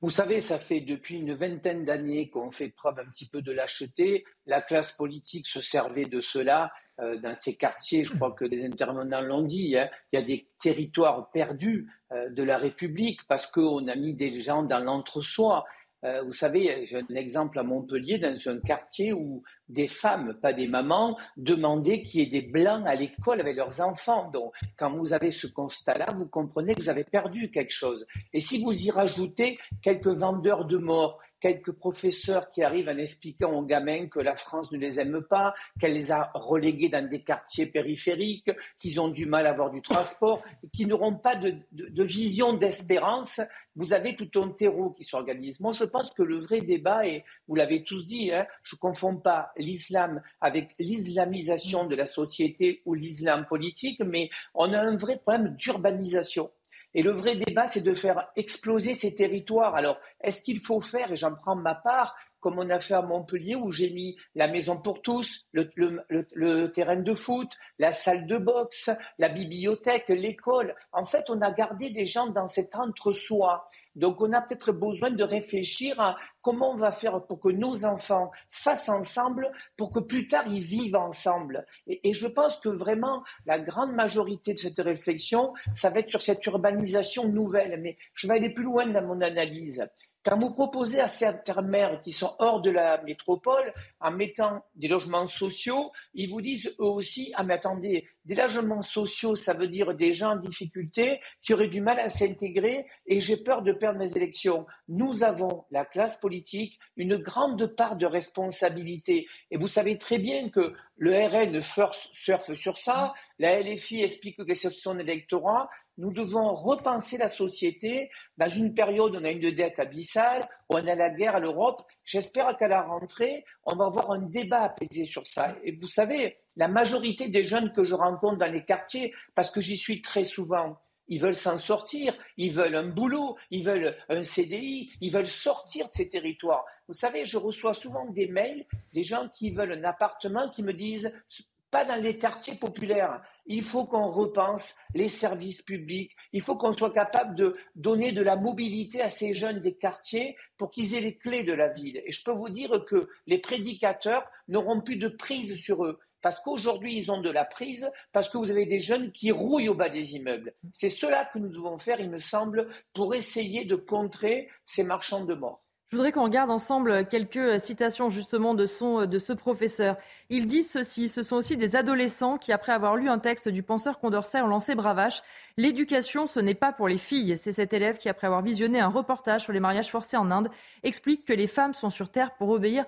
Vous savez, ça fait depuis une vingtaine d'années qu'on fait preuve un petit peu de lâcheté. La classe politique se servait de cela euh, dans ces quartiers, je crois que des intervenants l'ont dit, hein, il y a des territoires perdus euh, de la République parce qu'on a mis des gens dans l'entre-soi. Euh, vous savez, j'ai un exemple à Montpellier, dans un quartier où des femmes, pas des mamans, demandaient qu'il y ait des blancs à l'école avec leurs enfants. Donc, quand vous avez ce constat-là, vous comprenez que vous avez perdu quelque chose. Et si vous y rajoutez quelques vendeurs de morts, quelques professeurs qui arrivent en expliquant aux gamins que la France ne les aime pas, qu'elle les a relégués dans des quartiers périphériques, qu'ils ont du mal à avoir du transport, qu'ils n'auront pas de, vision d'espérance. Vous avez tout un terreau qui s'organise. Moi, je pense que le vrai débat, et vous l'avez tous dit, hein, je ne confonds pas l'islam avec l'islamisation de la société ou l'islam politique, mais on a un vrai problème d'urbanisation. Et le vrai débat, c'est de faire exploser ces territoires. Alors, est-ce qu'il faut faire, et j'en prends ma part, comme on a fait à Montpellier, où j'ai mis la maison pour tous, le, terrain de foot, la salle de boxe, la bibliothèque, l'école. En fait, on a gardé des gens dans cet entre-soi. Donc, on a peut-être besoin de réfléchir à comment on va faire pour que nos enfants fassent ensemble, pour que plus tard ils vivent ensemble. Et, je pense que vraiment, la grande majorité de cette réflexion, ça va être sur cette urbanisation nouvelle. Mais je vais aller plus loin dans mon analyse. Quand vous proposez à certains maires qui sont hors de la métropole, en mettant des logements sociaux, ils vous disent eux aussi, ah mais attendez, des logements sociaux, ça veut dire des gens en difficulté qui auraient du mal à s'intégrer et j'ai peur de perdre mes élections. Nous avons, la classe politique, une grande part de responsabilité. Et vous savez très bien que le RN surfe sur ça, la LFI explique que c'est son électorat, nous devons repenser la société dans une période où on a une dette abyssale, où on a la guerre à l'Europe. J'espère qu'à la rentrée, on va avoir un débat apaisé sur ça. Et vous savez, la majorité des jeunes que je rencontre dans les quartiers, parce que j'y suis très souvent, ils veulent s'en sortir, ils veulent un boulot, ils veulent un CDI, ils veulent sortir de ces territoires. Vous savez, je reçois souvent des mails des gens qui veulent un appartement qui me disent pas dans les quartiers populaires. Il faut qu'on repense les services publics. Il faut qu'on soit capable de donner de la mobilité à ces jeunes des quartiers pour qu'ils aient les clés de la ville. Et je peux vous dire que les prédicateurs n'auront plus de prise sur eux. Parce qu'aujourd'hui, ils ont de la prise, parce que vous avez des jeunes qui rouillent au bas des immeubles. C'est cela que nous devons faire, il me semble, pour essayer de contrer ces marchands de mort. Je voudrais qu'on regarde ensemble quelques citations justement de, son, de ce professeur. Il dit ceci, ce sont aussi des adolescents qui, après avoir lu un texte du penseur Condorcet, ont lancé bravache. L'éducation, ce n'est pas pour les filles. C'est cet élève qui, après avoir visionné un reportage sur les mariages forcés en Inde, explique que les femmes sont sur Terre pour obéir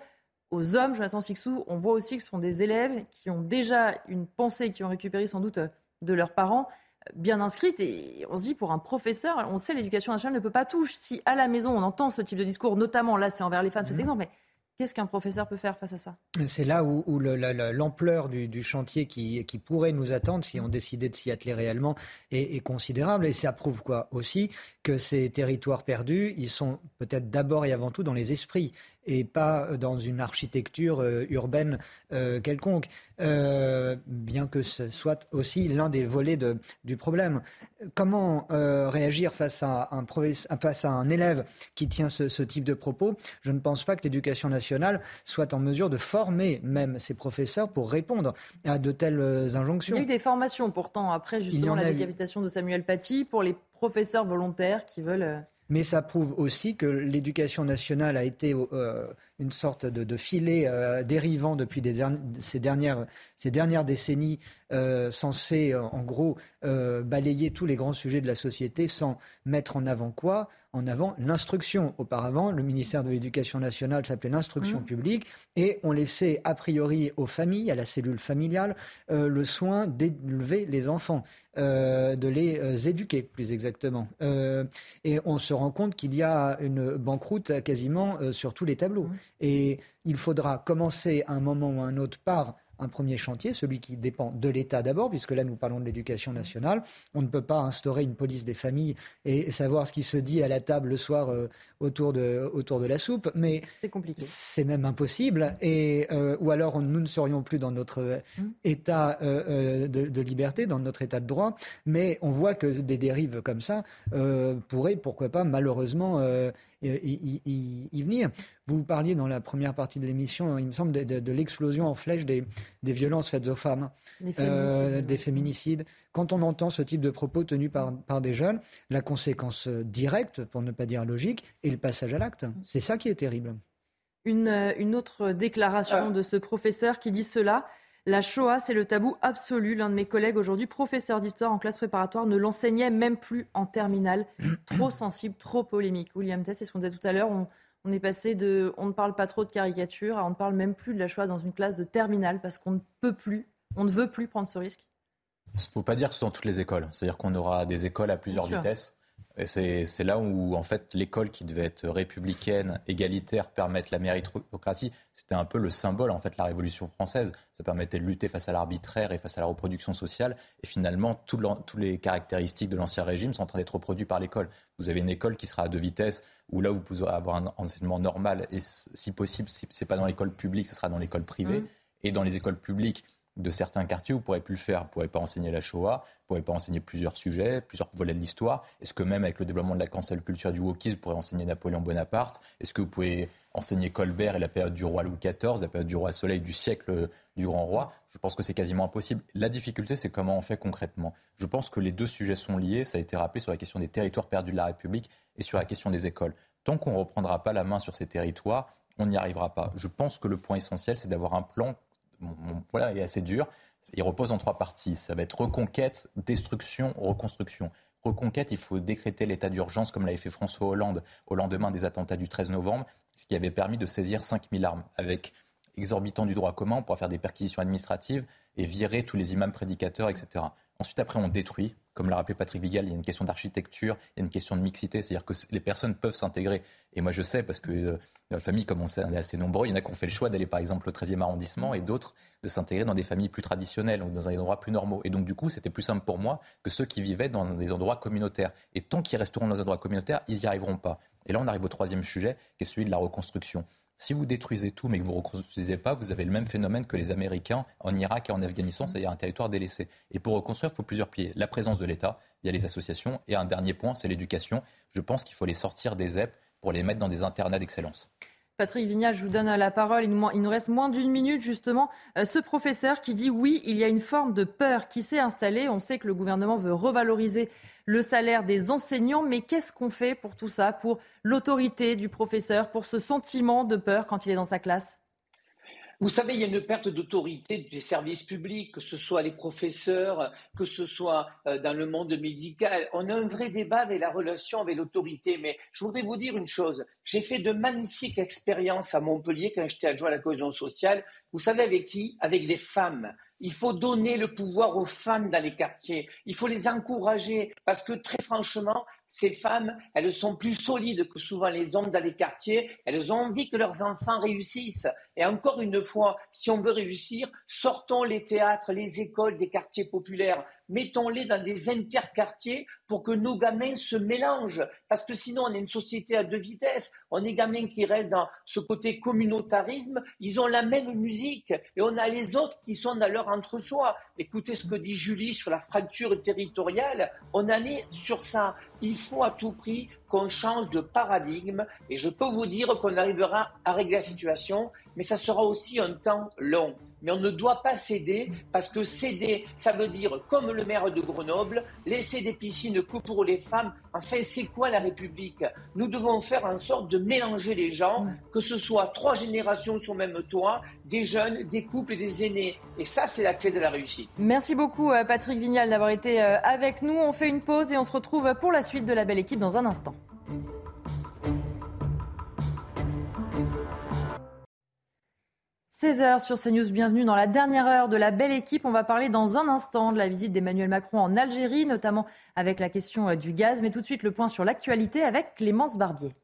aux hommes. Jonathan Sixou, on voit aussi que ce sont des élèves qui ont déjà une pensée, qui ont récupéré sans doute de leurs parents. Bien inscrite. Et on se dit, pour un professeur, on sait l'éducation nationale ne peut pas tout. Si à la maison, on entend ce type de discours, notamment là, c'est envers les femmes, cet mmh. exemple, mais Qu'est-ce qu'un professeur peut faire face à ça? C'est là où, l'ampleur du, chantier qui, pourrait nous attendre, si on décidait de s'y atteler réellement, est, est, considérable. Et ça prouve quoi? Aussi Que ces territoires perdus, ils sont peut-être d'abord et avant tout dans les esprits et pas dans une architecture euh, urbaine euh, quelconque, euh, bien que ce soit aussi l'un des volets de, du problème. Comment réagir face à, un face à un élève qui tient ce, ce type de propos? Je ne pense pas que l'éducation nationale soit en mesure de former même ses professeurs pour répondre à de telles injonctions. Il y a eu des formations pourtant après justement la décapitation de Samuel Paty pour les professeurs volontaires qui veulent mais ça prouve aussi que l'éducation nationale a été euh, une sorte de, filet euh, dérivant depuis ces, dernières, ces dernières décennies, euh, censé en gros balayer tous les grands sujets de la société sans mettre en avant quoi? En avant l'instruction. Auparavant, le ministère de l'Éducation nationale s'appelait l'instruction mmh. publique et on laissait a priori aux familles, à la cellule familiale, le soin d'élever les enfants. de les éduquer plus exactement. et on se rend compte qu'il y a une banqueroute quasiment sur tous les tableaux. Et il faudra commencer à un moment ou à un autre par un premier chantier, celui qui dépend de l'État d'abord, puisque là nous parlons de l'éducation nationale. On ne peut pas instaurer une police des familles et savoir ce qui se dit à la table le soir euh, autour, de, autour de la soupe, mais c'est compliqué. C'est même impossible. Et, euh, ou alors nous ne serions plus dans notre mmh. état euh, de, liberté, dans notre état de droit, mais on voit que des dérives comme ça pourraient, pourquoi pas, malheureusement y, venir. Vous parliez dans la première partie de l'émission, il me semble, de, l'explosion en flèche des, violences faites aux femmes, des euh, féminicides. Quand on entend ce type de propos tenus par, par des jeunes, la conséquence directe, pour ne pas dire logique, est le passage à l'acte. C'est ça qui est terrible. Une, une autre déclaration de ce professeur qui dit cela. La Shoah, c'est le tabou absolu. L'un de mes collègues, aujourd'hui professeur d'histoire en classe préparatoire, ne l'enseignait même plus en terminale. trop sensible, trop polémique. William Tess, c'est ce qu'on disait tout à l'heure. On, est passé de on ne parle pas trop de caricature à on ne parle même plus de la Shoah dans une classe de terminale parce qu'on ne peut plus, on ne veut plus prendre ce risque. Il ne faut pas dire que ce sont dans toutes les écoles. C'est-à-dire qu'on aura des écoles à plusieurs vitesses. C'est là où, en fait, l'école qui devait être républicaine, égalitaire, permettre la méritocratie, c'était un peu le symbole, en fait, de la Révolution française. Ça permettait de lutter face à l'arbitraire et face à la reproduction sociale. Et finalement, toutes les caractéristiques de l'Ancien Régime sont en train d'être reproduites par l'école. Vous avez une école qui sera à deux vitesses, où là, vous pouvez avoir un enseignement normal. Et si possible, si ce n'est pas dans l'école publique, ce sera dans l'école privée. Mmh. Et dans les écoles publiques, de certains quartiers, vous ne pourrez plus le faire. Vous ne pourrez pas enseigner la Shoah, vous ne pourrez pas enseigner plusieurs sujets, plusieurs volets de l'histoire. Est-ce que même avec le développement de la cancel culture du wokisme, vous pourrez enseigner Napoléon Bonaparte? Est-ce que vous pouvez enseigner Colbert et la période du roi Louis XIV, la période du roi Soleil, du siècle du grand roi? Je pense que c'est quasiment impossible. La difficulté, c'est comment on fait concrètement. Je pense que les deux sujets sont liés. Ça a été rappelé sur la question des territoires perdus de la République et sur la question des écoles. Tant qu'on ne reprendra pas la main sur ces territoires, on n'y arrivera pas. Je pense que le point essentiel, c'est d'avoir un plan mon, point est assez dur. Il repose en trois parties. Ça va être reconquête, destruction, reconstruction. Reconquête, il faut décréter l'état d'urgence comme l'avait fait François Hollande au lendemain des attentats du 13 novembre, ce qui avait permis de saisir 5000 armes avec exorbitant du droit commun pour faire des perquisitions administratives et virer tous les imams prédicateurs, etc. Ensuite, après, on détruit. Comme l'a rappelé Patrick Vigal, il y a une question d'architecture, il y a une question de mixité, c'est-à-dire que les personnes peuvent s'intégrer. Et moi, je sais, parce que euh, la famille, comme on sait, est assez nombreux, il y en a qui ont fait le choix d'aller, par exemple, au 13e arrondissement et d'autres de s'intégrer dans des familles plus traditionnelles ou dans des endroits plus normaux. Et donc, du coup, c'était plus simple pour moi que ceux qui vivaient dans des endroits communautaires. Et tant qu'ils resteront dans des endroits communautaires, ils n'y arriveront pas. Et là, on arrive au troisième sujet, qui est celui de la reconstruction. Si vous détruisez tout mais que vous ne reconstruisez pas, vous avez le même phénomène que les Américains en Irak et en Afghanistan, c'est-à-dire un territoire délaissé. Et pour reconstruire, il faut plusieurs pieds. La présence de l'État, il y a les associations, et un dernier point, c'est l'éducation. Je pense qu'il faut les sortir des ZEP pour les mettre dans des internats d'excellence. Patrick Vignal, je vous donne la parole. Il nous, reste moins d'une minute, justement. Euh, ce professeur qui dit oui, il y a une forme de peur qui s'est installée. On sait que le gouvernement veut revaloriser le salaire des enseignants, mais qu'est-ce qu'on fait pour tout ça, pour l'autorité du professeur, pour ce sentiment de peur quand il est dans sa classe? Vous savez, il y a une perte d'autorité des services publics, que ce soit les professeurs, que ce soit euh, dans le monde médical. On a un vrai débat avec la relation avec l'autorité. Mais je voudrais vous dire une chose. J'ai fait de magnifiques expériences à Montpellier quand j'étais adjoint à la cohésion sociale. Vous savez avec qui? Avec les femmes. Il faut donner le pouvoir aux femmes dans les quartiers. Il faut les encourager parce que très franchement, ces femmes, elles sont plus solides que souvent les hommes dans les quartiers. Elles ont envie que leurs enfants réussissent. Et encore une fois, si on veut réussir, sortons les théâtres, les écoles des quartiers populaires mettons-les dans des interquartiers pour que nos gamins se mélangent. Parce que sinon, on est une société à deux vitesses. On est gamins qui restent dans ce côté communautarisme. Ils ont la même musique. Et on a les autres qui sont dans leur entre-soi. Écoutez ce que dit Julie sur la fracture territoriale. On en est sur ça. Il faut à tout prix qu'on change de paradigme. Et je peux vous dire qu'on arrivera à régler la situation. Mais ça sera aussi un temps long mais on ne doit pas céder parce que céder, ça veut dire, comme le maire de Grenoble, laisser des piscines que pour les femmes. Enfin, c'est quoi la République? Nous devons faire en sorte de mélanger les gens, que ce soit trois générations sur le même toit, des jeunes, des couples et des aînés. Et ça, c'est la clé de la réussite. Merci beaucoup, euh, Patrick Vignal, d'avoir été euh, avec nous. On fait une pause et on se retrouve pour la suite de la belle équipe dans un instant. 16h sur CNews, bienvenue dans la dernière heure de la belle équipe. On va parler dans un instant de la visite d'Emmanuel Macron en Algérie, notamment avec la question euh, du gaz. Mais tout de suite, le point sur l'actualité avec Clémence Barbier.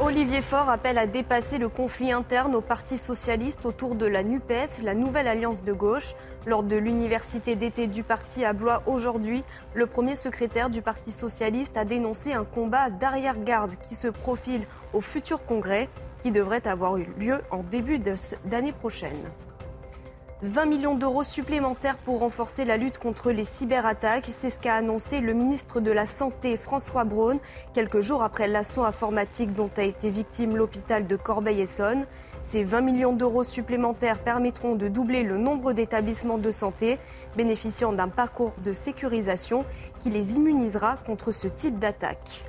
Olivier Faure appelle à dépasser le conflit interne au Parti socialiste autour de la NUPES, la nouvelle alliance de gauche. Lors de l'université d'été du parti à Blois aujourd'hui, le premier secrétaire du Parti socialiste a dénoncé un combat d'arrière-garde qui se profile au futur congrès qui devrait avoir eu lieu en début d'année prochaine. 20 millions d'euros supplémentaires pour renforcer la lutte contre les cyberattaques, c'est ce qu'a annoncé le ministre de la Santé François Braun quelques jours après l'assaut informatique dont a été victime l'hôpital de Corbeil-Essonne. Ces 20 millions d'euros supplémentaires permettront de doubler le nombre d'établissements de santé bénéficiant d'un parcours de sécurisation qui les immunisera contre ce type d'attaque.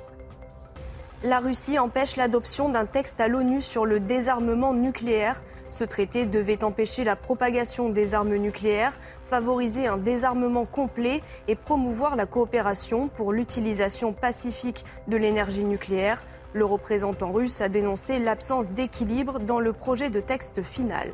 La Russie empêche l'adoption d'un texte à l'ONU sur le désarmement nucléaire. Ce traité devait empêcher la propagation des armes nucléaires, favoriser un désarmement complet et promouvoir la coopération pour l'utilisation pacifique de l'énergie nucléaire. Le représentant russe a dénoncé l'absence d'équilibre dans le projet de texte final.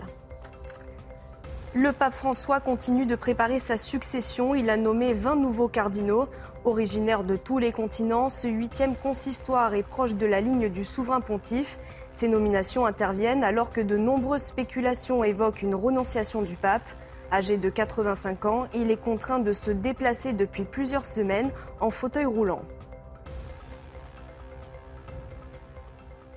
Le pape François continue de préparer sa succession. Il a nommé 20 nouveaux cardinaux. Originaires de tous les continents, ce huitième consistoire est proche de la ligne du souverain pontife. Ces nominations interviennent alors que de nombreuses spéculations évoquent une renonciation du pape. Âgé de 85 ans, il est contraint de se déplacer depuis plusieurs semaines en fauteuil roulant.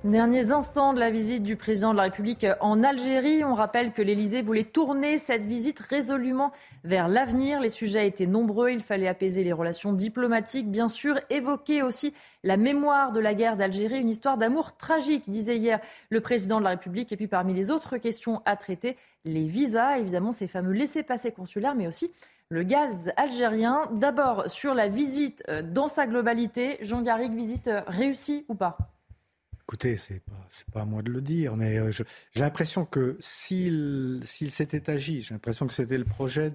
Derniers instants de la visite du président de la République en Algérie. On rappelle que l'Élysée voulait tourner cette visite résolument vers l'avenir. Les sujets étaient nombreux. Il fallait apaiser les relations diplomatiques, bien sûr, évoquer aussi la mémoire de la guerre d'Algérie, une histoire d'amour tragique, disait hier le président de la République. Et puis parmi les autres questions à traiter, les visas, évidemment, ces fameux laissés-passer consulaires, mais aussi le gaz algérien. D'abord sur la visite euh, dans sa globalité. Jean Garrigue, visite euh, réussie ou pas? Écoutez, c'est pas pas à moi de le dire, mais euh, j'ai l'impression que s'il s'était agi, j'ai l'impression que c'était le projet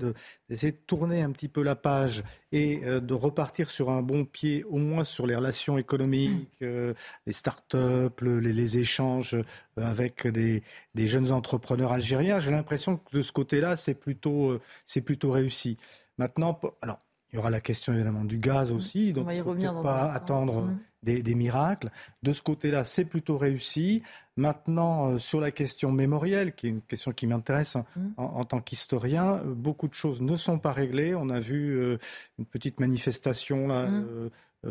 d'essayer de, tourner un petit peu la page et euh, de repartir sur un bon pied, au moins sur les relations économiques, euh, les start-up, les, échanges avec des, jeunes entrepreneurs algériens. J'ai l'impression que de ce côté-là, c'est plutôt c'est plutôt réussi. Maintenant, alors il y aura la question évidemment du gaz mmh. aussi, donc il ne faut pas attendre mmh. Des, miracles. De ce côté-là, c'est plutôt réussi. Maintenant, euh, sur la question mémorielle, qui est une question qui m'intéresse en, mmh. tant qu'historien, euh, beaucoup de choses ne sont pas réglées. On a vu euh, une petite manifestation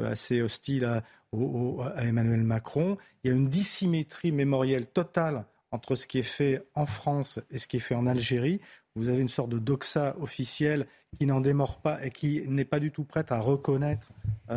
assez hostile à, à, Emmanuel Macron. Il y a une dissymétrie mémorielle totale entre ce qui est fait en France et ce qui est fait en Algérie. Vous avez une sorte de doxa officielle qui n'en démord pas et qui n'est pas du tout prête à reconnaître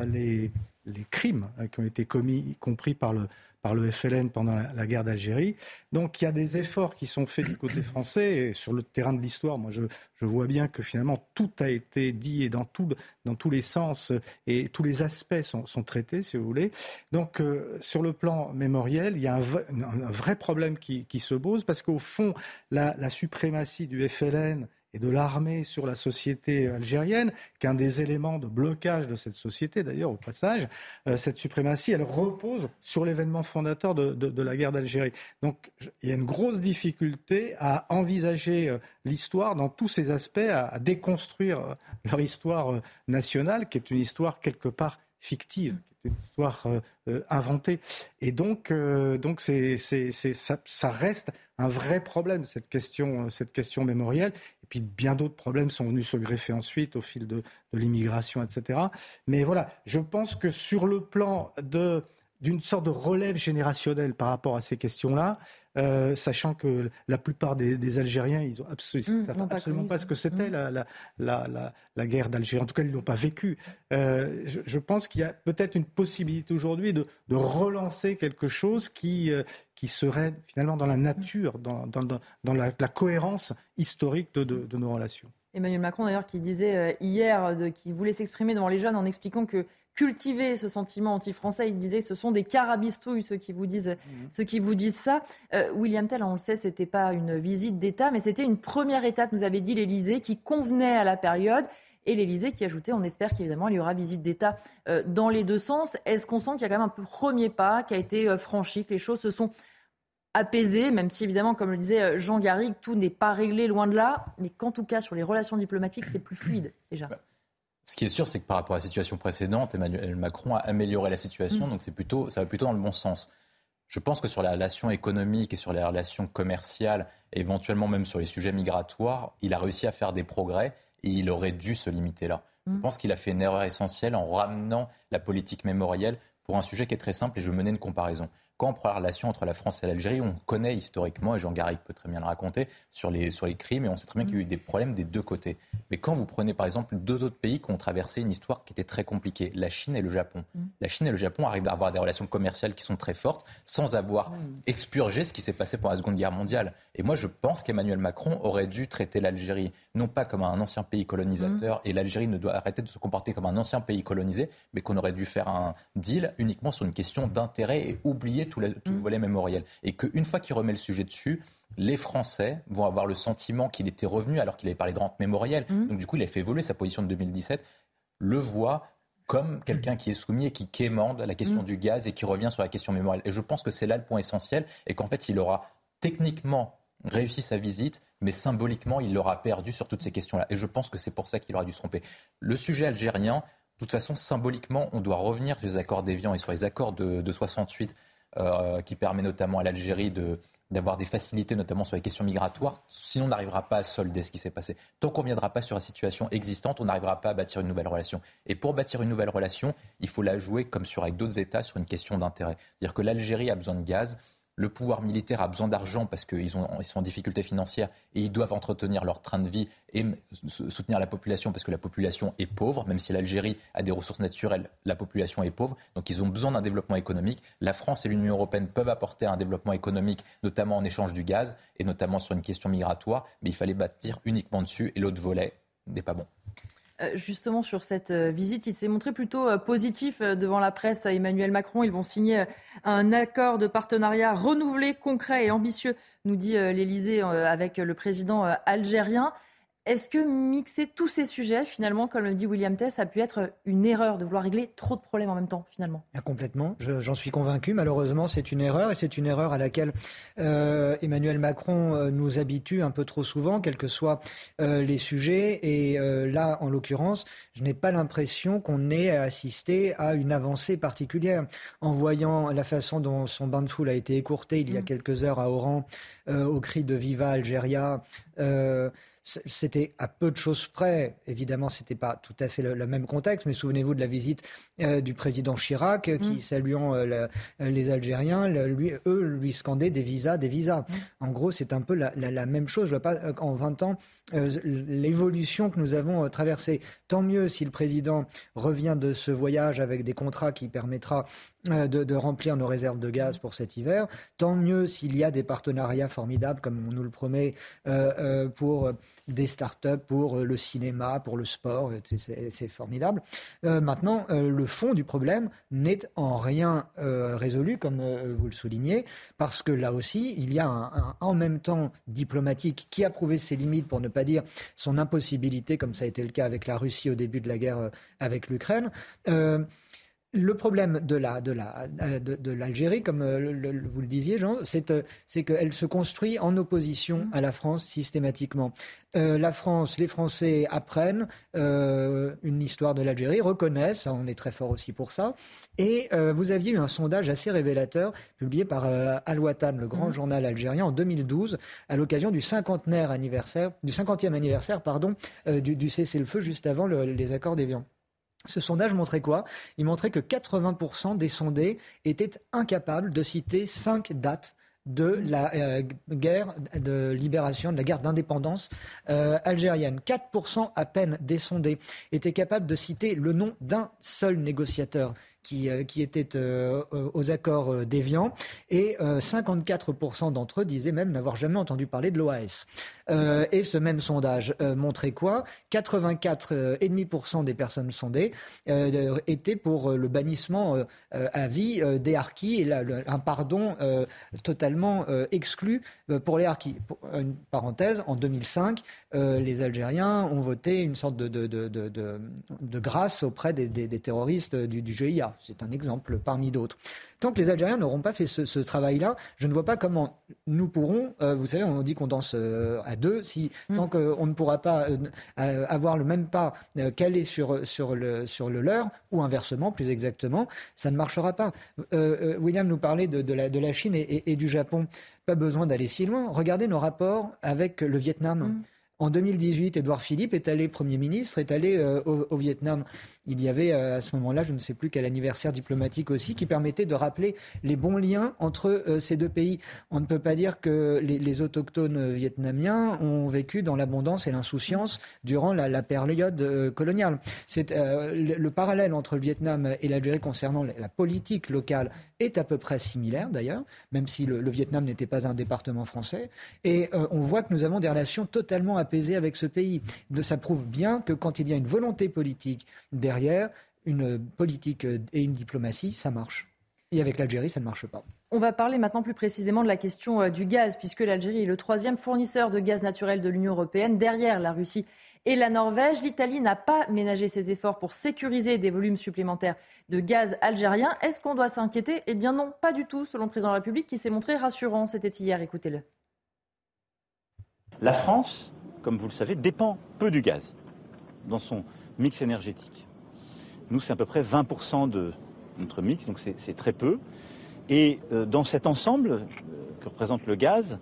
les, les crimes euh, qui ont été commis, y compris par le, par le FLN pendant la, guerre d'Algérie. Donc il y a des efforts qui sont faits du côté français et sur le terrain de l'histoire. Moi, je, je, vois bien que finalement tout a été dit et dans, tout, dans tous les sens et tous les aspects sont, sont traités, si vous voulez. Donc euh, sur le plan mémoriel, il y a un, vrai problème qui, qui se pose parce qu'au fond, la suprématie du FLN de l'armée sur la société algérienne, qu'un des éléments de blocage de cette société, d'ailleurs, au passage, euh, cette suprématie, elle repose sur l'événement fondateur de, la guerre d'Algérie. Donc, il y a une grosse difficulté à envisager euh, l'histoire dans tous ses aspects, à, déconstruire euh, leur histoire nationale, qui est une histoire quelque part fictive une histoire inventée. Et donc, donc ça, ça, reste un vrai problème, cette question, cette question mémorielle. Puis bien d'autres problèmes sont venus se greffer ensuite au fil de, l'immigration, etc. Mais voilà, je pense que sur le plan d'une sorte de relève générationnelle par rapport à ces questions-là, euh, sachant que la plupart des, Algériens, ils absolument, mmh, absolument pas, ce que c'était mmh. la, guerre d'Algérie. En tout cas, ils ne l'ont pas vécu. Euh, je, pense qu'il y a peut-être une possibilité aujourd'hui de, relancer quelque chose qui, euh, qui serait finalement dans la nature, dans, dans, la, cohérence historique de, nos relations. Emmanuel Macron, d'ailleurs, qui disait hier qu'il voulait s'exprimer devant les jeunes en expliquant que cultiver ce sentiment anti-français. Il disait ce sont des carabistouilles ceux qui vous disent, mhm. ceux qui vous disent ça. Euh, William Tell, on le sait, c'était pas une visite d'État, mais c'était une première étape, nous avait dit l'Élysée, qui convenait à la période. Et l'Élysée qui ajoutait, on espère qu'évidemment il y aura visite d'État euh, dans les deux sens. Est-ce qu'on sent qu'il y a quand même un premier pas qui a été euh, franchi, que les choses se sont apaisées, même si évidemment, comme le disait Jean Garrigue, tout n'est pas réglé loin de là, mais qu'en tout cas sur les relations diplomatiques, c'est plus fluide déjà. Bah, ce qui est sûr, c'est que par rapport à la situation précédente, Emmanuel Macron a amélioré la situation, mm. donc c'est plutôt, ça va plutôt dans le bon sens. Je pense que sur les relations économiques et sur les relations commerciales, et éventuellement même sur les sujets migratoires, il a réussi à faire des progrès et il aurait dû se limiter là. Je mm. pense qu'il a fait une erreur essentielle en ramenant la politique mémorielle pour un sujet qui est très simple et je menais une comparaison quand on prend la relation entre la France et l'Algérie, on connaît historiquement, et Jean Garrigue peut très bien le raconter, sur les, sur les crimes, et on sait très bien qu'il y a eu des problèmes des deux côtés. Mais quand vous prenez par exemple deux autres pays qui ont traversé une histoire qui était très compliquée, la Chine et le Japon. Mm. La Chine et le Japon arrivent à avoir des relations commerciales qui sont très fortes sans avoir expurgé ce qui s'est passé pendant la Seconde Guerre mondiale. Et moi, je pense qu'Emmanuel Macron aurait dû traiter l'Algérie non pas comme un ancien pays colonisateur, mm. et l'Algérie ne doit arrêter de se comporter comme un ancien pays colonisé, mais qu'on aurait dû faire un deal uniquement sur une question d'intérêt et oublier tout, le volet mémoriel. Et qu'une fois qu'il remet le sujet dessus, les Français vont avoir le sentiment qu'il était revenu alors qu'il avait parlé de rente mémorielle. Mmh. Donc du coup, il a fait évoluer sa position de 2017. Le voit comme quelqu'un qui est soumis et qui quémande la question mmh. du gaz et qui revient sur la question mémorielle. Et je pense que c'est là le point essentiel et qu'en fait, il aura techniquement réussi sa visite, mais symboliquement, il l'aura perdu sur toutes ces questions-là. Et je pense que c'est pour ça qu'il aura dû se tromper. Le sujet algérien, de toute façon, symboliquement, on doit revenir sur les accords d'Évian et sur les accords de, de 68 euh, qui permet notamment à l'Algérie d'avoir des facilités, notamment sur les questions migratoires. Sinon, on n'arrivera pas à solder ce qui s'est passé. Tant qu'on ne viendra pas sur la situation existante, on n'arrivera pas à bâtir une nouvelle relation. Et pour bâtir une nouvelle relation, il faut la jouer comme sur avec d'autres États sur une question d'intérêt. C'est-à-dire que l'Algérie a besoin de gaz, le pouvoir militaire a besoin d'argent parce qu'ils sont en difficulté financière et ils doivent entretenir leur train de vie et soutenir la population parce que la population est pauvre. Même si l'Algérie a des ressources naturelles, la population est pauvre. Donc ils ont besoin d'un développement économique. La France et l'Union européenne peuvent apporter un développement économique, notamment en échange du gaz et notamment sur une question migratoire. Mais il fallait bâtir uniquement dessus et l'autre volet n'est pas bon. Euh, justement sur cette euh, visite. Il s'est montré plutôt euh, positif devant la presse. Emmanuel Macron, ils vont signer un accord de partenariat renouvelé, concret et ambitieux, nous dit l'Élysée avec le président algérien. Est-ce que mixer tous ces sujets, finalement, comme le dit William Tess, a pu être une erreur de vouloir régler trop de problèmes en même temps, finalement? Ah, Complètement, j'en suis convaincu. Malheureusement, c'est une erreur et c'est une erreur à laquelle euh, Emmanuel Macron euh, nous habitue un peu trop souvent, quels que soient euh, les sujets. Et là, en l'occurrence, je n'ai pas l'impression qu'on ait assisté à une avancée particulière. En voyant la façon dont son bain de foule a été écourté il y a mm. quelques heures à Oran, au cri de Viva Algéria, c'était à peu de choses près. Évidemment, ce n'était pas tout à fait le, même contexte, mais souvenez-vous de la visite euh, du président Chirac, euh, qui, mm. saluant euh, les Algériens, lui, eux lui scandaient des visas, des visas. Mm. En gros, c'est un peu la, même chose. Je vois pas en 20 ans l'évolution que nous avons traversée. Tant mieux si le président revient de ce voyage avec des contrats qui permettra de, remplir nos réserves de gaz pour cet hiver. Tant mieux s'il y a des partenariats formidables, comme on nous le promet, pour des start-up, pour le cinéma, pour le sport. C'est formidable. maintenant, le fond du problème n'est en rien résolu, comme vous le soulignez, parce que là aussi, il y a un, en même temps diplomatique qui a prouvé ses limites, pour ne pas dire son impossibilité, comme ça a été le cas avec la Russie au début de la guerre euh, avec l'Ukraine. Euh, le problème de la de la de, l'Algérie, comme euh, vous le disiez, Jean, c'est euh, c'est qu'elle se construit en opposition mmh. à la France systématiquement. Euh, la France, les Français apprennent une histoire de l'Algérie, reconnaissent, on est très fort aussi pour ça. Et vous aviez eu un sondage assez révélateur publié par Al Watan, le grand mmh. journal algérien, en 2012, à l'occasion du cinquantenaire anniversaire, du cinquantième anniversaire, pardon, du, du cessez-le-feu juste avant les accords d'Évian. Ce sondage montrait quoi? Il montrait que 80% des sondés étaient incapables de citer cinq dates de la euh, guerre de libération, de la guerre d'indépendance euh, algérienne. 4% à peine des sondés étaient capables de citer le nom d'un seul négociateur qui, euh, qui étaient euh, aux accords euh, d'Évian, et 54% d'entre eux disaient même n'avoir jamais entendu parler de l'OAS. et ce même sondage montrait quoi? 84,5% des personnes sondées étaient pour le bannissement à vie des harkis et un pardon totalement exclu pour les harkis. Une parenthèse, en 2005, les Algériens ont voté une sorte de, grâce auprès des, des, terroristes du, du GIA. C'est un exemple parmi d'autres. Tant que les Algériens n'auront pas fait ce, travail-là, je ne vois pas comment nous pourrons, euh, vous savez, on dit qu'on danse euh, à deux, si mm. tant qu'on ne pourra pas euh, avoir le même pas calé sur, sur, le, sur le leur, ou inversement, plus exactement, ça ne marchera pas. William nous parlait de, la, de la, Chine et, du Japon. Pas besoin d'aller si loin. Regardez nos rapports avec le Vietnam. Mm. En 2018, Édouard Philippe est allé Premier ministre, est allé au, Vietnam il y avait euh, à ce moment-là, je ne sais plus quel anniversaire diplomatique aussi, qui permettait de rappeler les bons liens entre euh, ces deux pays. On ne peut pas dire que les, autochtones vietnamiens ont vécu dans l'abondance et l'insouciance durant la, période euh, coloniale. C'est le, parallèle entre le Vietnam et l'Algérie concernant la, politique locale est à peu près similaire d'ailleurs, même si le, Vietnam n'était pas un département français. Et on voit que nous avons des relations totalement apaisées avec ce pays. Ça prouve bien que quand il y a une volonté politique derrière derrière, une politique et une diplomatie, ça marche. Et avec l'Algérie, ça ne marche pas. On va parler maintenant plus précisément de la question euh, du gaz, puisque l'Algérie est le troisième fournisseur de gaz naturel de l'Union européenne, derrière la Russie et la Norvège. L'Italie n'a pas ménagé ses efforts pour sécuriser des volumes supplémentaires de gaz algérien. Est-ce qu'on doit s'inquiéter? Eh bien non, pas du tout, selon le président de la République, qui s'est montré rassurant. C'était hier, écoutez-le. La France, comme vous le savez, dépend peu du gaz dans son mix énergétique. Nous, c'est à peu près 20% de notre mix, donc c'est très peu. Et euh, dans cet ensemble euh, que représente le gaz,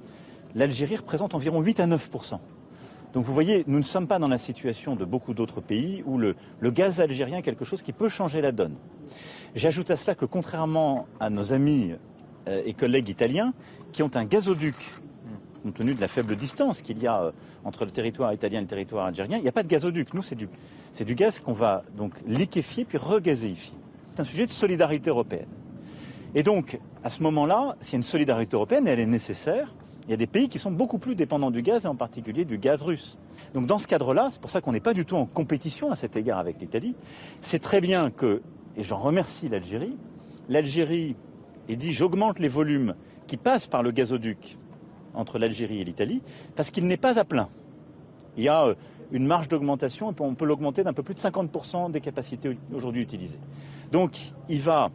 l'Algérie représente environ 8 à 9%. Donc vous voyez, nous ne sommes pas dans la situation de beaucoup d'autres pays où le, gaz algérien est quelque chose qui peut changer la donne. J'ajoute à cela que contrairement à nos amis euh, et collègues italiens qui ont un gazoduc, compte tenu de la faible distance qu'il y a entre le territoire italien et le territoire algérien, il n'y a pas de gazoduc. Nous, c'est du, c'est du gaz qu'on va donc liquéfier puis regazéifier. C'est un sujet de solidarité européenne. Et donc, à ce moment-là, s'il y a une solidarité européenne, elle est nécessaire, il y a des pays qui sont beaucoup plus dépendants du gaz, et en particulier du gaz russe. Donc dans ce cadre-là, c'est pour ça qu'on n'est pas du tout en compétition à cet égard avec l'Italie. C'est très bien que, et j'en remercie l'Algérie, l'Algérie ait dit j'augmente les volumes qui passent par le gazoduc entre l'Algérie et l'Italie, parce qu'il n'est pas à plein. Il y a euh, une marge d'augmentation, on peut l'augmenter d'un peu plus de 50% des capacités aujourd'hui utilisées. Donc il va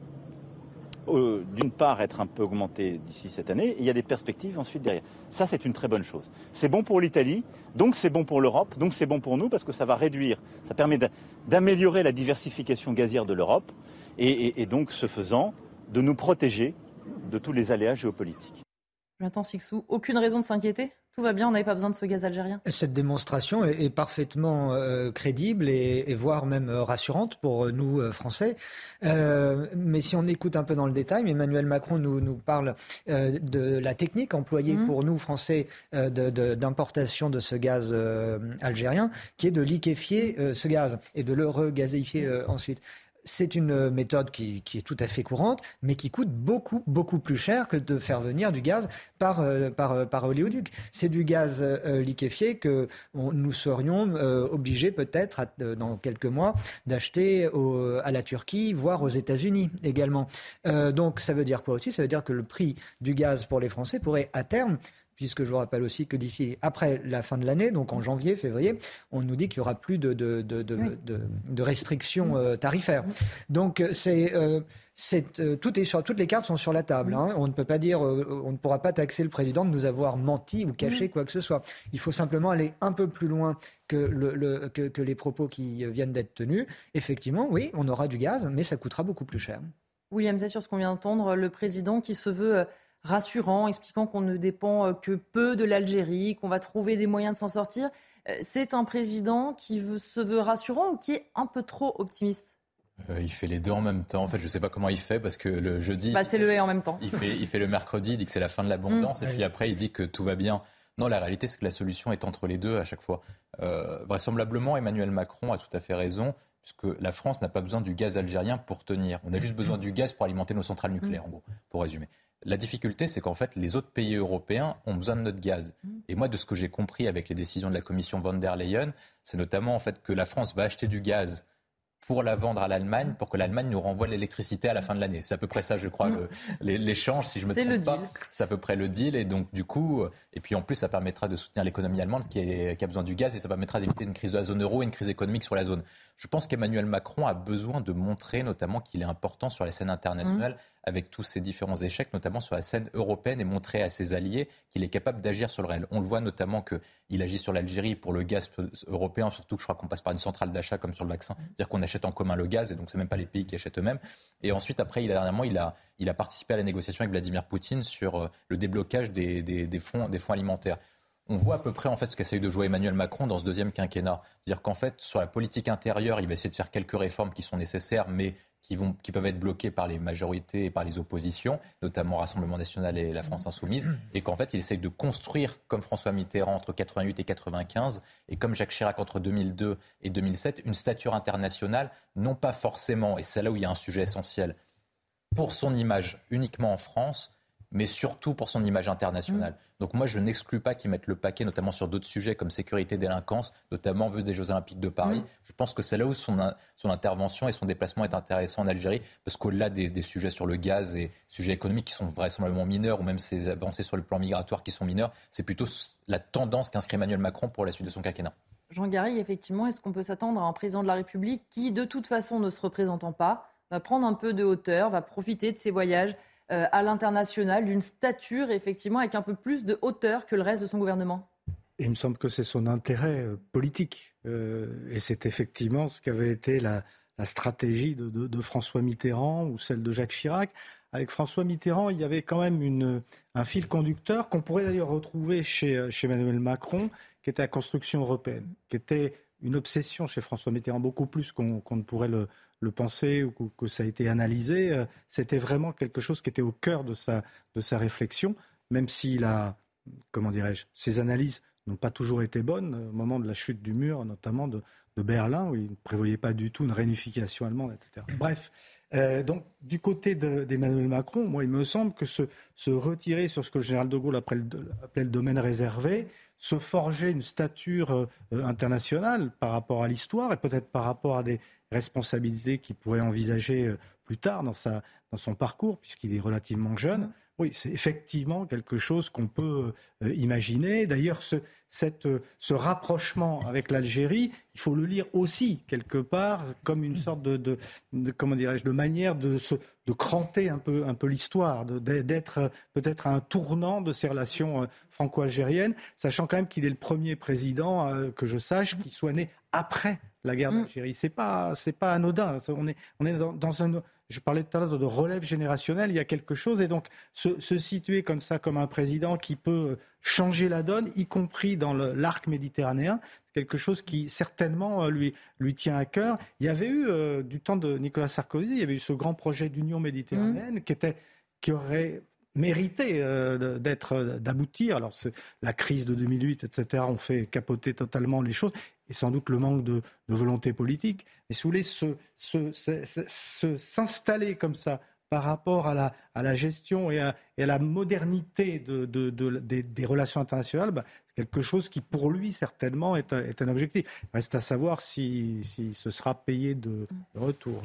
euh, d'une part être un peu augmenté d'ici cette année, et il y a des perspectives ensuite derrière. Ça, c'est une très bonne chose. C'est bon pour l'Italie, donc c'est bon pour l'Europe, donc c'est bon pour nous, parce que ça va réduire, ça permet d'améliorer la diversification gazière de l'Europe, et, et donc, ce faisant, de nous protéger de tous les aléas géopolitiques. Jonathan Sixou, aucune raison de s'inquiéter? Tout va bien, on n'avait pas besoin de ce gaz algérien Cette démonstration est, parfaitement euh, crédible et, voire même euh, rassurante pour euh, nous, Français. mais si on écoute un peu dans le détail, Emmanuel Macron nous, nous parle de la technique employée mmh. pour nous, Français, d'importation de, ce gaz algérien, qui est de liquéfier ce gaz et de le regazéifier ensuite. C'est une méthode qui, est tout à fait courante, mais qui coûte beaucoup, beaucoup plus cher que de faire venir du gaz par, euh, par, euh, par oléoduc. C'est du gaz euh, liquéfié que nous serions obligés peut-être dans quelques mois d'acheter à la Turquie, voire aux États-Unis également. donc ça veut dire quoi aussi? Ça veut dire que le prix du gaz pour les Français pourrait à terme puisque je vous rappelle aussi que d'ici, après la fin de l'année, donc en janvier, février, on nous dit qu'il n'y aura plus de, de, de, de restrictions euh, tarifaires. Donc c'est... Euh, euh, tout est sur, toutes les cartes sont sur la table. Hein. On ne peut pas dire, on ne pourra pas taxer le président de nous avoir menti ou caché quoi que ce soit. Il faut simplement aller un peu plus loin que, le, que, que les propos qui viennent d'être tenus. Effectivement, oui, on aura du gaz, mais ça coûtera beaucoup plus cher. William, c'est sur ce qu'on vient d'entendre, le président qui se veut rassurant, expliquant qu'on ne dépend euh, que peu de l'Algérie, qu'on va trouver des moyens de s'en sortir. Euh, c'est un président qui se veut rassurant ou qui est un peu trop optimiste? Euh, il fait les deux en même temps. En fait, je ne sais pas comment il fait parce que le jeudi. Bah, c'est le et en même temps. Il fait, il fait le mercredi, il dit que c'est la fin de l'abondance, mm. et puis après, il dit que tout va bien. Non, la réalité, c'est que la solution est entre les deux à chaque fois. vraisemblablement, Emmanuel Macron a tout à fait raison, puisque la France n'a pas besoin du gaz algérien pour tenir. On a juste besoin du gaz pour alimenter nos centrales nucléaires, en gros, pour résumer. La difficulté, c'est qu'en fait, les autres pays européens ont besoin de notre gaz. Et moi, de ce que j'ai compris avec les décisions de la Commission von der Leyen, c'est notamment en fait que la France va acheter du gaz pour la vendre à l'Allemagne, pour que l'Allemagne nous renvoie l'électricité à la fin de l'année. C'est à peu près ça, je crois, l'échange, si je me trompe le pas. C'est à peu près le deal. Et donc, du coup, euh, et puis en plus, ça permettra de soutenir l'économie allemande qui, qui, a besoin du gaz et ça permettra d'éviter une crise de la zone euro et une crise économique sur la zone. Je pense qu'Emmanuel Macron a besoin de montrer notamment qu'il est important sur la scène internationale mmh. avec tous ses différents échecs, notamment sur la scène européenne et montrer à ses alliés qu'il est capable d'agir sur le réel. On le voit notamment qu'il agit sur l'Algérie pour le gaz européen, surtout que je crois qu'on passe par une centrale d'achat comme sur le vaccin, mmh. c'est-à-dire qu'on achète en commun le gaz et donc c'est même pas les pays qui achètent eux-mêmes. Et ensuite, après, dernièrement, il a, il a participé à la négociation avec Vladimir Poutine sur euh, le déblocage des, des, fonds, des fonds alimentaires on voit à peu près en fait ce qu'essaye de jouer Emmanuel Macron dans ce deuxième quinquennat. C'est-à-dire qu'en fait, sur la politique intérieure, il va essayer de faire quelques réformes qui sont nécessaires, mais qui, vont, qui peuvent être bloquées par les majorités et par les oppositions, notamment Rassemblement national et la France insoumise, et qu'en fait, il essaye de construire comme François Mitterrand entre 88 et 95, et comme Jacques Chirac entre 2002 et 2007, une stature internationale, non pas forcément, et c'est là où il y a un sujet essentiel, pour son image uniquement en France, mais surtout pour son image internationale. Mm. Donc moi, je n'exclus pas qu'ils mettent le paquet, notamment sur d'autres sujets comme sécurité, délinquance, notamment vu des Jeux Olympiques de Paris. Mm. Je pense que c'est là où son, son, intervention et son déplacement est intéressant en Algérie, parce qu'au-delà des, sujets sur le gaz et sujets économiques qui sont vraisemblablement mineurs, ou même ces avancées sur le plan migratoire qui sont mineures, c'est plutôt la tendance qu'inscrit Emmanuel Macron pour la suite de son quinquennat. Jean Garry, effectivement, est-ce qu'on peut s'attendre à un président de la République qui, de toute façon, ne se représentant pas, va prendre un peu de hauteur, va profiter de ses voyages euh, à l'international, d'une stature effectivement avec un peu plus de hauteur que le reste de son gouvernement il me semble que c'est son intérêt euh, politique. Euh, et c'est effectivement ce qu'avait été la, stratégie de, François Mitterrand ou celle de Jacques Chirac. Avec François Mitterrand, il y avait quand même un fil conducteur qu'on pourrait d'ailleurs retrouver chez, chez Emmanuel Macron, qui était la construction européenne, qui était une obsession chez François Mitterrand, beaucoup plus qu'on ne pourrait le, penser ou que ça a été analysé. Euh, c'était vraiment quelque chose qui était au cœur de sa, de sa réflexion, même s'il a, comment dirais-je, ses analyses n'ont pas toujours été bonnes au moment de la chute du mur, notamment de, Berlin, où il ne prévoyait pas du tout une réunification allemande, etc. Bref, euh, donc, du côté d'Emmanuel Macron, moi, il me semble que se, retirer sur ce que le général de Gaulle appelait le, domaine réservé, se forger une stature euh, internationale par rapport à l'histoire et peut-être par rapport à des, responsabilités qu'il pourrait envisager euh, plus tard dans, sa, dans son parcours, puisqu'il est relativement jeune. Oui, c'est effectivement quelque chose qu'on peut euh, imaginer. D'ailleurs, ce, cette, euh, ce rapprochement avec l'Algérie, il faut le lire aussi quelque part comme une sorte de, de, comment dirais-je, de manière de, se, de cranter un peu, un peu l'histoire, d'être peut-être un tournant de ces relations franco-algériennes, sachant quand même qu'il est le premier président que je sache qui soit né après la guerre mm. d'Algérie. C'est pas, c'est pas anodin. On est, on est dans, un, je parlais tout à l'heure de relève générationnelle. Il y a quelque chose et donc se, situer comme ça, comme un président qui peut changer la donne, y compris dans l'arc méditerranéen, c'est quelque chose qui certainement euh, lui, lui tient à cœur. Il y avait eu euh, du temps de Nicolas Sarkozy, il y avait eu ce grand projet d'union méditerranéenne mm. qui était, qui aurait mérité euh, d'être d'aboutir. Alors la crise de 2008, etc., ont fait capoter totalement les choses. Et sans doute le manque de, volonté politique. Mais si vous voulez, s'installer comme ça par rapport à la, gestion et à, la modernité de, des, relations internationales, bah, c'est quelque chose qui, pour lui, certainement, est, est un objectif. Reste à savoir si, si ce sera payé de retour.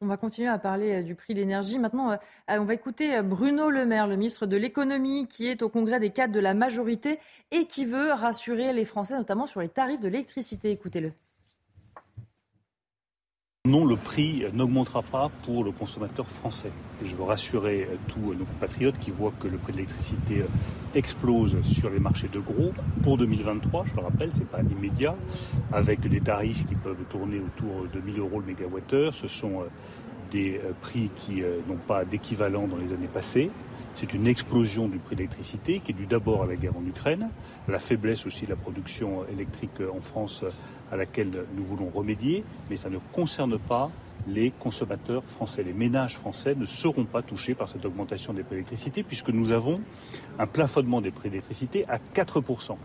On va continuer à parler euh, du prix de l'énergie. Maintenant, euh, on va écouter euh, Bruno Le Maire, le ministre de l'économie, qui est au congrès des cadres de la majorité et qui veut rassurer les Français, notamment sur les tarifs de l'électricité. Écoutez-le. Non, le prix n'augmentera pas pour le consommateur français. je veux rassurer tous nos compatriotes qui voient que le prix de l'électricité explose sur les marchés de gros. Pour 2023, je le rappelle, ce n'est pas immédiat, avec des tarifs qui peuvent tourner autour de 1000 euros le mégawattheure. Ce sont des euh, prix qui euh, n'ont pas d'équivalent dans les années passées. C'est une explosion du prix de l'électricité qui est due d'abord à la guerre en Ukraine, à la faiblesse aussi de la production électrique en France à laquelle nous voulons remédier, mais ça ne concerne pas les consommateurs français. Les ménages français ne seront pas touchés par cette augmentation des prix d'électricité puisque nous avons un plafonnement des prix d'électricité à 4%.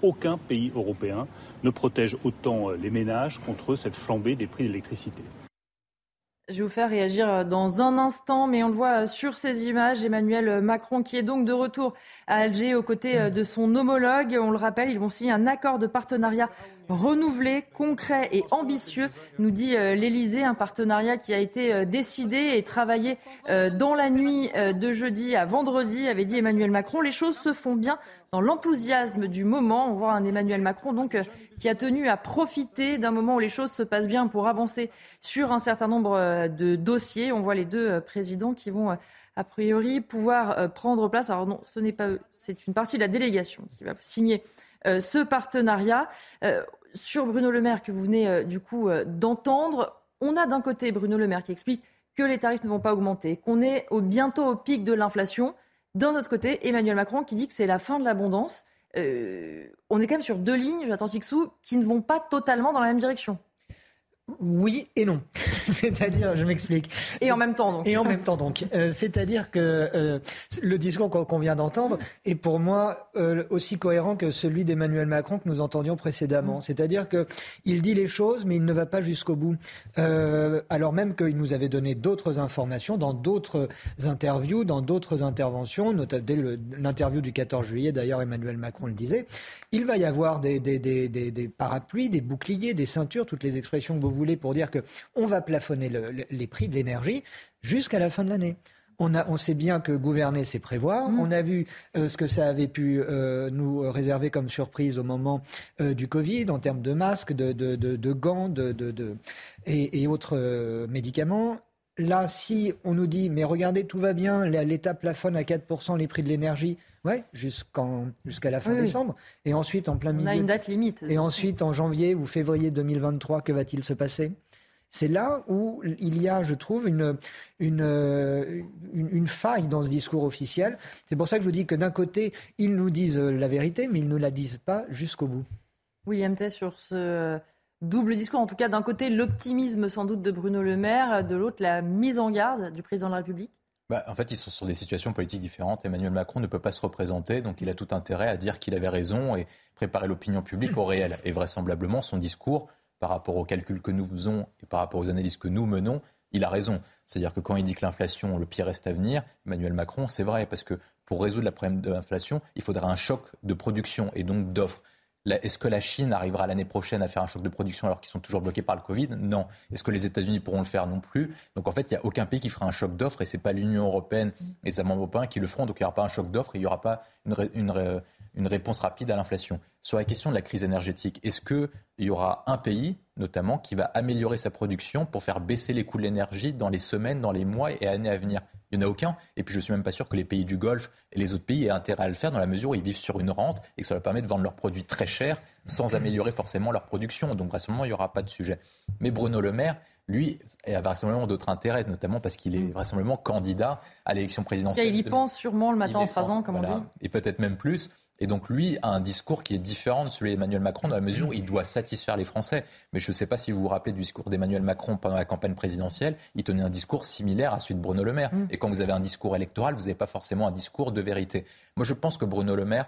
Aucun pays européen ne protège autant les ménages contre cette flambée des prix d'électricité. Je vais vous faire réagir euh, dans un instant, mais on le voit euh, sur ces images. Emmanuel euh, Macron qui est donc de retour à Alger aux côtés de son homologue. On le rappelle, ils vont signer un accord de partenariat renouvelé, concret et ambitieux, nous dit l'Elysée, un partenariat qui a été décidé et travaillé dans la nuit de jeudi à vendredi, avait dit Emmanuel Macron. Les choses se font bien dans l'enthousiasme du moment. On voit un Emmanuel Macron donc euh, qui a tenu à profiter d'un moment où les choses se passent bien pour avancer sur un certain nombre euh, de dossiers. On voit les deux euh, présidents qui vont a priori pouvoir prendre place. Alors non, ce n'est pas eux, c'est une partie de la délégation qui va signer ce partenariat. Sur Bruno Le Maire que vous venez du coup d'entendre, on a d'un côté Bruno Le Maire qui explique que les tarifs ne vont pas augmenter, qu'on est au, bientôt au pic de l'inflation. D'un autre côté, Emmanuel Macron qui dit que c'est la fin de l'abondance. Euh, on est quand même sur deux lignes, j'attends Sixou, qui ne vont pas totalement dans la même direction. Oui et non. C'est-à-dire, je m'explique. Et en même temps donc. Et en même temps donc. Euh, c'est-à-dire que euh, le discours qu'on vient d'entendre est pour moi euh, aussi cohérent que celui d'Emmanuel Macron que nous entendions précédemment. Mm. C'est-à-dire que il dit les choses, mais il ne va pas jusqu'au bout. alors même qu'il nous avait donné d'autres informations dans d'autres interviews, dans d'autres interventions, notamment l'interview du 14 juillet. D'ailleurs, Emmanuel Macron le disait. Il va y avoir des, des, des, des parapluies, des boucliers, des ceintures, toutes les expressions que vous voulez pour dire qu'on va plafonner les prix de l'énergie jusqu'à la fin de l'année. On, a, on, sait bien que gouverner, c'est prévoir. Mmh. On a vu euh, ce que ça avait pu euh, nous réserver comme surprise au moment euh, du Covid en termes de masques, de, de, gants de, et, et, autres médicaments. Là, si on nous dit, mais regardez, tout va bien, l'État plafonne à 4% les prix de l'énergie, ouais, jusqu'à la fin décembre. Et ensuite, en plein milieu. On a une date limite. Et ensuite, en janvier ou février 2023, que va-t-il se passer? C'est là où il y a, je trouve, une, une, une, faille dans ce discours officiel. C'est pour ça que je vous dis que d'un côté, ils nous disent la vérité, mais ils ne la disent pas jusqu'au bout. William Tay, sur ce double discours. En tout cas, d'un côté, l'optimisme sans doute de Bruno Le Maire, de l'autre, la mise en garde du président de la République bah, en fait, ils sont sur des situations politiques différentes. Emmanuel Macron ne peut pas se représenter, donc il a tout intérêt à dire qu'il avait raison et préparer l'opinion publique au réel. Et vraisemblablement, son discours, par rapport aux calculs que nous faisons et par rapport aux analyses que nous menons, il a raison. C'est-à-dire que quand il dit que l'inflation, le pire reste à venir, Emmanuel Macron, c'est vrai, parce que pour résoudre le problème de l'inflation, il faudra un choc de production et donc d'offres. Est-ce que la Chine arrivera l'année prochaine à faire un choc de production alors qu'ils sont toujours bloqués par le Covid? Non. Est-ce que les États-Unis pourront le faire Non plus? Donc en fait, il n'y a aucun pays qui fera un choc d'offres et ce n'est pas l'Union européenne et ses membres européens qui le feront. Donc il n'y aura pas un choc d'offres et il n'y aura pas une, réponse rapide à l'inflation. Sur la question de la crise énergétique, est-ce qu'il y aura un pays, notamment, qui va améliorer sa production pour faire baisser les coûts de l'énergie dans les semaines, dans les mois et années à venir? Il n'y en a aucun. Et puis je ne suis même pas sûr que les pays du Golfe et les autres pays aient intérêt à le faire dans la mesure où ils vivent sur une rente et que ça leur permet de vendre leurs produits très chers sans améliorer forcément leur production. Donc vraisemblablement, il n'y aura pas de sujet. Mais Bruno Le Maire, lui, a vraisemblablement d'autres intérêts, notamment parce qu'il est mm. vraisemblablement candidat à l'élection présidentielle. il y pense sûrement le matin en se rasant, comme on dit. Et peut-être même plus. Et donc lui a un discours qui est différent de celui d'Emmanuel Macron dans la mesure où il doit satisfaire les Français. Mais je ne sais pas si vous vous rappelez du discours d'Emmanuel Macron pendant la campagne présidentielle. Il tenait un discours similaire à celui de Bruno Le Maire. Mm. Et quand vous avez un discours électoral, vous n'avez pas forcément un discours de vérité. Moi, je pense que Bruno Le Maire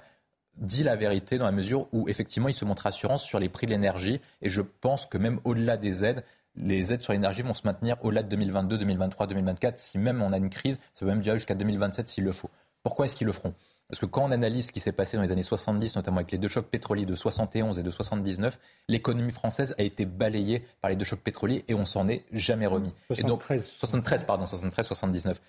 dit la vérité dans la mesure où effectivement il se montre rassurant sur les prix de l'énergie et je pense que même au-delà des aides, les aides sur l'énergie vont se maintenir au-delà de 2022, 2023, 2024. Si même on a une crise, ça va même durer jusqu'à 2027 s'il le faut. Pourquoi est-ce qu'ils le feront? Parce que quand on analyse ce qui s'est passé dans les années 70, notamment avec les deux chocs pétroliers de 71 et de 79, l'économie française a été balayée par les deux chocs pétroliers et on s'en est jamais remis. 73. Et donc, 73, pardon, 73, 79.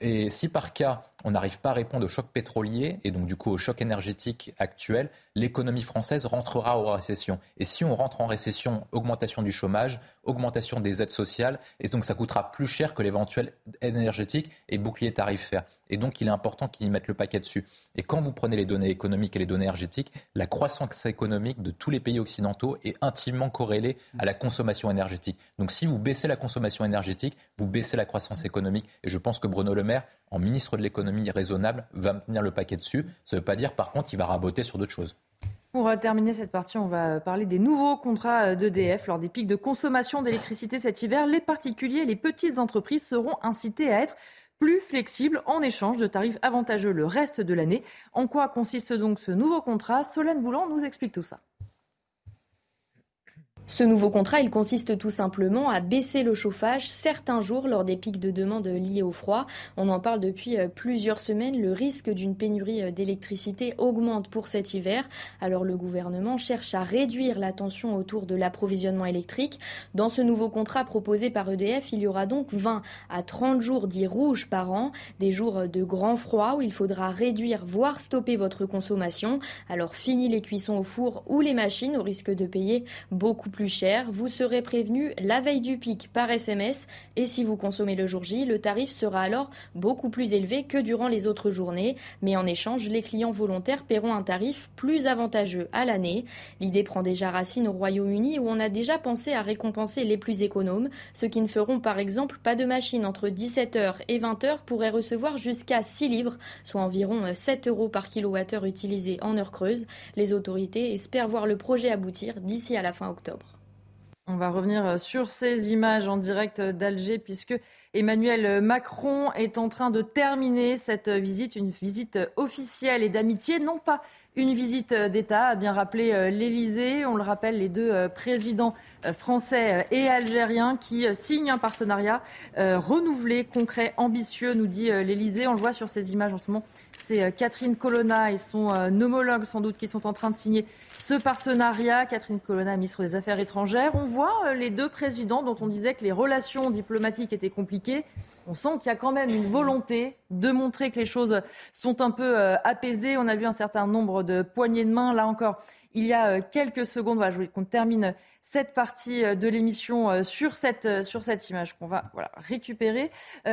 Et, si par cas, on n'arrive pas à répondre au choc pétrolier et donc du coup au choc énergétique actuel, l'économie française rentrera en récession. Et si on rentre en récession, augmentation du chômage, augmentation des aides sociales, et donc ça coûtera plus cher que l'éventuel énergétique et bouclier tarifaire. Et donc il est important qu'ils mettent le paquet dessus. Et quand vous prenez les données économiques et les données énergétiques, la croissance économique de tous les pays occidentaux est intimement corrélée à la consommation énergétique. Donc si vous baissez la consommation énergétique, vous baissez la croissance économique. Et je pense que Bruno Le Maire, en ministre de l'économie raisonnable, va tenir le paquet dessus. Ça ne veut pas dire par contre qu'il va raboter sur d'autres choses. Pour euh, terminer cette partie, on va parler des nouveaux contrats euh, d'EDF. Lors des pics de consommation d'électricité cet hiver, les particuliers et les petites entreprises seront incités à être plus flexibles en échange de tarifs avantageux le reste de l'année. En quoi consiste donc ce nouveau contrat? Solène Boulan nous explique tout ça. Ce nouveau contrat, il consiste tout simplement à baisser le chauffage certains jours lors des pics de demande liés au froid. On en parle depuis euh, plusieurs semaines. Le risque d'une pénurie euh, d'électricité augmente pour cet hiver. Alors le gouvernement cherche à réduire la tension autour de l'approvisionnement électrique. Dans ce nouveau contrat proposé par EDF, il y aura donc 20 à 30 jours dits rouges par an, des jours de grand froid où il faudra réduire, voire stopper votre consommation. Alors fini les cuissons au four ou les machines au risque de payer beaucoup plus cher. Vous serez prévenu la veille du pic par SMS et si vous consommez le jour J, le tarif sera alors beaucoup plus élevé que durant les autres journées. Mais en échange, les clients volontaires paieront un tarif plus avantageux à l'année. L'idée prend déjà racine au Royaume-Uni où on a déjà pensé à récompenser les plus économes. Ceux qui ne feront par exemple pas de machine entre 17h et 20h pourraient recevoir jusqu'à 6 livres, soit environ 7 euros par kilowattheure utilisé en heure creuse. Les autorités espèrent voir le projet aboutir d'ici à la fin octobre. On va revenir euh, sur ces images en direct d'Alger puisque Emmanuel Macron est en train de terminer cette visite, une visite officielle et d'amitié, non pas une visite d'État, a bien rappelé euh, l'Élysée. On le rappelle, les deux euh, présidents français et algériens qui signent un partenariat renouvelé, concret, ambitieux, nous dit l'Élysée. On le voit sur ces images en ce moment. C'est Catherine Colonna et son homologue sans doute qui sont en train de signer ce partenariat. Catherine Colonna, ministre des Affaires étrangères. On voit les deux présidents dont on disait que les relations diplomatiques étaient compliquées. On sent qu'il y a quand même une volonté de montrer que les choses sont un peu apaisées. On a vu un certain nombre de poignées de main. Là encore, il y a euh, quelques secondes. Voilà, je voulais qu'on termine cette partie euh, de l'émission euh, sur cette, sur cette image qu'on va récupérer.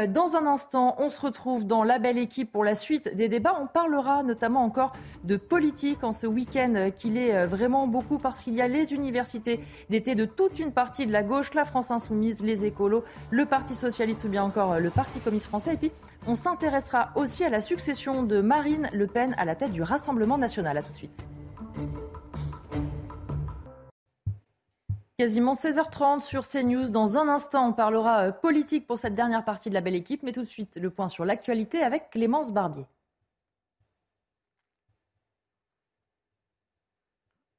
Dans un instant, on se retrouve dans la belle équipe pour la suite des débats. On parlera notamment encore de politique en ce week-end qu'il est vraiment beaucoup parce qu'il y a les universités d'été de toute une partie de la gauche, la France insoumise, les écolos, le Parti socialiste ou bien encore le Parti communiste français. Et puis, on s'intéressera aussi à la succession de Marine Le Pen à la tête du Rassemblement national. À tout de suite. Quasiment 16h30 sur CNews. Dans un instant, on parlera euh, politique pour cette dernière partie de la belle équipe. Mais tout de suite, le point sur l'actualité avec Clémence Barbier.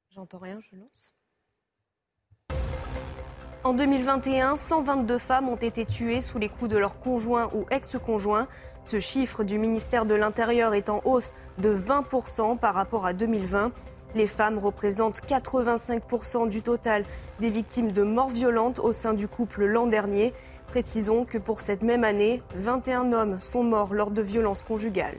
J'entends rien, je lance. En 2021, 122 femmes ont été tuées sous les coups de leur conjoint ou ex-conjoint. Ce chiffre du ministère de l'Intérieur est en hausse de 20% par rapport à 2020. Les femmes représentent 85% du total des victimes de morts violentes au sein du couple l'an dernier. Précisons que pour cette même année, 21 hommes sont morts lors de violences conjugales.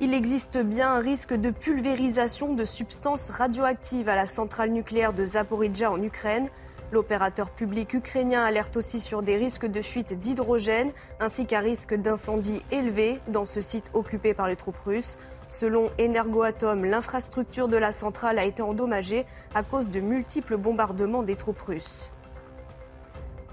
Il existe bien un risque de pulvérisation de substances radioactives à la centrale nucléaire de Zaporizhia en Ukraine. L'opérateur public ukrainien alerte aussi sur des risques de fuite d'hydrogène ainsi qu'un risque d'incendie élevé dans ce site occupé par les troupes russes. Selon Energoatom, l'infrastructure de la centrale a été endommagée à cause de multiples bombardements des troupes russes.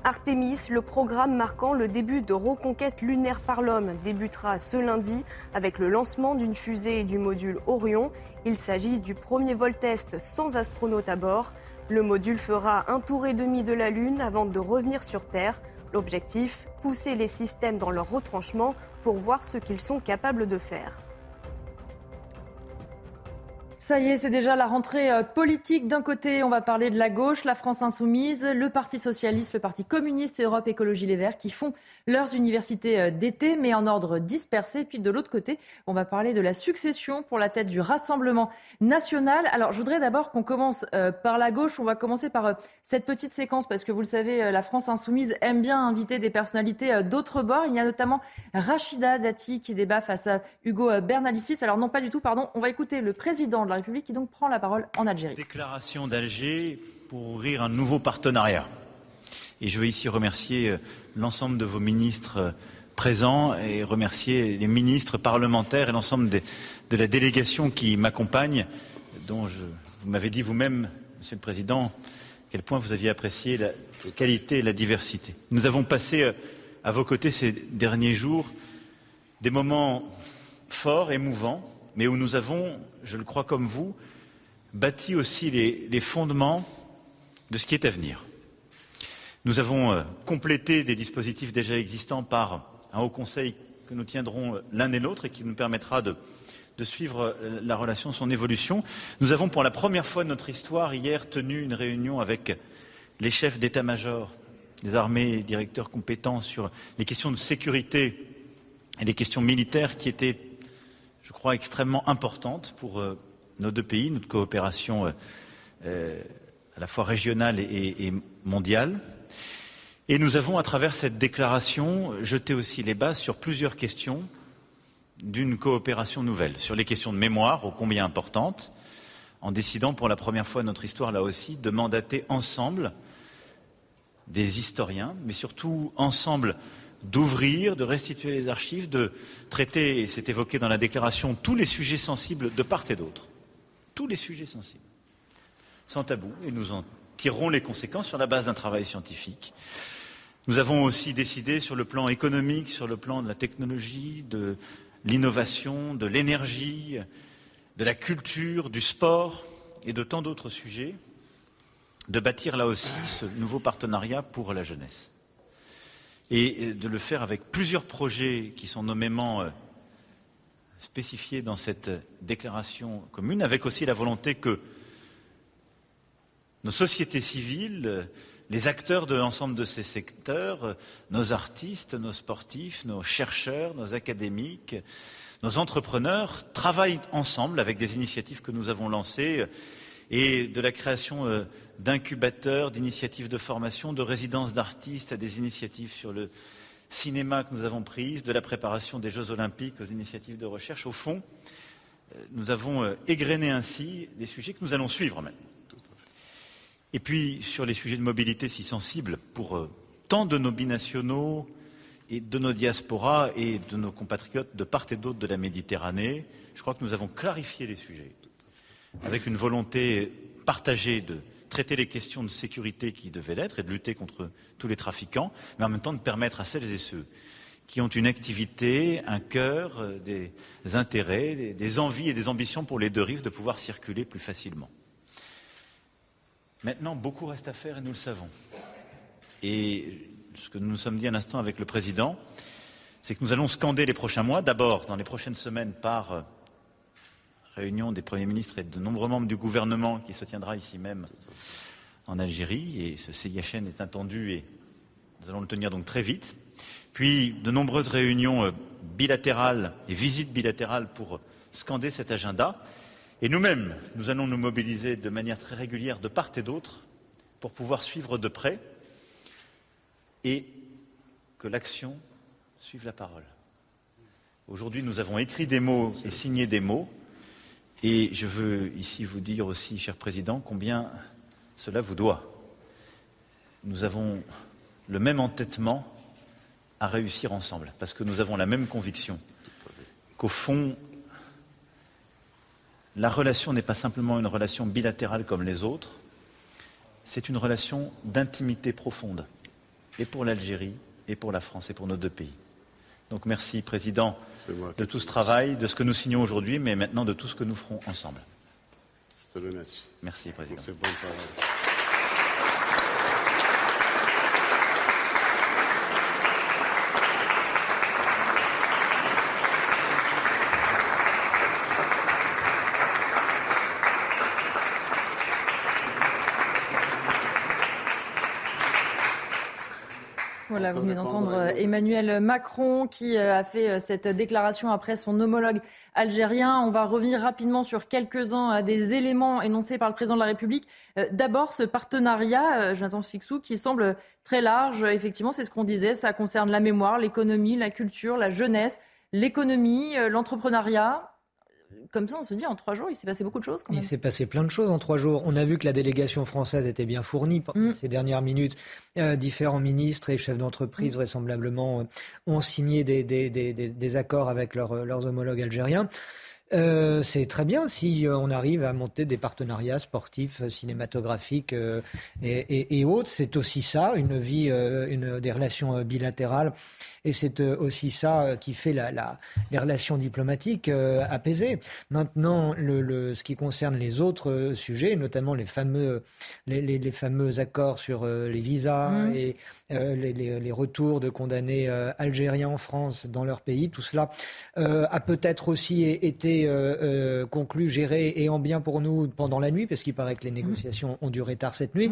Artemis, le programme marquant le début de reconquête lunaire par l'homme, débutera ce lundi avec le lancement d'une fusée et du module Orion. Il s'agit du premier vol test sans astronaute à bord. Le module fera un tour et demi de la Lune avant de revenir sur Terre. L'objectif, pousser les systèmes dans leur retranchement pour voir ce qu'ils sont capables de faire. Ça y est, c'est déjà la rentrée euh, politique. D'un côté, on va parler de la gauche, la France insoumise, le Parti socialiste, le Parti communiste et Europe Écologie Les Verts qui font leurs universités euh, d'été, mais en ordre dispersé. Puis de l'autre côté, on va parler de la succession pour la tête du Rassemblement national. Alors, je voudrais d'abord qu'on commence euh, par la gauche. On va commencer par cette petite séquence parce que vous le savez, la France insoumise aime bien inviter des personnalités d'autres bords. Il y a notamment Rachida Dati qui débat face à Hugo Bernalicis. Alors non, pas du tout, pardon. On va écouter le président de la République qui donc prend la parole en Algérie. Déclaration d'Alger pour ouvrir un nouveau partenariat. Et je veux ici remercier euh, l'ensemble de vos ministres euh, présents et remercier les ministres parlementaires et l'ensemble de la délégation qui m'accompagne, dont vous m'avez dit vous-même, Monsieur le Président, à quel point vous aviez apprécié la qualité et la diversité. Nous avons passé euh, à vos côtés ces derniers jours des moments forts, émouvants, mais où nous avons, je le crois comme vous, bâti aussi les, fondements de ce qui est à venir. Nous avons euh, complété des dispositifs déjà existants par un haut conseil que nous tiendrons euh, l'un et l'autre et qui nous permettra de, suivre euh, la relation, son évolution. Nous avons pour la première fois de notre histoire hier tenu une réunion avec les chefs d'état-major des armées et directeurs compétents sur les questions de sécurité et les questions militaires qui étaient je crois, extrêmement importante pour euh, nos deux pays, notre coopération euh, euh, à la fois régionale et, mondiale. Et nous avons, à travers cette déclaration, jeté aussi les bases sur plusieurs questions d'une coopération nouvelle, sur les questions de mémoire, ô combien importantes, en décidant pour la première fois notre histoire, là aussi, de mandater ensemble des historiens, mais surtout ensemble d'ouvrir, de restituer les archives, de traiter, et c'est évoqué dans la déclaration, tous les sujets sensibles de part et d'autre. Tous les sujets sensibles. Sans tabou, et nous en tirerons les conséquences sur la base d'un travail scientifique. Nous avons aussi décidé sur le plan économique, sur le plan de la technologie, de l'innovation, de l'énergie, de la culture, du sport et de tant d'autres sujets, de bâtir là aussi ce nouveau partenariat pour la jeunesse et euh, de le faire avec plusieurs projets qui sont nommément euh, spécifiés dans cette déclaration commune, avec aussi la volonté que nos sociétés civiles, les acteurs de l'ensemble de ces secteurs, nos artistes, nos sportifs, nos chercheurs, nos académiques, nos entrepreneurs travaillent ensemble avec des initiatives que nous avons lancées et de la création euh, d'incubateurs, d'initiatives de formation, de résidences d'artistes à des initiatives sur le cinéma que nous avons prises, de la préparation des Jeux olympiques aux initiatives de recherche. Au fond, euh, nous avons euh, égrené ainsi des sujets que nous allons suivre maintenant. Et puis, sur les sujets de mobilité si sensibles pour tant de nos binationaux et de nos diasporas et de nos compatriotes de part et d'autre de la Méditerranée, je crois que nous avons clarifié les sujets avec une volonté partagée de traiter les questions de sécurité qui devaient l'être et de lutter contre tous les trafiquants, mais en même temps de permettre à celles et ceux qui ont une activité, un cœur, euh, des intérêts, des, envies et des ambitions pour les deux rives de pouvoir circuler plus facilement. Maintenant, beaucoup reste à faire et nous le savons. Et ce que nous nous sommes dit un instant avec le Président, c'est que nous allons scander les prochains mois, d'abord dans les prochaines semaines par euh, réunion des premiers ministres et de nombreux membres du gouvernement qui se tiendra ici même en Algérie. Et ce CIHN est attendu et nous allons le tenir donc très vite. Puis de nombreuses réunions euh, bilatérales et visites bilatérales pour scander cet agenda. Et nous-mêmes, nous allons nous mobiliser de manière très régulière de part et d'autre pour pouvoir suivre de près et que l'action suive la parole. Aujourd'hui, nous avons écrit des mots et signé des mots. Et je veux ici vous dire aussi, cher Président, combien cela vous doit. Nous avons le même entêtement à réussir ensemble, parce que nous avons la même conviction qu'au fond, la relation n'est pas simplement une relation bilatérale comme les autres, c'est une relation d'intimité profonde, et pour l'Algérie, et pour la France, et pour nos deux pays. Donc merci, Président, de tout ce travail, de ce que nous signons aujourd'hui, mais maintenant de tout ce que nous ferons ensemble. Merci, Président. Voilà, vous venez d'entendre euh, Emmanuel Macron qui euh, a fait euh, cette déclaration après son homologue algérien. On va revenir rapidement sur quelques-uns des éléments énoncés par le président de la République. D'abord, ce partenariat, Jonathan Sixou, qui semble très large. Effectivement, c'est ce qu'on disait. Ça concerne la mémoire, l'économie, la culture, la jeunesse, l'économie, l'entrepreneuriat comme ça, on se dit en trois jours, il s'est passé beaucoup de choses. Il s'est passé plein de choses en trois jours. On a vu que la délégation française était bien fournie mm. ces dernières minutes. Euh, différents ministres et chefs d'entreprise, mm. vraisemblablement, euh, ont signé des, accords avec leurs homologues algériens. Euh, c'est très bien si on arrive à monter des partenariats sportifs, cinématographiques et, autres. C'est aussi ça, une vie, une, des relations bilatérales et c'est euh, aussi ça euh, qui fait la, les relations diplomatiques euh, apaisées. Maintenant, le, ce qui concerne les autres sujets, notamment les fameux, les, fameux accords sur les visas mmh. et les, retours de condamnés algériens en France dans leur pays, tout cela a peut-être aussi été conclu, géré et en bien pour nous pendant la nuit, parce qu'il paraît que les mmh. négociations ont duré tard cette nuit.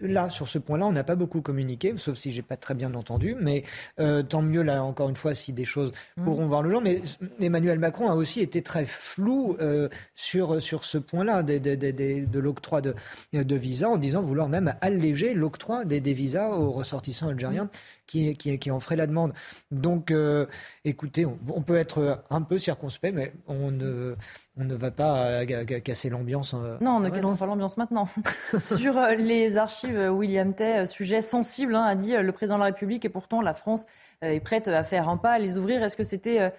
Là, sur ce point-là, on n'a pas beaucoup communiqué, sauf si j'ai pas très bien entendu. Mais euh, tant mieux, là, encore une fois, si des choses mm. pourront voir le jour. Mais Emmanuel Macron a aussi été très flou euh, sur, sur ce point-là de l'octroi de, de visas, en disant vouloir même alléger l'octroi des, des, visas aux ressortissants algériens. Qui, qui, en ferait la demande. Donc, euh, écoutez, on, peut être un peu circonspect, mais on ne, on ne va pas euh, casser l'ambiance. Euh, non, on ne casse pas l'ambiance maintenant. Sur les archives, William Tay, sujet sensible, hein, a dit le président de la République, et pourtant la France est prête à faire un pas, à les ouvrir. Est-ce que c'était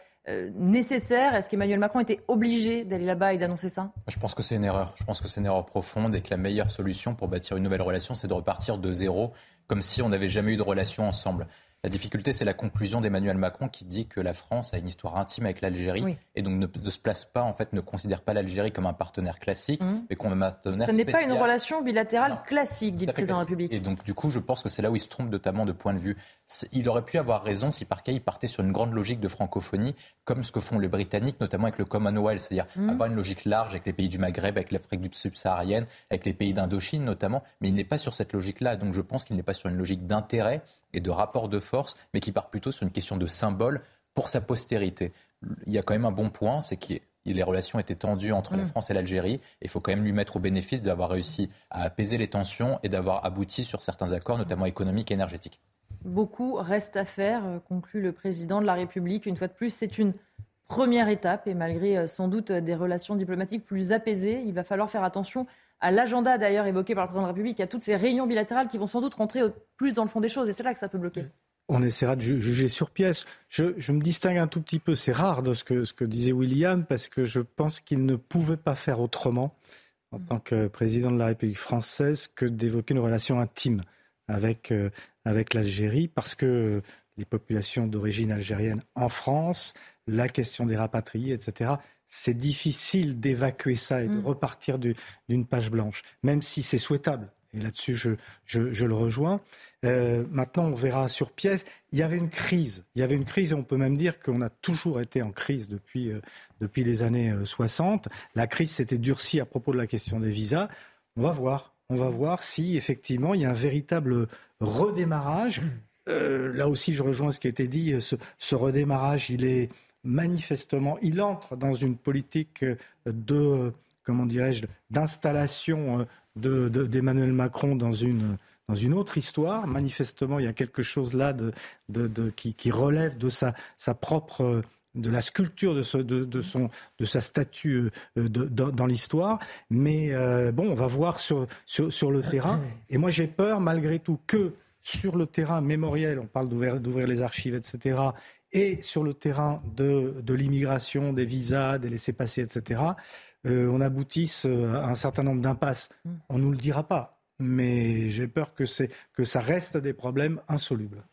nécessaire? Est-ce qu'Emmanuel Macron était obligé d'aller là-bas et d'annoncer ça? Je pense que c'est une erreur. Je pense que c'est une erreur profonde et que la meilleure solution pour bâtir une nouvelle relation, c'est de repartir de zéro comme si on n'avait jamais eu de relation ensemble. La difficulté, c'est la conclusion d'Emmanuel Macron qui dit que la France a une histoire intime avec l'Algérie et donc ne, se place pas, en fait, ne considère pas l'Algérie comme un partenaire classique, mmh. mais comme un partenaire. Ce n'est pas une relation bilatérale classique, dit le président de la République. Et donc, du coup, je pense que c'est là où il se trompe notamment de point de vue. Il aurait pu avoir raison si par cas il partait sur une grande logique de francophonie, comme ce que font les Britanniques, notamment avec le Commonwealth, c'est-à-dire mmh. avoir une logique large avec les pays du Maghreb, avec l'Afrique subsaharienne, avec les pays d'Indochine notamment, mais il n'est pas sur cette logique-là. Donc, je pense qu'il n'est pas sur une logique d'intérêt et de rapport de force, mais qui part plutôt sur une question de symbole pour sa postérité. Il y a quand même un bon point, c'est que les relations étaient tendues entre la mm. France et l'Algérie. Il faut quand même lui mettre au bénéfice d'avoir réussi à apaiser les tensions et d'avoir abouti sur certains accords, notamment économiques et énergétiques. Beaucoup reste à faire, euh, conclut le président de la République. Une fois de plus, c'est une première étape et malgré euh, sans doute des relations diplomatiques plus apaisées, il va falloir faire attention à l'agenda d'ailleurs évoqué par le président de la République, à toutes ces réunions bilatérales qui vont sans doute rentrer plus dans le fond des choses. Et c'est là que ça peut bloquer. On essaiera de juger sur pièce. Je, me distingue un tout petit peu, c'est rare de ce que, ce que disait William, parce que je pense qu'il ne pouvait pas faire autrement, en tant que président de la République française, que d'évoquer une relation intime avec, euh, avec l'Algérie, parce que les populations d'origine algérienne en France, la question des rapatriés, etc., c'est difficile d'évacuer ça et de mm. repartir d'une page blanche, même si c'est souhaitable. Et là-dessus, je, je, le rejoins. Euh, maintenant, on verra sur pièce. Il y avait une crise. Il y avait une crise, et on peut même dire qu'on a toujours été en crise depuis, euh, depuis les années 60. Euh, la crise s'était durcie à propos de la question des visas. On va voir. On va voir si, effectivement, il y a un véritable redémarrage. là aussi, je rejoins ce qui a été dit. Ce, ce redémarrage, il est, manifestement, il entre dans une politique de, comment dirais-je, d'installation euh, d'Emmanuel Macron dans une, dans une autre histoire. Manifestement, il y a quelque chose là de, de, qui, relève de sa, sa propre de la sculpture de, son, de sa statue euh, dans, l'histoire. Mais euh, bon, on va voir sur, sur le terrain. Et moi, j'ai peur, malgré tout, que sur le terrain mémoriel, on parle d'ouvrir les archives, etc., et sur le terrain de, l'immigration, des visas, des laissés-passer, etc., euh, on aboutisse à un certain nombre d'impasses. Mm. On ne nous le dira pas, mais j'ai peur que, que ça reste des problèmes insolubles.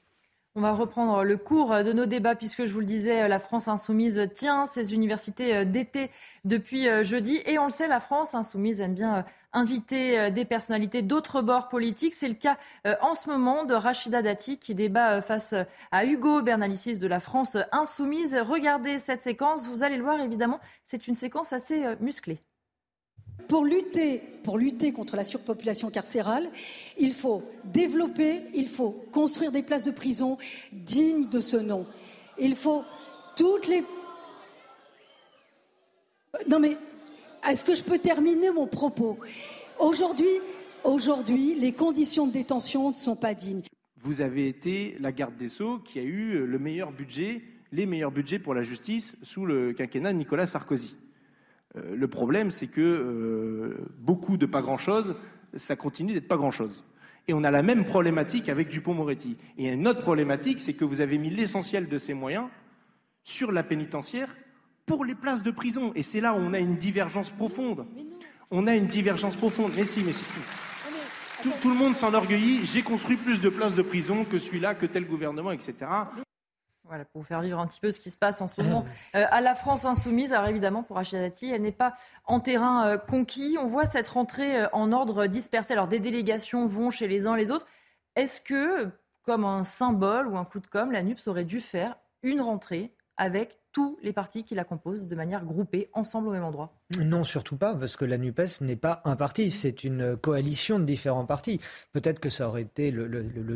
On va reprendre le cours de nos débats puisque je vous le disais, la France insoumise tient ses universités d'été depuis jeudi. Et on le sait, la France insoumise aime bien inviter des personnalités d'autres bords politiques. C'est le cas en ce moment de Rachida Dati qui débat face à Hugo Bernalicis de la France insoumise. Regardez cette séquence, vous allez le voir évidemment, c'est une séquence assez musclée. Pour lutter, contre la surpopulation carcérale, il faut développer, il faut construire des places de prison dignes de ce nom. Il faut toutes les. Non mais, est-ce que je peux terminer mon propos? Aujourd'hui, aujourd'hui, les conditions de détention ne sont pas dignes. Vous avez été la garde des Sceaux qui a eu le meilleur budget, les meilleurs budgets pour la justice sous le quinquennat de Nicolas Sarkozy. Euh, le problème, c'est que euh, beaucoup de pas grand-chose, ça continue d'être pas grand-chose. Et on a la même problématique avec Dupont-Moretti. Et une autre problématique, c'est que vous avez mis l'essentiel de ces moyens sur la pénitentiaire pour les places de prison. Et c'est là où on a une divergence profonde. On a une divergence profonde. Mais si, mais c'est tout. Tout, tout le monde s'enorgueillit. J'ai construit plus de places de prison que celui-là, que tel gouvernement, etc. Voilà, pour vous faire vivre un petit peu ce qui se passe en ce moment euh, à la France insoumise. Alors évidemment, pour Rachida Dati, elle n'est pas en terrain euh, conquis. On voit cette rentrée euh, en ordre dispersé. Alors des délégations vont chez les uns les autres. Est-ce que, comme un symbole ou un coup de com', la NUPS aurait dû faire une rentrée avec tous les partis qui la composent de manière groupée, ensemble au même endroit Non, surtout pas, parce que la NUPES n'est pas un parti, c'est une coalition de différents partis. Peut-être que ça aurait été le,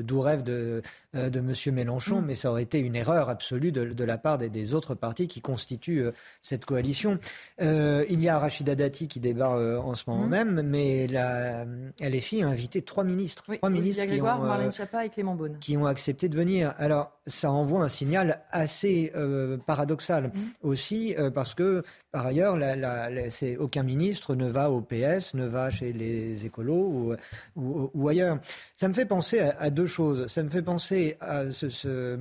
doux rêve de, euh, de M. Mélenchon, mm. mais ça aurait été une erreur absolue de, la part des, autres partis qui constituent euh, cette coalition. Euh, il y a Rachida Dati qui débarque en ce moment mm. même, mais la LFI a invité trois ministres. trois ministres Grégoire, qui ont, Marlène Schiappa et Clément Beaune. Qui ont accepté de venir. Alors, ça envoie un signal assez paradoxal Mmh. aussi, euh, parce que par ailleurs, aucun ministre ne va au PS, ne va chez les écolos ou, ailleurs. Ça me fait penser à, deux choses. Ça me fait penser à ce,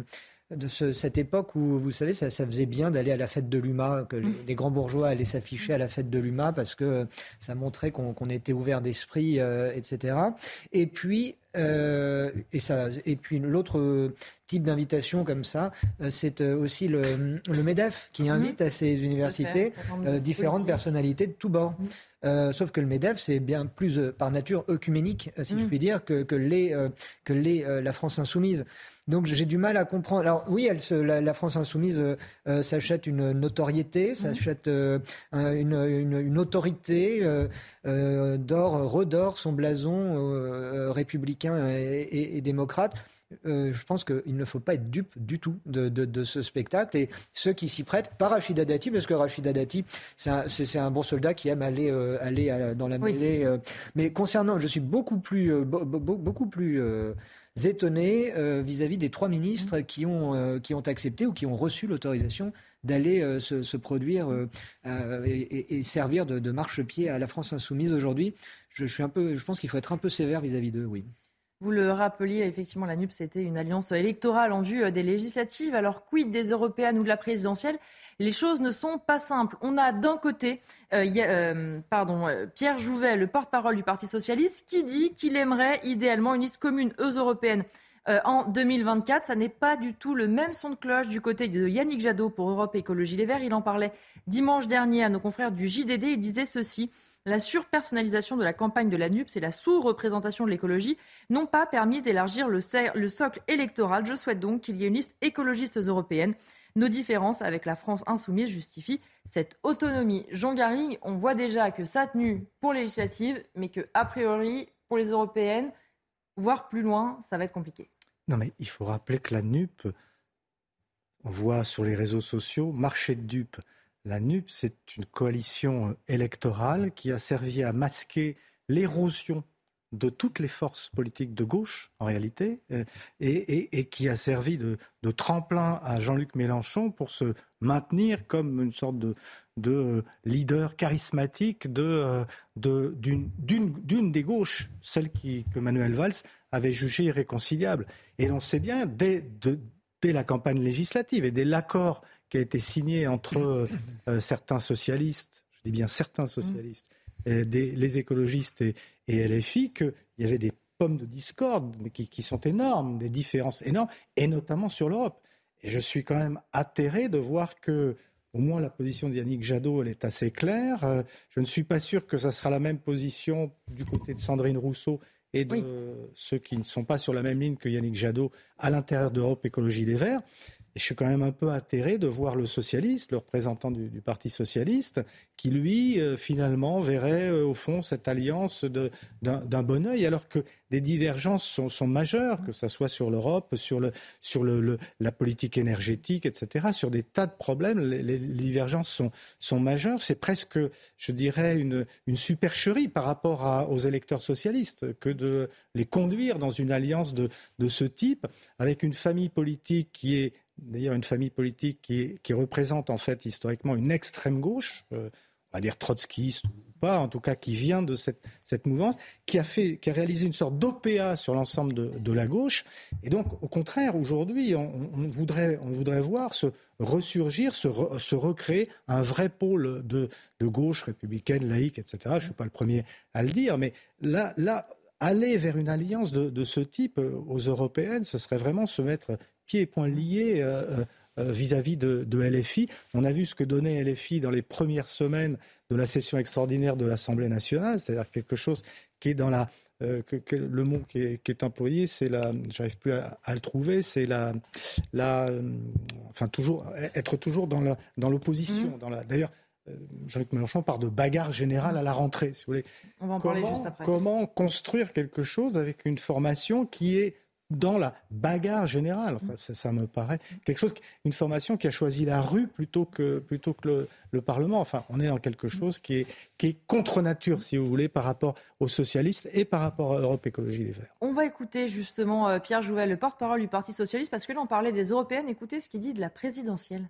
de cette époque où, vous savez, ça, faisait bien d'aller à la fête de l'UMA, que les, mmh. grands bourgeois allaient s'afficher à la fête de l'UMA parce que ça montrait qu'on était ouvert d'esprit, euh, etc. Et puis, euh, et, ça, et puis l'autre type d'invitation comme ça, euh, c'est aussi le, le, MEDEF qui mmh. invite à ces universités différentes personnalités de tous bords. Mmh. sauf que le MEDEF, c'est bien plus par nature œcuménique, si je puis dire, que, que, les, que les, la France insoumise. Donc j'ai du mal à comprendre. Alors oui, elle la, France insoumise euh, euh, s'achète une notoriété, mmh. s'achète euh, une, autorité, d'or, redore son blason républicain et, démocrate. je pense qu'il ne faut pas être dupe du tout de, ce spectacle. Et ceux qui s'y prêtent, pas Rachida Dati, parce que Rachida Dati, c'est un, bon soldat qui aime aller, aller dans la mêlée. mais concernant, je suis beaucoup plus, beaucoup plus étonnés euh, vis-à-vis des trois ministres qui ont, euh, qui ont accepté ou qui ont reçu l'autorisation d'aller euh, se, produire et, servir de, de marchepied à la France insoumise aujourd'hui. Je, peu, je pense qu'il faut être un peu sévère vis-à-vis d'eux, oui. Vous le rappeliez, effectivement, la NUP, c'était une alliance électorale en vue des législatives. Alors, quid des européennes ou de la présidentielle? Les choses ne sont pas simples. On a d'un côté euh, euh, pardon, euh, Pierre Jouvet, le porte-parole du Parti socialiste, qui dit qu'il aimerait idéalement une liste commune européenne en 2024. Ça n'est pas du tout le même son de cloche du côté de Yannick Jadot pour Europe Écologie Les Verts. Il en parlait dimanche dernier à nos confrères du JDD. Il disait ceci la surpersonnalisation de la campagne de la NUPS et la sous-représentation de l'écologie n'ont pas permis d'élargir le, socle électoral. Je souhaite donc qu'il y ait une liste écologiste européenne. Nos différences avec la France insoumise justifient cette autonomie. Jean Garing, on voit déjà que ça a tenu pour les législatives, mais que a priori pour les européennes, voire plus loin, ça va être compliqué. Non, mais il faut rappeler que la NUP, on voit sur les réseaux sociaux, marché de dupes. La NUP, c'est une coalition euh, électorale qui a servi à masquer l'érosion de toutes les forces politiques de gauche, en réalité, euh, et, qui a servi de, tremplin à Jean-Luc Mélenchon pour se maintenir comme une sorte de, euh, leader charismatique d'une des gauches, celle que Manuel Valls avait jugée irréconciliable. Et l'on sait bien, dès, dès la campagne législative et dès l'accord qui a été signé entre euh, euh, certains socialistes, je dis bien certains socialistes, les écologistes et, LFI, qu'il y avait des pommes de discorde qui, qui, sont énormes, des différences énormes, et notamment sur l'Europe. Et je suis quand même atterré de voir que, au moins, la position de Yannick Jadot, elle est assez claire. Euh, je ne suis pas sûr que ça sera la même position du côté de Sandrine Rousseau et de ceux qui ne sont pas sur la même ligne que Yannick Jadot à l'intérieur d'Europe Écologie des Verts. Je suis quand même un peu atterré de voir le socialiste, le représentant du, Parti socialiste, qui lui, euh, finalement, verrait euh, au fond cette alliance d'un bon oeil, alors que des divergences sont, majeures, que ce soit sur l'Europe, sur, la politique énergétique, etc. Sur des tas de problèmes, les, divergences sont, majeures. C'est presque, je dirais, une, supercherie par rapport aux électeurs socialistes que de les conduire dans une alliance de ce type, avec une famille politique qui est d'ailleurs une famille politique qui, représente en fait historiquement une extrême gauche, euh, on va dire trotskiste ou pas, en tout cas qui vient de cette, cette mouvance, qui a, fait, qui a réalisé une sorte d'OPA sur l'ensemble de, la gauche. Et donc, au contraire, aujourd'hui, on, voudrait, on voudrait voir se ressurgir, se, se recréer un vrai pôle de, de, gauche républicaine, laïque, etc. Je ne suis pas le premier à le dire, mais là, là aller vers une alliance de, de, ce type euh, aux européennes, ce serait vraiment se mettre pieds et poings liés euh, euh, vis-à-vis de, de, LFI. On a vu ce que donnait LFI dans les premières semaines de la session extraordinaire de l'Assemblée nationale, c'est-à-dire quelque chose qui est dans la que, le mot qui est, employé, c'est la, j'arrive plus à, le trouver, c'est la, la, enfin toujours être toujours dans l'opposition, mmh. dans. D'ailleurs, Jean-Luc Mélenchon parle de bagarre générale à la rentrée, si vous voulez. On va en parler juste après. Comment construire quelque chose avec une formation qui est dans la bagarre générale. Enfin, ça, me paraît quelque chose, une formation qui a choisi la rue plutôt que, plutôt que le, Parlement. Enfin, on est dans quelque chose qui est, qui est contre nature, si vous voulez, par rapport aux socialistes et par rapport à Europe Écologie Les Verts. On va écouter justement euh, Pierre Jouvel, le porte-parole du Parti socialiste, parce que là, on parlait des européennes. Écoutez ce qu'il dit de la présidentielle.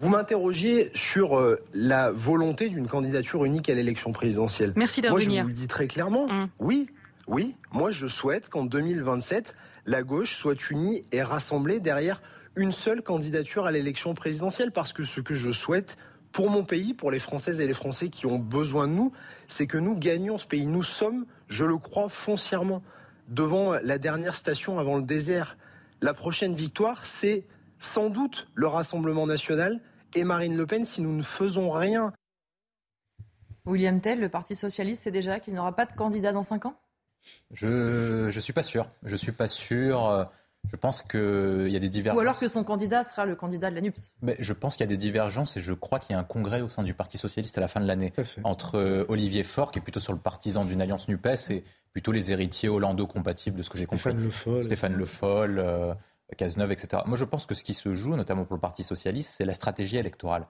Vous m'interrogiez sur euh, la volonté d'une candidature unique à l'élection présidentielle. Merci de Moi, je vous le dis très clairement. Mmh. Oui, oui, moi je souhaite qu'en 2027, la gauche soit unie et rassemblée derrière une seule candidature à l'élection présidentielle, parce que ce que je souhaite pour mon pays, pour les Françaises et les Français qui ont besoin de nous, c'est que nous gagnions ce pays. Nous sommes, je le crois foncièrement, devant la dernière station avant le désert. La prochaine victoire, c'est sans doute le Rassemblement national et Marine Le Pen si nous ne faisons rien. William Tell, le Parti socialiste, c'est déjà qu'il n'aura pas de candidat dans cinq ans? Je ne suis pas sûr. Je suis pas sûr. Euh, je pense qu'il y a des divergences. Ou alors que son candidat sera le candidat de la NUPS. Mais je pense qu'il y a des divergences et je crois qu'il y a un congrès au sein du Parti Socialiste à la fin de l'année entre euh, Olivier Faure, qui est plutôt sur le partisan d'une alliance NUPES, et plutôt les héritiers hollando-compatibles de ce que j'ai compris. Stéphane Le Foll. Stéphane Le Foll, euh, Cazeneuve, etc. Moi, je pense que ce qui se joue, notamment pour le Parti Socialiste, c'est la stratégie électorale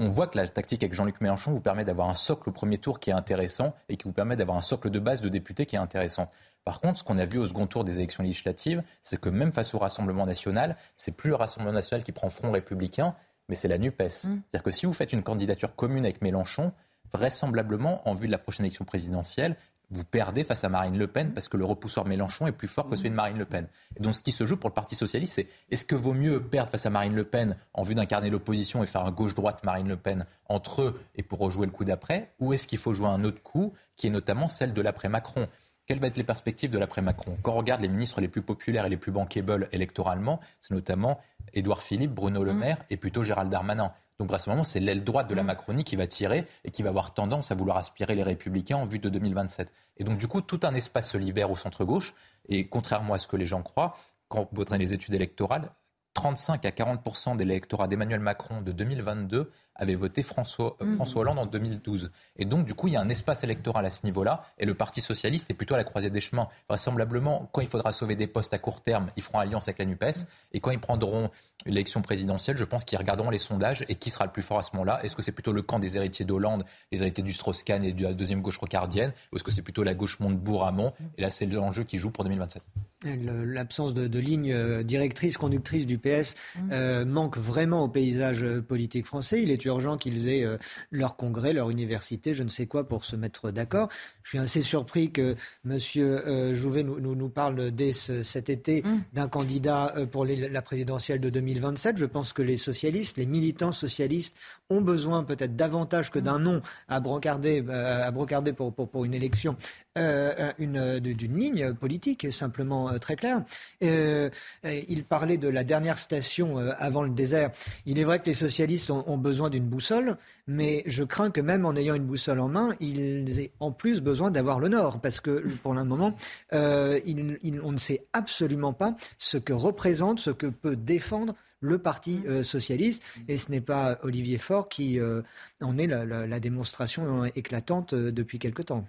on voit que la tactique avec Jean-Luc Mélenchon vous permet d'avoir un socle au premier tour qui est intéressant et qui vous permet d'avoir un socle de base de députés qui est intéressant. Par contre, ce qu'on a vu au second tour des élections législatives, c'est que même face au Rassemblement national, c'est plus le Rassemblement national qui prend front républicain, mais c'est la NUPES. Mmh. C'est-à-dire que si vous faites une candidature commune avec Mélenchon, vraisemblablement, en vue de la prochaine élection présidentielle, vous perdez face à Marine Le Pen parce que le repousseur Mélenchon est plus fort que celui de Marine Le Pen. Et donc ce qui se joue pour le Parti socialiste, c'est est-ce que vaut mieux perdre face à Marine Le Pen en vue d'incarner l'opposition et faire un gauche-droite Marine Le Pen entre eux et pour rejouer le coup d'après, ou est-ce qu'il faut jouer un autre coup qui est notamment celle de l'après-Macron? Quelles vont être les perspectives de l'après-Macron? Quand on regarde les ministres les plus populaires et les plus bankable électoralement, c'est notamment Édouard Philippe, Bruno Le mmh. Maire et plutôt Gérald Darmanin. Donc à ce moment, c'est l'aile droite de la mm. Macronie qui va tirer et qui va avoir tendance à vouloir aspirer les républicains en vue de 2027. Et donc du coup, tout un espace se libère au centre-gauche. Et contrairement à ce que les gens croient, quand vous prenez les études électorales, 35 à 40% de l'électorat d'Emmanuel Macron de 2022 avait voté François, euh, mm. François Hollande en 2012. Et donc, du coup, il y a un espace électoral à ce niveau-là. Et le Parti socialiste est plutôt à la croisée des chemins. Vraisemblablement, quand il faudra sauver des postes à court terme, ils feront alliance avec la NUPES. Et quand ils prendront l'élection présidentielle, je pense qu'ils regarderont les sondages et qui sera le plus fort à ce moment-là. Est-ce que c'est plutôt le camp des héritiers d'Hollande, les héritiers du Strauss-Kahn et de la deuxième gauche rocardienne Ou est-ce que c'est plutôt la gauche Montebourg-Amont Et là, c'est l'enjeu qui joue pour 2027. L'absence de, de, ligne euh, directrice, conductrice du PS mmh. euh, manque vraiment au paysage politique français. Il est urgent qu'ils aient leur congrès, leur université, je ne sais quoi, pour se mettre d'accord. Je suis assez surpris que M. Jouvet nous, nous, parle dès cet été mmh. d'un candidat pour la présidentielle de 2027. Je pense que les socialistes, les militants socialistes ont besoin peut-être davantage que d'un nom à brocarder, à brocarder pour, pour, pour, une élection euh, d'une ligne politique simplement très claire. il parlait de la dernière station avant le désert. Il est vrai que les socialistes ont, besoin d'une boussole, mais je crains que même en ayant une boussole en main, ils aient en plus besoin d'avoir le nord, parce que pour le moment, on ne sait absolument pas ce que représente, ce que peut défendre le Parti euh, socialiste. Et ce n'est pas Olivier Faure qui euh, en est la, démonstration éclatante euh, depuis quelque temps.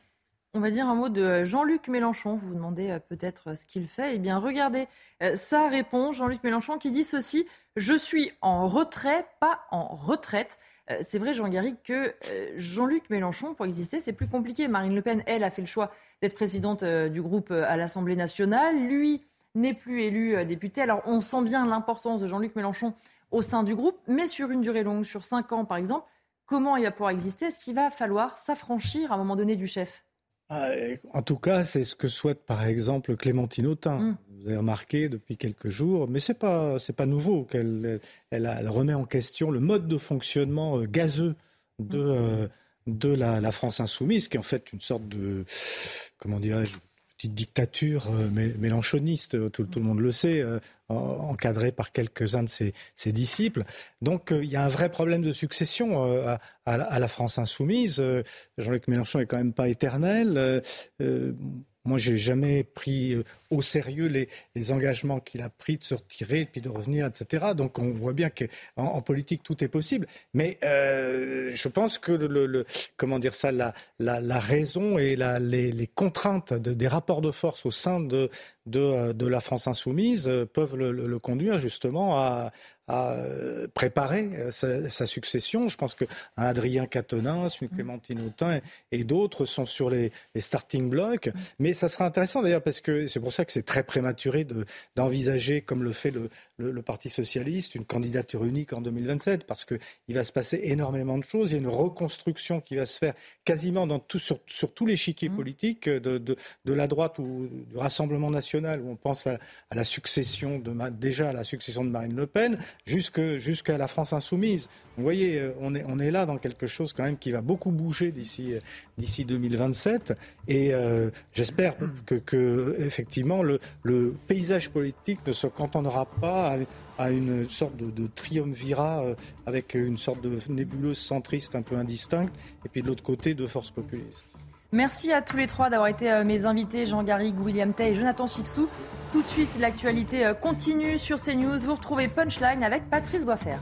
On va dire un mot de Jean-Luc Mélenchon. Vous vous demandez peut-être ce qu'il fait. Eh bien, regardez, ça répond Jean-Luc Mélenchon qui dit ceci Je suis en retrait, pas en retraite. C'est vrai, Jean Garrigue, que Jean-Luc Mélenchon, pour exister, c'est plus compliqué. Marine Le Pen, elle, a fait le choix d'être présidente du groupe à l'Assemblée nationale. Lui, n'est plus élu euh, député. Alors on sent bien l'importance de Jean-Luc Mélenchon au sein du groupe, mais sur une durée longue, sur cinq ans par exemple, comment il va pouvoir exister? Est-ce qu'il va falloir s'affranchir à un moment donné du chef? En tout cas, c'est ce que souhaite par exemple Clémentine Autain. Mm. Vous avez remarqué depuis quelques jours, mais c'est pas c'est pas nouveau qu'elle elle, remet en question le mode de fonctionnement euh, gazeux de mm. euh, de la, la, France insoumise, qui est en fait une sorte de comment dirais-je dictature euh, mélanchoniste, euh, tout, le monde le sait, euh, encadrée par quelques-uns de ses, disciples. Donc il y a un vrai problème de succession à, la France insoumise. Jean-Luc Mélenchon est quand même pas éternel. Moi, j'ai jamais pris euh, au sérieux les, engagements qu'il a pris de se retirer, puis de revenir, etc. Donc, on voit bien qu'en en politique, tout est possible. Mais euh, je pense que le, comment dire ça, la, la, raison et la, les, contraintes des rapports de force au sein de, de, de la France insoumise euh, peuvent le, conduire justement à, à euh, préparer euh, sa, succession. Je pense que Adrien Quatennens, une Clémentine Autain et, d'autres sont sur les, starting blocks. Mais ça sera intéressant d'ailleurs parce que c'est pour ça que c'est très prématuré d'envisager, comme le fait le, le, Parti socialiste, une candidature unique en 2027 parce qu'il va se passer énormément de choses. Il y a une reconstruction qui va se faire quasiment dans tout, sur, sur tous les chiquiers mmh. politiques de, de, de, la droite ou du Rassemblement national où on pense à, à la succession de déjà à la succession de Marine Le Pen jusqu'à la France insoumise. Vous voyez, euh, on est, on est là dans quelque chose quand même qui va beaucoup bouger d'ici d'ici 2027 et euh, j'espère que, que, effectivement le, le, paysage politique ne se cantonnera pas à, une sorte de, triumvirat euh, avec une sorte de nébuleuse centriste un peu indistincte et puis de l'autre côté de forces populistes. Merci à tous les trois d'avoir été euh, mes invités, Jean Garrigue, William Tay et Jonathan Chixou. Tout de suite, l'actualité euh, continue sur CNews. Vous retrouvez Punchline avec Patrice Boisfer.